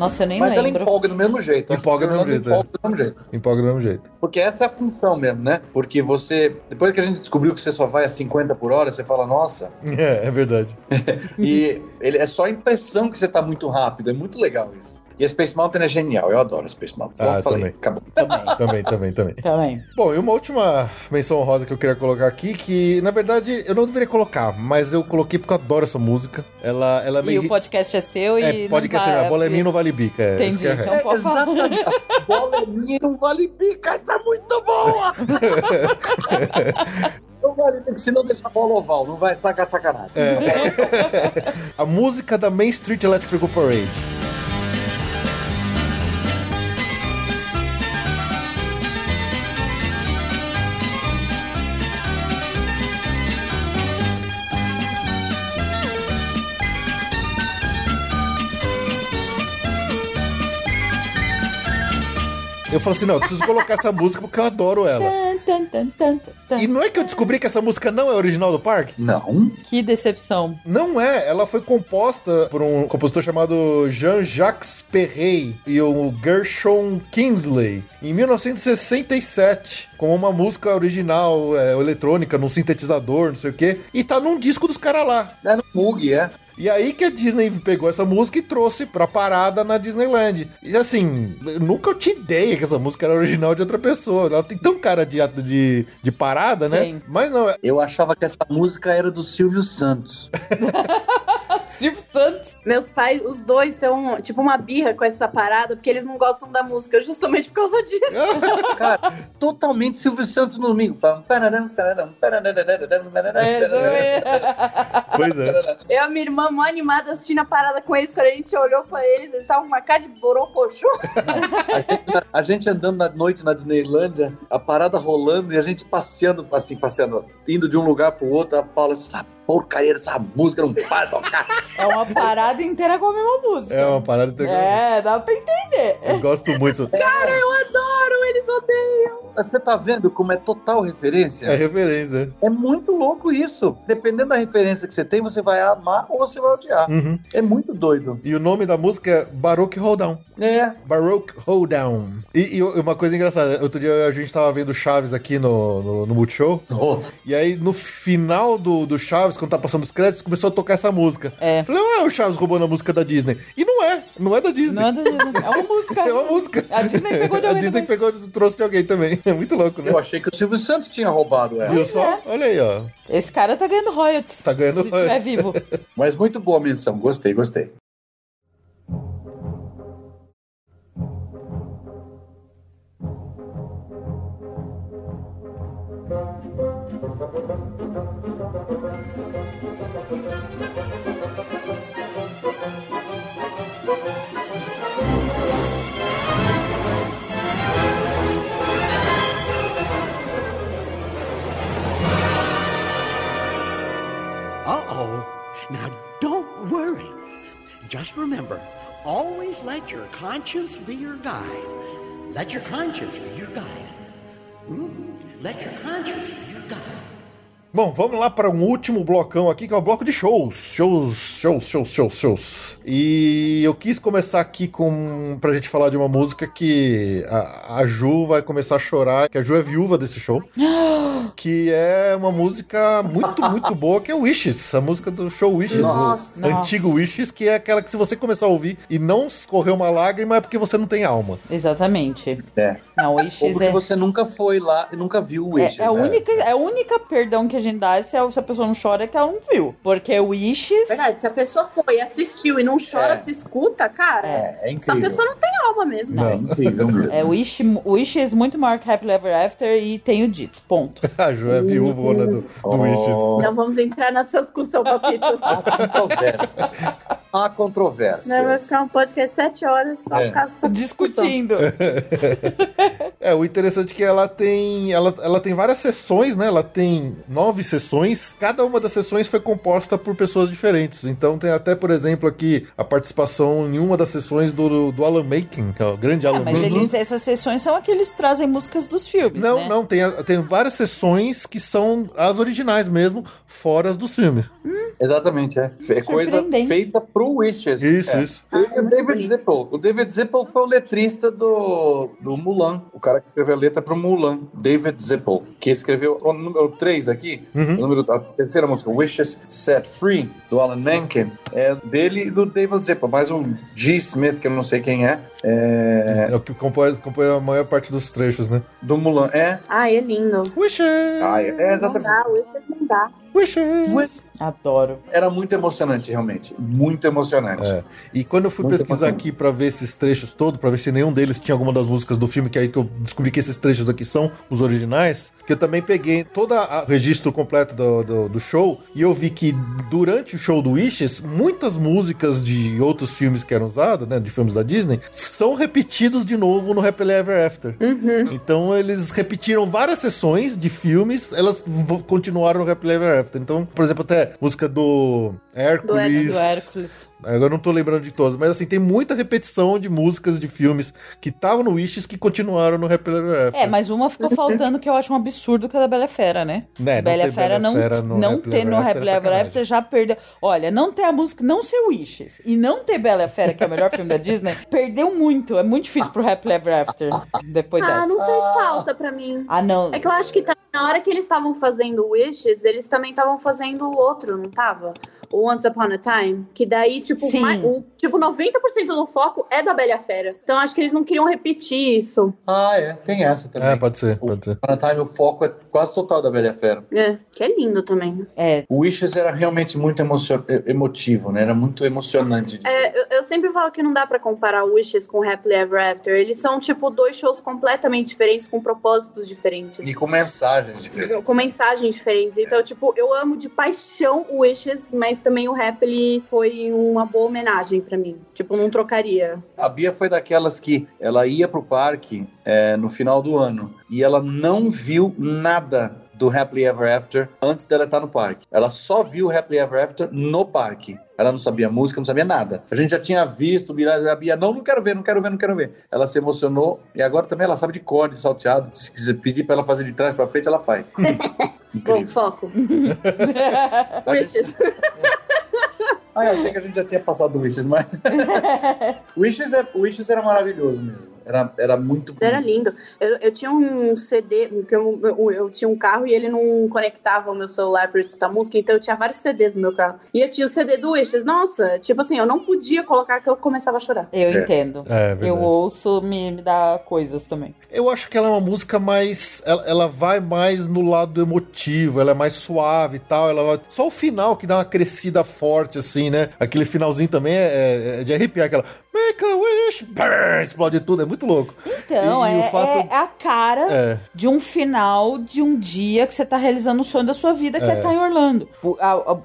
Nossa, eu nem Mas ela lembro. empolga do mesmo jeito. Empolga do mesmo jeito, é. Empolga do mesmo jeito. Empolga do mesmo jeito. Porque essa é a função mesmo, né? Porque você. Depois que a gente descobriu que você só vai a 50 por hora, você fala, nossa. É, é verdade. e ele, é só a impressão que você tá muito rápido. É muito legal isso. E a Space Mountain é genial. Eu adoro a Space Mountain. Ah, Pronto, falei. também. Acabou. Também, também, também. Também. Bom, e uma última menção honrosa que eu queria colocar aqui, que na verdade eu não deveria colocar, mas eu coloquei porque eu adoro essa música. Ela, ela E meio. o podcast é seu e. É, podcast não é vai- a bola é minha, não vale bica. É, Entendi, é a regra. então pode falar. Exatamente. A bola é minha e não vale bica. Essa é muito boa. vale, se não deixa a bola oval, não vai sacar sacanagem. É. A música da Main Street Electrical Parade. Eu falei assim, não, eu preciso colocar essa música porque eu adoro ela. Tan, tan, tan, tan. E não é que eu descobri que essa música não é original do parque? Não. Que decepção. Não é, ela foi composta por um compositor chamado Jean-Jacques Perret e o Gershon Kingsley em 1967, como uma música original é, eletrônica, num sintetizador, não sei o quê, e tá num disco dos caras lá. É no Mug, é. E aí que a Disney pegou essa música e trouxe pra parada na Disneyland. E assim, eu nunca tinha ideia que essa música era original de outra pessoa. Ela tem tão cara de, de, de parada, né? Tem. Mas não, é- Eu achava que essa música era do Silvio Santos. Silvio Santos. Meus pais, os dois, têm tipo uma birra com essa parada, porque eles não gostam da música, justamente por causa disso. Cara, totalmente Silvio Santos no domingo. Pois é. Eu e a minha irmã, mó animada, assistindo a parada com eles, quando a gente olhou pra eles, eles estavam com uma cara de borocochô. A gente, a gente andando na noite na Disneylândia, a parada rolando e a gente passeando, assim, passeando, indo de um lugar pro outro. A Paula, essa porcaria dessa música não para de tocar. É uma parada inteira com a mesma música. É uma parada. que- É, dá pra entender. Eu gosto muito. Cara, eu adoro, eles odeiam. Você tá vendo como é total referência? É referência. É muito louco isso. Dependendo da referência que você tem, você vai amar ou você vai odiar. Uhum. É muito doido. E o nome da música é Baroque Hold É. Baroque Hold Down. E, e uma coisa engraçada, outro dia a gente tava vendo Chaves aqui no, no, no Multishow. E aí, no final do, do Chaves, quando tá passando os créditos, começou a tocar essa música. É. Falei, não é o Chaves roubando a música da Disney. E não é, não é da Disney. Não é, da Disney, é uma música. É uma música. A Disney pegou de A alguém Disney também. pegou, trouxe de alguém também. É muito louco, né? Eu achei que o Silvio Santos tinha roubado ela. Viu só? Olha aí, ó. Esse cara tá ganhando royalties. Tá ganhando se royalties. tiver vivo. Mas muito boa menção. Gostei, gostei. Now, don't worry. Just remember, always let your conscience be your guide. Let your conscience be your guide. Hmm? Let your conscience be your guide. Bom, vamos lá para um último blocão aqui, que é o bloco de shows. Shows, shows, shows, shows, shows. E eu quis começar aqui com pra gente falar de uma música que a, a Ju vai começar a chorar, que a Ju é viúva desse show. que é uma música muito, muito boa, que é Wishes, a música do show Wishes, Nossa. o antigo Wishes, que é aquela que se você começar a ouvir e não escorrer uma lágrima é porque você não tem alma. Exatamente. É. Não, o Ou Wishes porque é... você nunca foi lá e nunca viu o Wishes. É, é, a né? única, é a única perdão que a gente dá se a, se a pessoa não chora é que ela não viu. Porque o Wishes. Verdade, se a pessoa foi, assistiu e não chora, É. se escuta, cara, É, é essa incrível. pessoa não tem alma mesmo. É incrível mesmo. É Wish, Wishes muito maior que Happy Ever After e tenho dito. Ponto. A Ju é viúva do, do Oh. Wishes. Não vamos entrar nessa discussão, papito. Há controvérsia. Né, Vai ficar um podcast sete horas só É. por causa. Discutindo. É, o interessante é que ela tem. Ela, ela tem várias sessões, né? Ela tem nove sessões. Cada uma das sessões foi composta por pessoas diferentes. Então tem até, por exemplo, aqui a participação em uma das sessões do, do Alan Making, que é o grande Ah, Alan mas Making. eles, essas sessões são aqueles que trazem músicas dos filmes, Não, né? não, tem, tem várias sessões que são as originais mesmo, fora as dos filmes. Exatamente, é. É coisa feita pro Wishes. Isso, É. isso. E o David Zippel. O David Zippel foi o letrista do, do Mulan. O cara que escreveu a letra pro Mulan. David Zippel. Que escreveu o número 3 aqui. Uhum. O número, a terceira música, Wishes Set Free, do Alan Menken. É dele e do David Zippel. Mais um G. Smith, que eu não sei quem é. É É o que compõe, compõe a maior parte dos trechos, né? do Mulan. É. Ai, é lindo. Wishes! Ah, é, é Não exatamente. dá, o Wishes não dá. Wishes. Adoro. Era muito emocionante, realmente. Muito emocionante. É. E quando eu fui Muito pesquisar bacana. aqui pra ver esses trechos todos, pra ver se nenhum deles tinha alguma das músicas do filme, que é aí que eu descobri que esses trechos aqui são os originais, que eu também peguei todo o registro completo do, do, do show e eu vi que durante o show do Wishes, muitas músicas de outros filmes que eram usadas, né, de filmes da Disney, são repetidos de novo no Happily Ever After. Então eles repetiram várias sessões de filmes, elas continuaram no Happily Ever After. Então, por exemplo, até música do Hércules. Do Hércules. Agora eu não tô lembrando de todas, mas assim, tem muita repetição de músicas de filmes que estavam no Wishes que continuaram no Happily Ever After. É, mas uma ficou faltando que eu acho um absurdo que é da Bela Fera, né? Né, não Bela Fera não, Fera no não Happily ter no é Happily Ever. After já perdeu. Olha, não ter a música, não ser Wishes e não ter Bela Fera, que é o melhor filme da Disney, perdeu muito. É muito difícil pro Happily Ever After depois Ah, dessa. não fez falta pra mim. Ah, não. É que eu acho que tá- na hora que eles estavam fazendo Wishes, eles também estavam fazendo o outro, não tava? O Once Upon a Time. Que daí, tipo, mais- o, tipo 90% do foco é da Bela a Fera. Então acho que eles não queriam repetir isso. Ah, é. Tem essa também. É, pode ser, pode ser. Para Time, o foco é quase total da Bela a Fera. É, que é lindo também. É. O Wishes era realmente muito emocio- emotivo, né? Era muito emocionante. É, eu, eu sempre falo que não dá pra comparar Wishes com Happily Ever After. Eles são, tipo, dois shows completamente diferentes, com propósitos diferentes. E com mensagens diferentes. Com mensagens diferentes. Então, tipo, eu amo de paixão o Wishes, mas também o Happily foi uma boa homenagem pra mim. Tipo, não trocaria. A Bia foi daquelas que ela ia pro parque é, no final do ano e ela não viu nada do Happily Ever After antes dela estar no parque. Ela só viu o Happily Ever After no parque. Ela não sabia música, não sabia nada. A gente já tinha visto, a Bia, não, não quero ver, não quero ver, não quero ver. Ela se emocionou e agora também ela sabe de corde, salteado. Se quiser pedir pra ela fazer de trás pra frente, ela faz. Bom, foco. Wishes. Ah, eu achei que a gente já tinha passado o Wishes, mas. Wishes, é, Wishes era maravilhoso mesmo. Era, era muito bonito. Era lindo. Eu, eu tinha um CD, porque eu, eu, eu tinha um carro e ele não conectava o meu celular pra eu escutar música, então eu tinha vários CDs no meu carro. E eu tinha o CD do Wishes. Nossa, tipo assim, eu não podia colocar que eu começava a chorar. Eu É. entendo. É, verdade. eu ouço, me, me dá coisas também. Eu acho que ela é uma música mais. Ela, ela vai mais no lado emotivo, ela é mais suave e tal. Ela vai- Só o final que dá uma crescida forte, assim, né? Aquele finalzinho também é, é- é de arrepiar aquela. Make a wish, brrr, explode tudo, é muito louco. Então, E é, o fato- é a cara É. de um final de um dia que você tá realizando o sonho da sua vida, que é, É. estar em Orlando.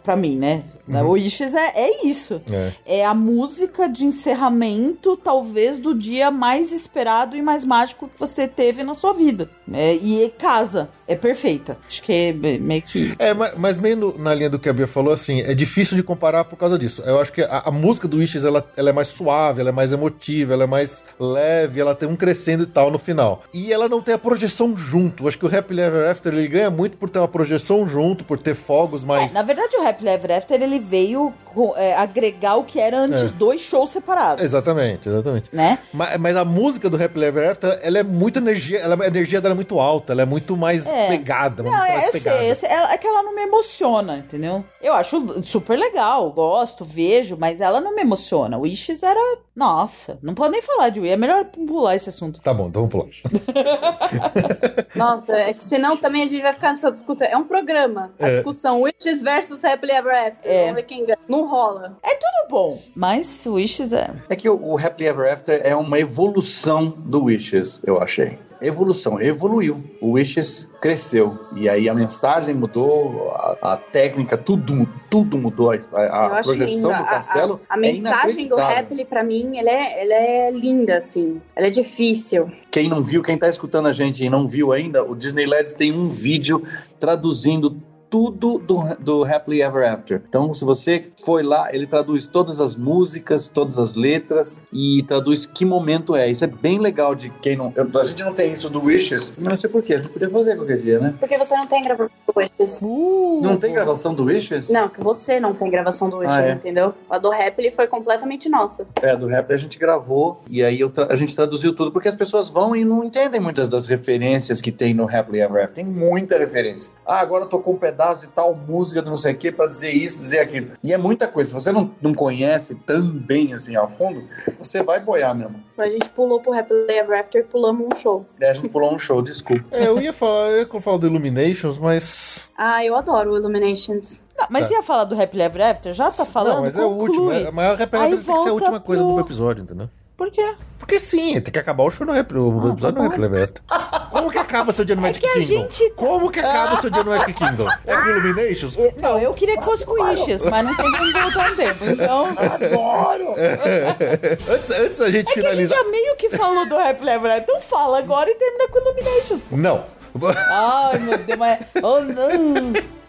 Pra mim, né? O Wishes é, é isso. É. É a música de encerramento, talvez, do dia mais esperado e mais mágico que você teve na sua vida. É, e casa. É perfeita. Acho que é meio que. É, ma- mas meio no- na linha do que a Bia falou, assim, é difícil de comparar por causa disso. Eu acho que a, a música do Wishes, ela, ela é mais suave, ela é mais emotiva, ela é mais leve, ela tem um crescendo e tal no final. E ela não tem a projeção junto. Eu acho que o Happily Ever After, ele ganha muito por ter uma projeção junto, por ter fogos mais... É, na verdade, o Happily Ever After ele veio é, agregar o que era antes É. dois shows separados. Exatamente, exatamente. Né? Mas, mas a música do Happily Ever After, ela é muito energia, ela, a energia dela é muito alta, ela é muito mais É. pegada, Não, é, mais pegada. sei. É, é que ela não me emociona, entendeu? Eu acho super legal, gosto, vejo, mas ela não me emociona. O Wishes era. Nossa, não pode nem falar de Wii, é melhor pular esse assunto. Tá bom, então vamos pular. Nossa, é que senão também a gente vai ficar nessa discussão. É um programa. A É. discussão Witches versus Happily Ever After. É. Vamos ver quem ganha. Não rola. É tudo bom, mas o Wishes é. É que o, o Happily Ever After é uma evolução do Wishes, eu achei. Evolução, evoluiu. O Wishes cresceu. E aí a mensagem mudou, a, a técnica, tudo, tudo mudou. A, a- a projeção lindo. do A- a- castelo. A, é mensagem do. Happily, pra mim, ela é, ela é linda, assim. Ela é difícil. Quem não viu, quem tá escutando a gente e não viu ainda, o Disney LEDs tem um vídeo traduzindo tudo do, do Happily Ever After. Então, se você foi lá, ele traduz todas as músicas, todas as letras e traduz que momento é. Isso é bem legal de quem não. eu- a gente não tem isso do Wishes, não sei porquê. A gente podia fazer qualquer dia, né? Porque você não tem gravação do Wishes. Uh, Não tem gravação do Wishes? Não, que você não tem gravação do Wishes, Ah, é? entendeu? A do Happily foi completamente nossa. É, do rap a gente gravou e aí eu a gente traduziu tudo, porque as pessoas vão e não entendem muitas das referências que tem no Happily Ever After. Tem muita referência. Ah, agora tocou um pedaço pedaço de tal música do não sei o que pra dizer isso, dizer aquilo. E é muita coisa. Se você não, não conhece tão bem assim ao fundo, você vai boiar mesmo. A gente pulou pro Happily Ever After e pulamos um show. É, a gente pulou um show, desculpa. É, eu ia falar, eu ia falar do Illuminations, mas. Ah, eu adoro o Illuminations. Não, mas Tá. ia falar do Happy Ever After? Já tá falando? não, mas é o Conclui. último. É, mas a Happy Aí Ever tem que ser a última coisa pro- do episódio, entendeu? Por quê? Porque sim, tem que acabar o show no Happy, o Ah, episódio tá Happy Ever After. Como que acaba seu dia no Magic que a Kingdom? gente- Como que acaba seu dia no Magic Kingdom? É com Illuminations? Não, eu queria que fosse com Wishes, mas não tem como voltar no tempo. Então. Adoro! antes, antes a gente É que a gente finalizar. já meio que falou do Happy Ever After. Então fala agora e termina com Illuminations. Não. Ai, meu Deus, mas. Oh, não!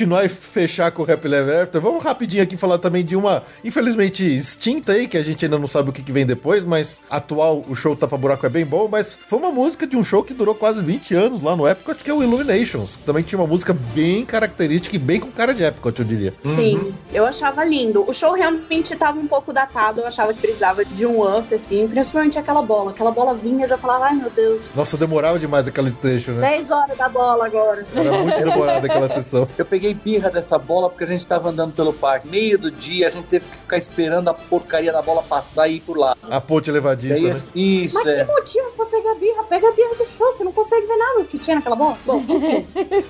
Continuar e fechar com o Happy Ever After, vamos rapidinho aqui falar também de uma, infelizmente, extinta aí, que a gente ainda não sabe o que, que vem depois, mas atual, o show Tapa Buraco é bem bom, mas foi uma música de um show que durou quase 20 anos lá no Epcot, que é o Illuminations, que também tinha uma música bem característica e bem com cara de Epcot, eu diria. Sim, eu achava lindo. O show realmente tava um pouco datado, eu achava que precisava de um up, assim, principalmente aquela bola. Aquela bola vinha, eu já falava, ai meu Deus, Nossa, demorava demais aquele trecho, né? 10 horas da bola agora. Era muito demorada aquela sessão. Eu peguei birra dessa bola porque a gente tava andando pelo parque. Meio do dia, a gente teve que ficar esperando a porcaria da bola passar e ir por lá. A ponte levadiça, Daí- né? Isso, Mas é. que motivo pra pegar birra? Pega a birra do show, você não consegue ver nada que tinha naquela bola. Bom, enfim.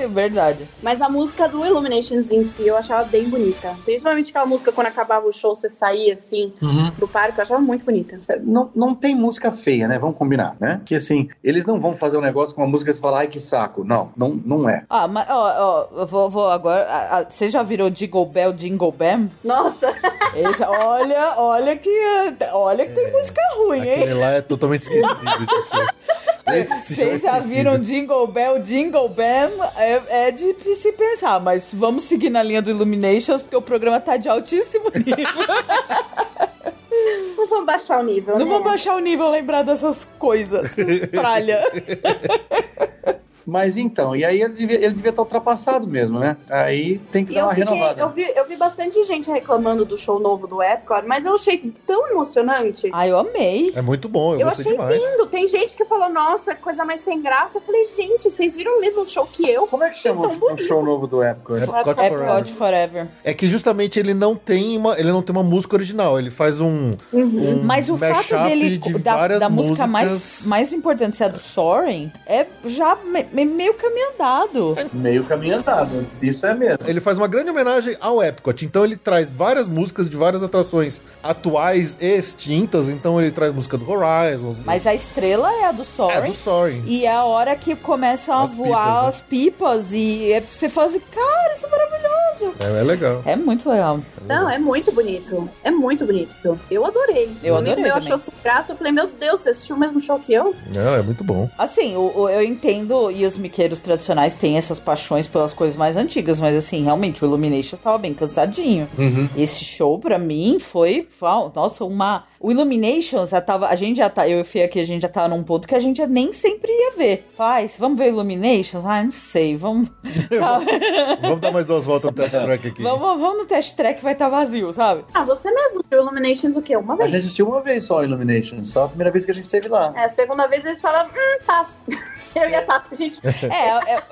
Verdade. Mas a música do Illuminations em si eu achava bem bonita. Principalmente aquela música quando acabava o show, você saía assim Uhum. do parque, eu achava muito bonita. É, Não, não tem música feia, né? Vamos combinar, né? Que assim, eles não vão fazer um negócio com uma música e você fala, ai que saco. Não, não, não é. Ah, mas, ó, ó, eu vou, vou agora. Ah, Você já virou Jingle Bell, Jingle Bam? Nossa! Esse, olha, olha que. Olha que tem música ruim, hein? Aquele lá é totalmente. Esse show é Vocês já viram Jingle Bell, Jingle Bam? É, é de se pensar, mas vamos seguir na linha do Illuminations, porque o programa tá de altíssimo nível. Não vamos baixar o nível, Não né? vou baixar o nível lembrar dessas coisas, essas tralha. Mas então, e aí ele devia, ele devia estar ultrapassado mesmo, né? Aí tem que E dar eu, uma fiquei, renovada. eu, vi, eu vi bastante gente reclamando do show novo do Epcot, mas eu achei tão emocionante. Ai, eu amei. É muito bom, eu, Eu gostei achei demais. lindo. Tem gente que falou, nossa, coisa mais sem graça. Eu falei, gente, vocês viram o mesmo show que eu? Como é que chama o, o show novo do Epcot? Epcot É Forever. God Forever. É que justamente ele não tem uma, ele não tem uma música original, ele faz um, um Mas o fato dele, de da, da música mais, mais importante ser a do Soaring, é já me- me- meio caminho andado. Meio caminho andado. Isso é mesmo. Ele faz uma grande homenagem ao Epcot, então ele traz várias músicas de várias atrações atuais e extintas, então ele traz música do Horizon, Mas a estrela é a do é Soaring. do Sorry. E é a hora que começam a As voar pipas, né? as pipas e é- você fala assim, cara, isso é maravilhoso. É, é legal. É muito legal. Não, é muito bonito. É muito bonito. Eu adorei. Eu amigo adorei meu também. achou sem graça. Eu falei, meu Deus, você assistiu o mesmo show que eu? Não, é muito bom. Assim, o- eu entendo, e os miqueiros tradicionais têm essas paixões pelas coisas mais antigas, mas assim, realmente, o Illumination estava bem cansadinho. Esse show, pra mim, foi, nossa, uma... O Illuminations, já tava, a gente já tá, eu e o Fia aqui, a gente já tá num ponto que a gente nem sempre ia ver. Faz, vamos ver Illuminations? Ai, não sei, vamos... Vamos dar mais duas voltas no test track aqui. vamos, vamos no test track, vai estar vazio, sabe? Ah, você mesmo viu Illuminations o quê? Uma A vez? gente assistiu uma vez só a Illumination, só a primeira vez que a gente esteve lá. É, a segunda vez eles falam, hum, passo. Eu e a Tata, a gente... É, é,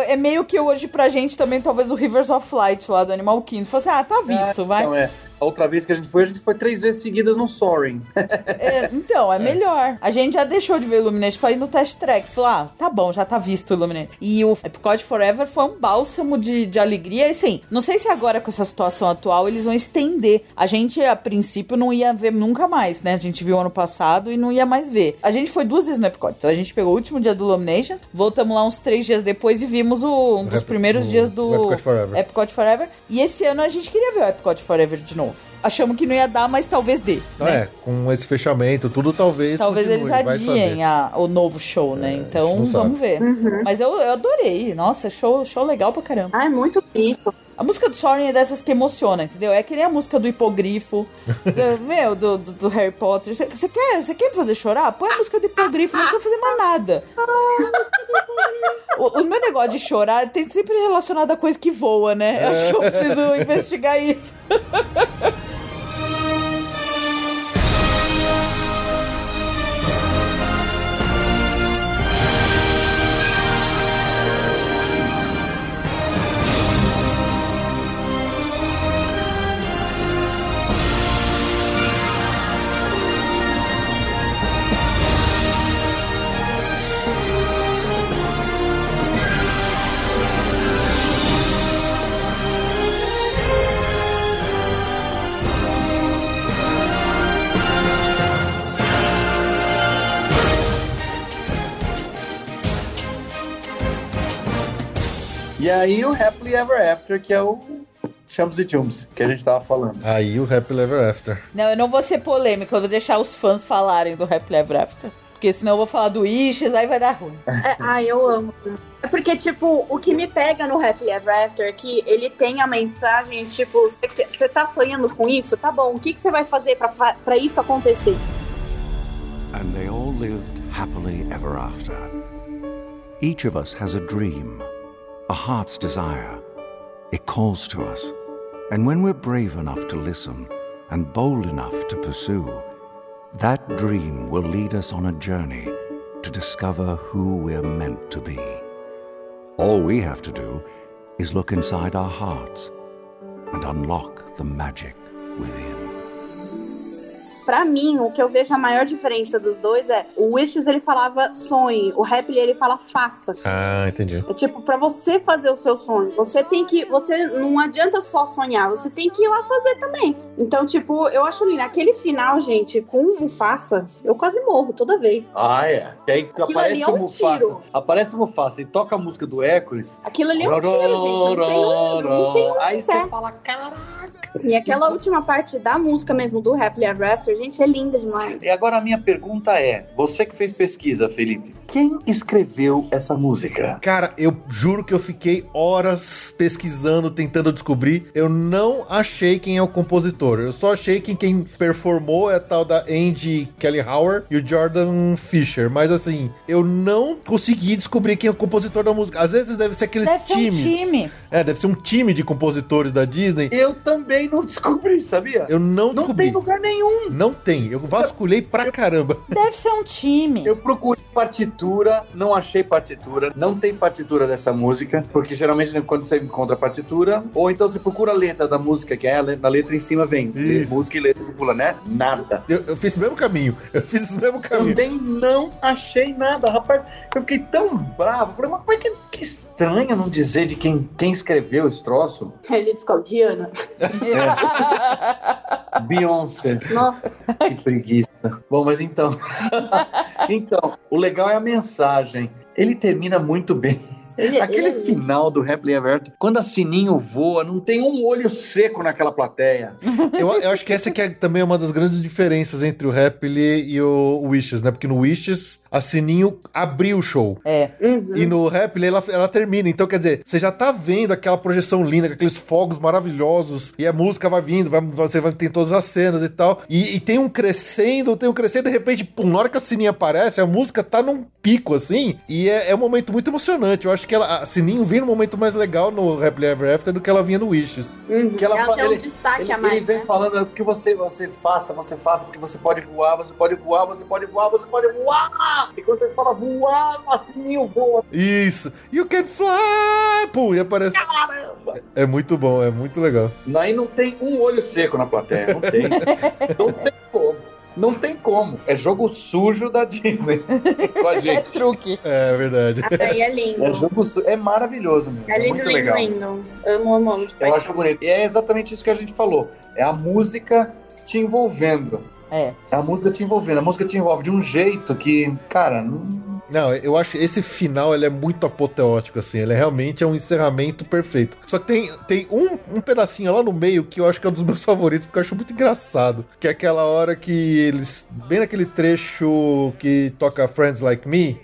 é- é meio que hoje pra gente também, talvez o Rivers of Light lá do Animal Kingdom. Fala assim, ah, tá visto, vai. Então, é. A outra vez que a gente foi, a gente foi três vezes seguidas no Soaring. É, então, é, melhor. A gente já deixou de ver Illuminate pra ir no test track. Falou, ah, tá bom, já tá visto o Illuminate. E o Epcot Forever foi um bálsamo de, de alegria. E assim, não sei se agora com essa situação atual eles vão estender. A gente, a princípio, não ia ver nunca mais, né? A gente viu ano passado e não ia mais ver. A gente foi duas vezes no Epcot. Então a gente pegou o último dia do Illuminations, voltamos lá uns três dias depois e vimos o, um dos Ep- primeiros o- dias do o Epcot Forever. Epcot Forever. E esse ano a gente queria ver o Epcot Forever de novo. Achamos que não ia dar, mas talvez dê. Então, é, com esse fechamento, tudo talvez. Talvez continue, eles adiem a- o novo show, né? então não sabe. vamos ver. Uhum. Mas eu, eu adorei. Nossa, show, show legal pra caramba. Ah, é muito bonito. A música do Soren é dessas que emociona, entendeu? É que nem a música do hipogrifo, do- meu, do, do, do Harry Potter. Você quer, cê quer me fazer chorar? Põe a música do hipogrifo, não precisa fazer mais nada. O, o meu negócio de chorar tem sempre relacionado a coisa que voa, né? Eu acho que eu preciso investigar isso. E aí o Happily Ever After, que é o Chums e Chums, que a gente tava falando. Aí o Happy Ever After. Não, eu não vou ser polêmica, eu vou deixar os fãs falarem do Happy Ever After. Porque senão eu vou falar do Wishes, aí vai dar ruim. É, ai, eu amo. É porque, tipo, o que me pega no Happy Ever After é que ele tem a mensagem, tipo, você tá sonhando com isso? Tá bom, o que que você vai fazer pra isso acontecer? And they all lived happily ever after. Each of us has a dream, a heart's desire. It calls to us. And when we're brave enough to listen and bold enough to pursue, that dream will lead us on a journey to discover who we're meant to be. All we have to do is look inside our hearts and unlock the magic within. Pra mim, o que eu vejo a maior diferença dos dois é o Wishes ele falava sonhe, o Happily ele fala faça. Ah, entendi. É tipo, pra você fazer o seu sonho, você tem que. Você não adianta só sonhar, você tem que ir lá fazer também. Então, tipo, eu acho lindo. Aquele final, gente, com o faça, eu quase morro toda vez. Ah, é. Que aí Aquilo aparece ali é um o Mufasa. tiro. Aparece o Mufasa e toca a música do Hércules. Aquilo ali é um tiro, gente. Não tem um, não tem um Aí pé. você fala, caraca. E aquela última parte da música mesmo do Happily Ever After, gente, é linda demais. E agora a minha pergunta é: você que fez pesquisa, Felipe, quem escreveu essa música? Cara, eu juro que eu fiquei horas pesquisando, tentando descobrir. Eu não achei quem é o compositor. Eu só achei que quem performou é a tal da Andy Kelly Howard e o Jordan Fisher. Mas assim, eu não consegui descobrir quem é o compositor da música. Às vezes deve ser aqueles Deve ser um times. time. É, deve ser um time de compositores da Disney. Eu também não descobri, sabia? Eu não Não descobri. tem lugar nenhum. Não tem. Eu vasculhei pra caramba. Deve ser um time. Eu procurei partitura, não achei partitura, não tem partitura dessa música, porque geralmente né, quando você encontra partitura, ou então você procura a letra da música, que é a letra, na letra em cima vem Isso. música e letra pula, né? Nada. Eu, eu fiz o mesmo caminho. Eu fiz o mesmo caminho. Também não achei nada, rapaz. Eu fiquei tão bravo. Falei, mas como é que, que estranho não dizer de quem, quem escreveu esse troço? A gente descobre Rihanna. Beyoncé. Nossa. Que preguiça. Bom, mas então. então, o legal é a mensagem. Ele termina muito bem. Ele- Aquele ele- final do Happily Ever After, quando a Sininho voa, não tem um olho seco naquela plateia. Eu, eu acho que essa que é também uma das grandes diferenças entre o Happily e o Wishes, né? Porque no Wishes, a Sininho abriu o show. É. Uhum. E no Happily, ela, ela termina. Então, quer dizer, você já tá vendo aquela projeção linda, com aqueles fogos maravilhosos, e a música vai vindo, vai, você vai ter todas as cenas e tal. E, e tem um crescendo, tem um crescendo, de repente, pum, na hora que a Sininho aparece, a música tá num pico, assim, e é, é um momento muito emocionante. Eu acho que ela, a Sininho vem no momento mais legal no Happily Ever After do que ela vinha no Wishes. Uhum. Que ela ela fala- tem um ele- destaque Ele, a mais, ele vem né? falando que você, você faça, você faça, porque você pode voar, você pode voar, você pode voar, você pode voar! E quando você fala voar, assim voa. Isso. You can fly! Pum, e aparece. É muito bom, é muito legal. Aí não tem um olho seco na plateia, não tem. não tem como. Não tem como. É jogo sujo da Disney com a É gente. truque. É verdade. Aí é lindo. É jogo sujo. É maravilhoso mesmo. É É, lindo, muito lindo, legal. lindo. Amo, amo, amo Eu acho bonito. E é exatamente isso que a gente falou. É a música te envolvendo. É. É a música te envolvendo. A música te envolve de um jeito que, cara, não. Não, eu acho que esse final ele é muito apoteótico, assim. Ele é realmente é um encerramento perfeito. Só que tem, tem um, um pedacinho lá no meio que eu acho que é um dos meus favoritos, porque eu acho muito engraçado. Que é aquela hora que eles. Bem naquele trecho que toca Friends Like Me,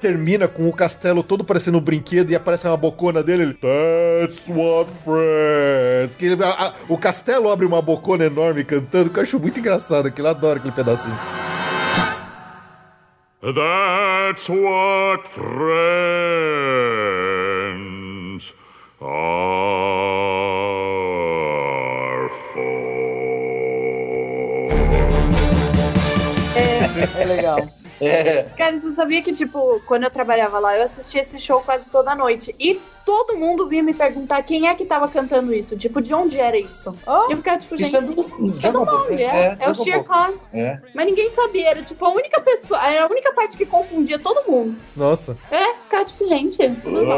termina com o castelo todo parecendo um brinquedo e aparece uma bocona dele. Ele, That's what friends. Que ele- a- a- o castelo abre uma bocona enorme cantando, que eu acho muito engraçado aquilo. Eu adoro aquele pedacinho. That's what friends are É, é legal. É. Cara, você sabia que, tipo, quando eu trabalhava lá, eu assistia esse show quase toda noite. E todo mundo vinha me perguntar quem é que tava cantando isso. Tipo, de onde era isso? Oh, E eu ficava, tipo, gente, Isso é do. isso é do Bob, é, é, o Shere Khan. É. Mas ninguém sabia, era tipo a única pessoa, era a única parte que confundia todo mundo. Nossa. É, ficava tipo, gente. Mano,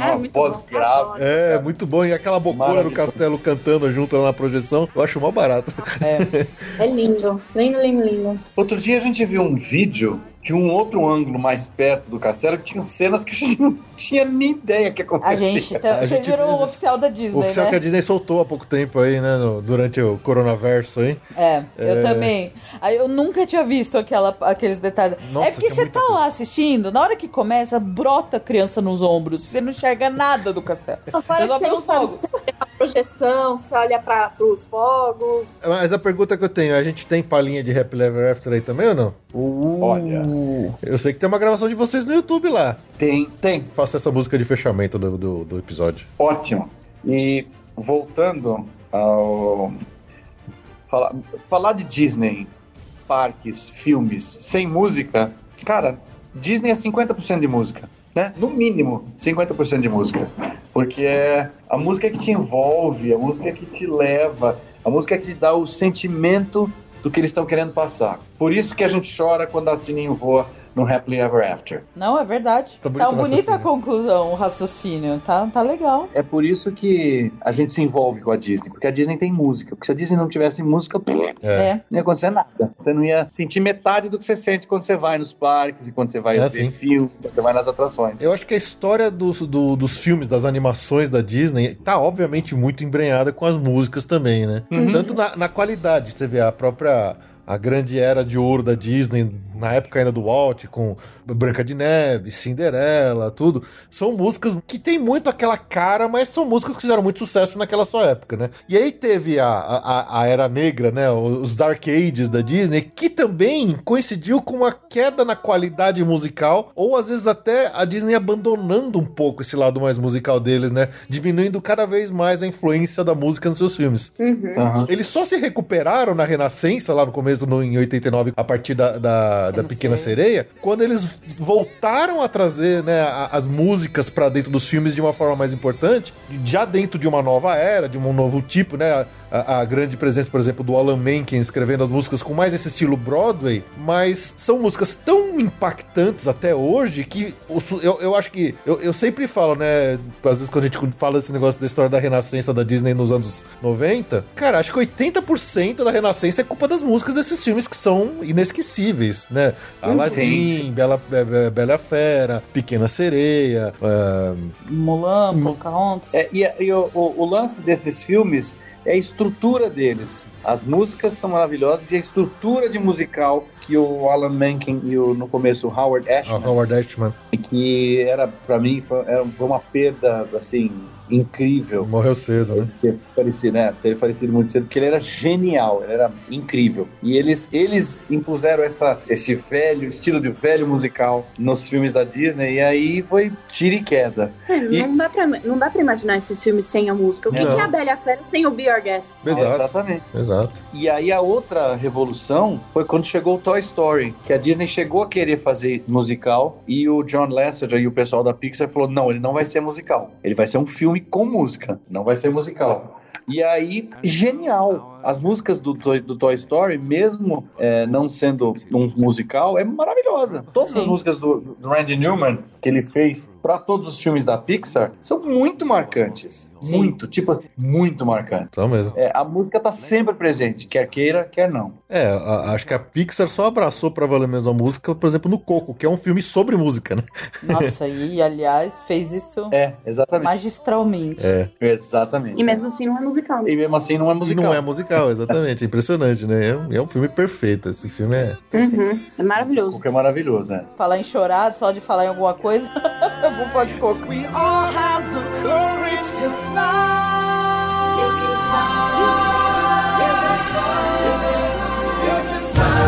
É, uma muito voz bom, grave. É, muito bom. E aquela bocona no castelo cantando junto lá na projeção, eu acho mó barato. É lindo, lindo, lindo, lindo. Outro dia a gente viu um vídeo de um outro ângulo mais perto do castelo que tinha cenas que a gente não tinha nem ideia que acontecia. A gente. tá- A Você gente virou o oficial da Disney, O oficial né? que a Disney soltou há pouco tempo aí, né? no- durante o coronaverso aí. É, eu também. Aí Eu nunca tinha visto aquela, aqueles detalhes. Nossa, é porque você tá coisa. lá assistindo, na hora que começa, brota a criança nos ombros. Você não enxerga nada do castelo. Resolve você os fogos. se você tem uma projeção, se olha para os fogos. Mas a pergunta que eu tenho, a gente tem palhinha de Happy Ever After aí também ou não? Olha, Eu sei que tem uma gravação de vocês no YouTube lá. tem, tem. Faça essa música de fechamento do, do, do episódio. Ótimo. E voltando ao. Falar, falar de Disney, parques, filmes, sem música, cara, Disney é 50% de música. Né? No mínimo, 50% de música. Porque é a música que te envolve, a música que te leva, a música que dá o sentimento do que eles estão querendo passar. Por isso que a gente chora quando a Sininho voa no Happily Ever After. Não, é verdade. Tá Tá, bonita a conclusão, o raciocínio. Tá, tá legal. É por isso que a gente se envolve com a Disney, porque a Disney tem música. Porque se a Disney não tivesse música, pff, É. não ia acontecer nada. Você não ia sentir metade do que você sente quando você vai nos parques e quando você vai É, ver sim. filme, quando você vai nas atrações. Eu acho que a história dos, do- dos filmes, das animações da Disney, tá obviamente muito embrenhada com as músicas também, né? Tanto na, na qualidade, você vê a própria. A grande era de ouro da Disney, na época ainda do Walt, com Branca de Neve, Cinderela, tudo. São músicas que tem muito aquela cara, mas são músicas que fizeram muito sucesso naquela sua época, né? E aí teve a, a, a Era Negra, né? Os Dark Ages da Disney, que também coincidiu com uma queda na qualidade musical, ou às vezes até a Disney abandonando um pouco esse lado mais musical deles, né? Diminuindo cada vez mais a influência da música nos seus filmes. Aham. Eles só se recuperaram na Renascença, lá no começo, no, em 89, a partir da, da, da Pequena Sereia, quando eles voltaram a trazer né, as músicas pra dentro dos filmes de uma forma mais importante, já dentro de uma nova era, de um novo tipo, né? A, a grande presença, por exemplo, do Alan Menken escrevendo as músicas com mais esse estilo Broadway, mas são músicas tão impactantes até hoje que eu, eu acho que. Eu, eu sempre falo, né? Às vezes quando a gente fala desse negócio da história da renascença da Disney nos anos 90, cara, acho que 80% da renascença é culpa das músicas desses filmes que são inesquecíveis, né? Aladdin, Bela, Be- Be- Bela e a Fera, Pequena Sereia, ah, Mulan, Pocahontas. É, e e o, o- o lance desses filmes é a estrutura deles. As músicas são maravilhosas e a estrutura de musical que o Alan Menken e o, no começo o Howard Ashman Howard Ashman. que era para mim foi, era foi uma perda assim incrível. Morreu cedo, né? ter falecido, né? Ter falecido muito cedo, porque ele era genial, ele era incrível. E eles, eles impuseram essa, esse velho, estilo de velho musical nos filmes da Disney, e aí foi tiro e queda. É, E- não, dá pra, não dá pra imaginar esses filmes sem a música. O que, Não. que é a Bela Fera sem o Be Our Guest? Exatamente. Exato. E aí a outra revolução foi quando chegou o Toy Story, que a Disney chegou a querer fazer musical e o John Lasseter e o pessoal da Pixar falou: "Não, ele não vai ser musical. Ele vai ser um filme com música, não vai ser musical". E aí, genial. As músicas do, Toy- do Toy Story, mesmo é, não sendo um musical, é maravilhosa. Todas as músicas do, do Randy Newman que ele fez para todos os filmes da Pixar são muito marcantes. Muito, tipo assim, muito marcantes. São mesmo. É, a música tá sempre presente, quer queira, quer não. É, a- acho que a Pixar só abraçou pra valer mesmo a música, por exemplo, no Coco, que é um filme sobre música, né? Nossa, e aliás, fez isso É, exatamente. magistralmente. É. Exatamente. E mesmo assim não é musical. E mesmo assim não é E musical. não é musical, exatamente. É impressionante, né? É um- É um filme perfeito. Esse filme é. Uhum. É maravilhoso. O que é maravilhoso, né? Falar em chorar, só de falar em alguma coisa, eu vou falar de coco. We all have the courage to fly. You can fly. You can fly. You can When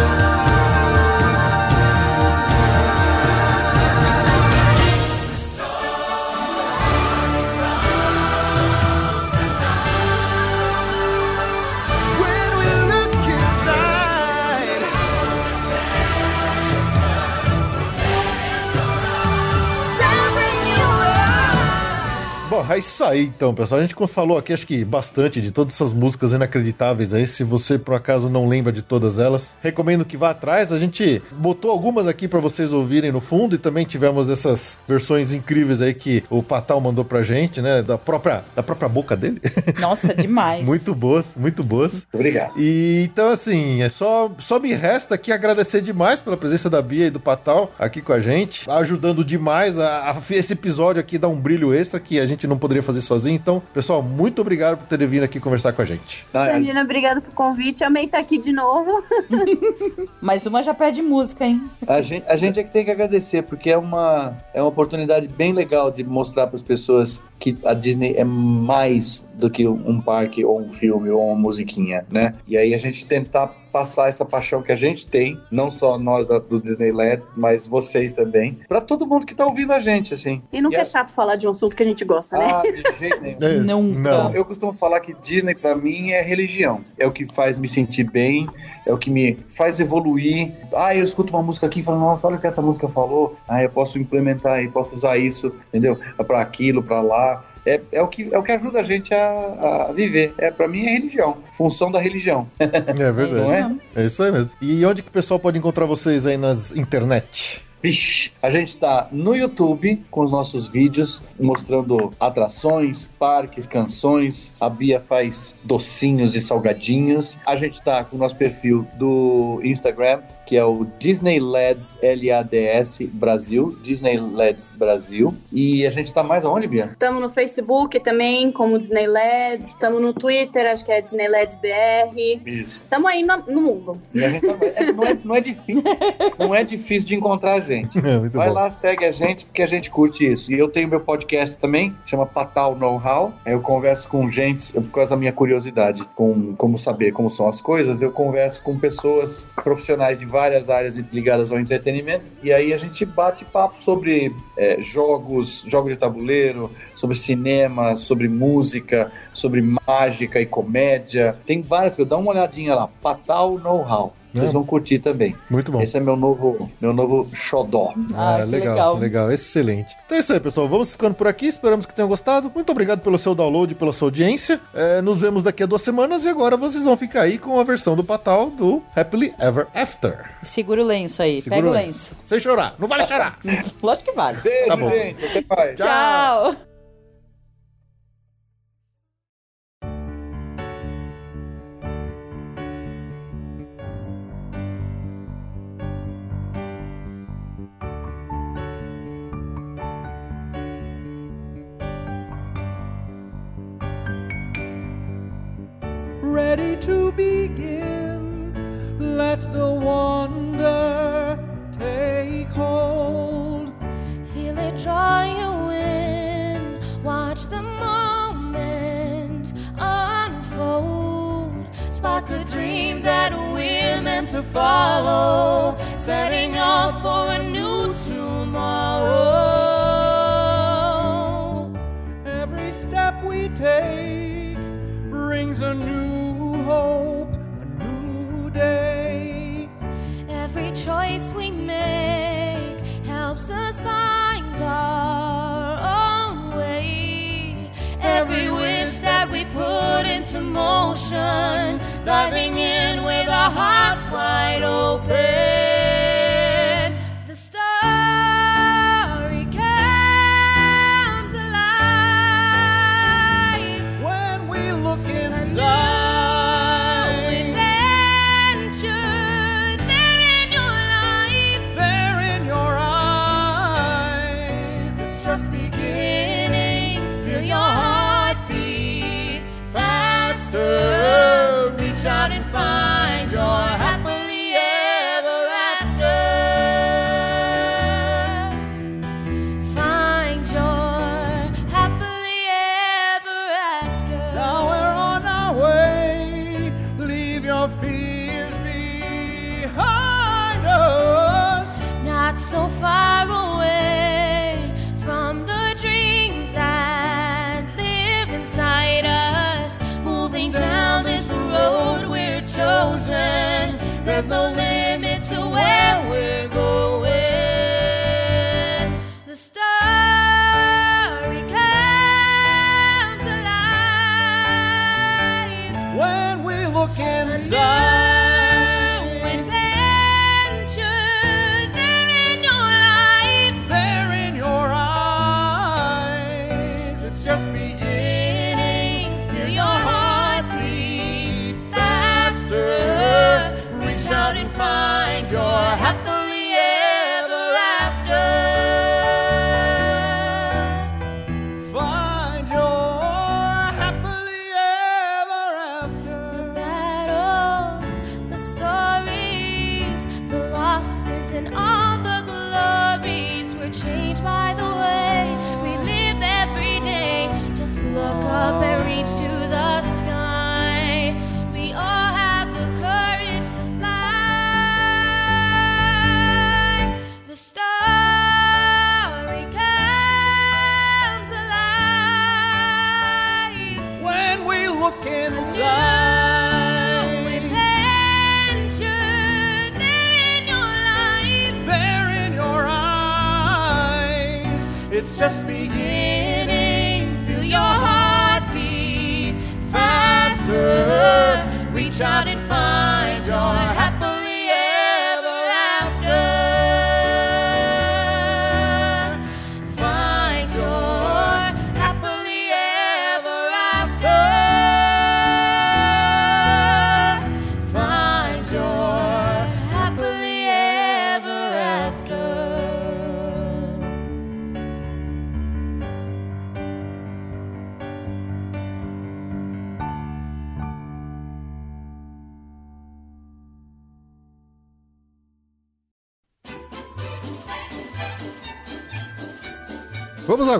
é isso aí então, pessoal. A gente falou aqui, acho que bastante de todas essas músicas inacreditáveis aí. Se você por acaso não lembra de todas elas, recomendo que vá atrás. A gente botou algumas aqui pra vocês ouvirem no fundo e também tivemos essas versões incríveis aí que o Patal mandou pra gente, né? Da própria, da própria boca dele. Nossa, demais. muito boas, muito boas. Obrigado. E então, assim, é só, só me resta aqui agradecer demais pela presença da Bia e do Patal aqui com a gente, ajudando demais a, a- esse episódio aqui dá um brilho extra que a gente não poderia fazer sozinho. Então, pessoal, muito obrigado por terem vindo aqui conversar com a gente. Carolina, obrigada pelo convite. Amei estar aqui de novo. Mais uma já pede música, hein? A gente, a gente é que tem que agradecer, porque é uma, é uma oportunidade bem legal de mostrar para as pessoas que a Disney é mais do que um parque ou um filme ou uma musiquinha, né? E aí a gente tentar passar essa paixão que a gente tem, não só nós da- do Disneyland, mas vocês também, para todo mundo que tá ouvindo a gente, assim. E nunca E é chato falar de um assunto que a gente gosta, né? Ah, de jeito nenhum. É, Nunca. Não. Eu costumo falar que Disney pra mim é religião. É o que faz me sentir bem, é o que me faz evoluir. Ah, eu escuto uma música aqui e falo, nossa, olha o que essa música falou. Ah, eu posso implementar aí, posso usar isso, entendeu? Pra aquilo, pra lá. É, é, o, que, é o que ajuda a gente a, a viver. É, pra mim é religião. Função da religião. É verdade. É? É isso aí mesmo. E onde que o pessoal pode encontrar vocês aí nas internet? Vixe, a gente tá no YouTube com os nossos vídeos mostrando atrações, parques, canções. A Bia faz docinhos e salgadinhos. A gente tá com o nosso perfil do Instagram, que é o Disneylads L-A-D-S Brasil, Disneylads Brasil. E a gente tá mais aonde, Bia? Estamos no Facebook também, como Disneyland. Estamos no Twitter, acho que é Disneylands BR. Isso. Estamos aí no, no mundo. E a gente tá- é- não, é, não é difícil, não é difícil de encontrar a gente. É, muito Vai bom. lá, segue a gente, porque a gente curte isso. E eu tenho meu podcast também, chama Patal Know-How. Eu converso com gente, por causa da minha curiosidade, com como saber como são as coisas, eu converso com pessoas profissionais de várias áreas ligadas ao entretenimento. E aí a gente bate papo sobre é, jogos, jogos de tabuleiro, sobre cinema, sobre música, sobre mágica e comédia. Tem várias coisas. Dá uma olhadinha lá, Patal Know-How. Vocês vão curtir também. Muito bom. Esse é meu novo, meu novo xodó. Ah, que legal, legal. legal, excelente. Então é isso aí, pessoal. Vamos ficando por aqui. Esperamos que tenham gostado. Muito obrigado pelo seu download, pela sua audiência. É, nos vemos daqui a duas semanas e agora vocês vão ficar aí com a versão do Patal do Happily Ever After. Segura o lenço aí. Segura Pega o o lenço. Sem chorar. Não vale chorar. Lógico que vale. Beijo, Tá bom. gente. Até mais. Tchau. ready to begin. Let the wonder take hold. Feel it draw you in. Watch the moment unfold. Spark a dream that we're meant to follow. Setting off for a new tomorrow. Every step we take brings a new hope, a new day. Every choice we make helps us find our own way. Every wish that we put into motion, diving in with our hearts wide open. Your fears behind us. not so far away from the dreams that live inside us. Moving down this road we're chosen. There's no sun.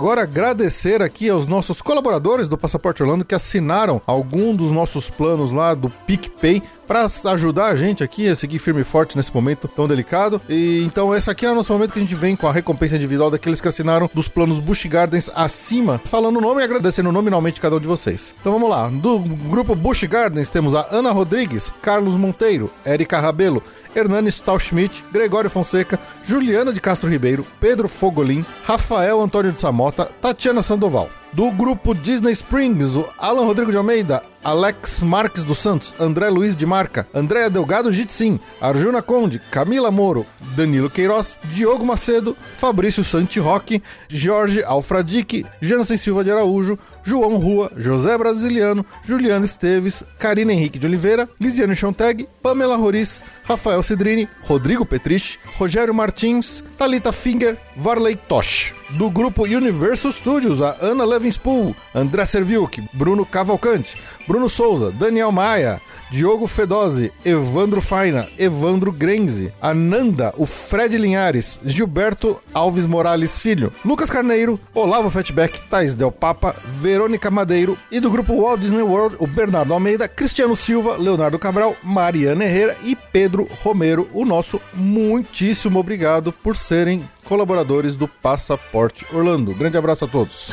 Agora agradecer aqui aos nossos colaboradores do Passaporte Orlando que assinaram algum dos nossos planos lá do PicPay para ajudar a gente aqui a seguir firme e forte nesse momento tão delicado. E então esse aqui é o nosso momento que a gente vem com a recompensa individual daqueles que assinaram dos planos Bush Gardens acima, falando o nome e agradecendo nominalmente cada um de vocês. Então vamos lá. Do grupo Bush Gardens temos a Ana Rodrigues, Carlos Monteiro, Érica Rabelo, Hernani Stahlschmidt, Gregório Fonseca, Juliana de Castro Ribeiro, Pedro Fogolin, Rafael Antônio de Samota, Tatiana Sandoval. Do grupo Disney Springs, o Alan Rodrigo de Almeida, Alex Marques dos Santos, André Luiz de Marca, Andréa Delgado Jitsim, Arjuna Conde, Camila Moro, Danilo Queiroz, Diogo Macedo, Fabrício Santi Roque, Jorge Alfradique, Jansen Silva de Araújo, João Rua, José Brasiliano, Juliana Esteves, Karina Henrique de Oliveira, Lisiane Chonteg, Pamela Roriz, Rafael Cidrini, Rodrigo Petrich, Rogério Martins, Talita Finger, Varley Tosh. Do grupo Universal Studios, a Ana Levinspool, André Serviuk, Bruno Cavalcante, Bruno Souza, Daniel Maia, Diogo Fedose, Evandro Faina, Evandro Grenze, Ananda, o Fred Linhares, Gilberto Alves Morales Filho, Lucas Carneiro, Olavo Fatback, Thais Del Papa, Verônica Madeiro e do grupo Walt Disney World, o Bernardo Almeida, Cristiano Silva, Leonardo Cabral, Mariana Herrera e Pedro Romero. O nosso muitíssimo obrigado por serem colaboradores do Passaporte Orlando. Grande abraço a todos.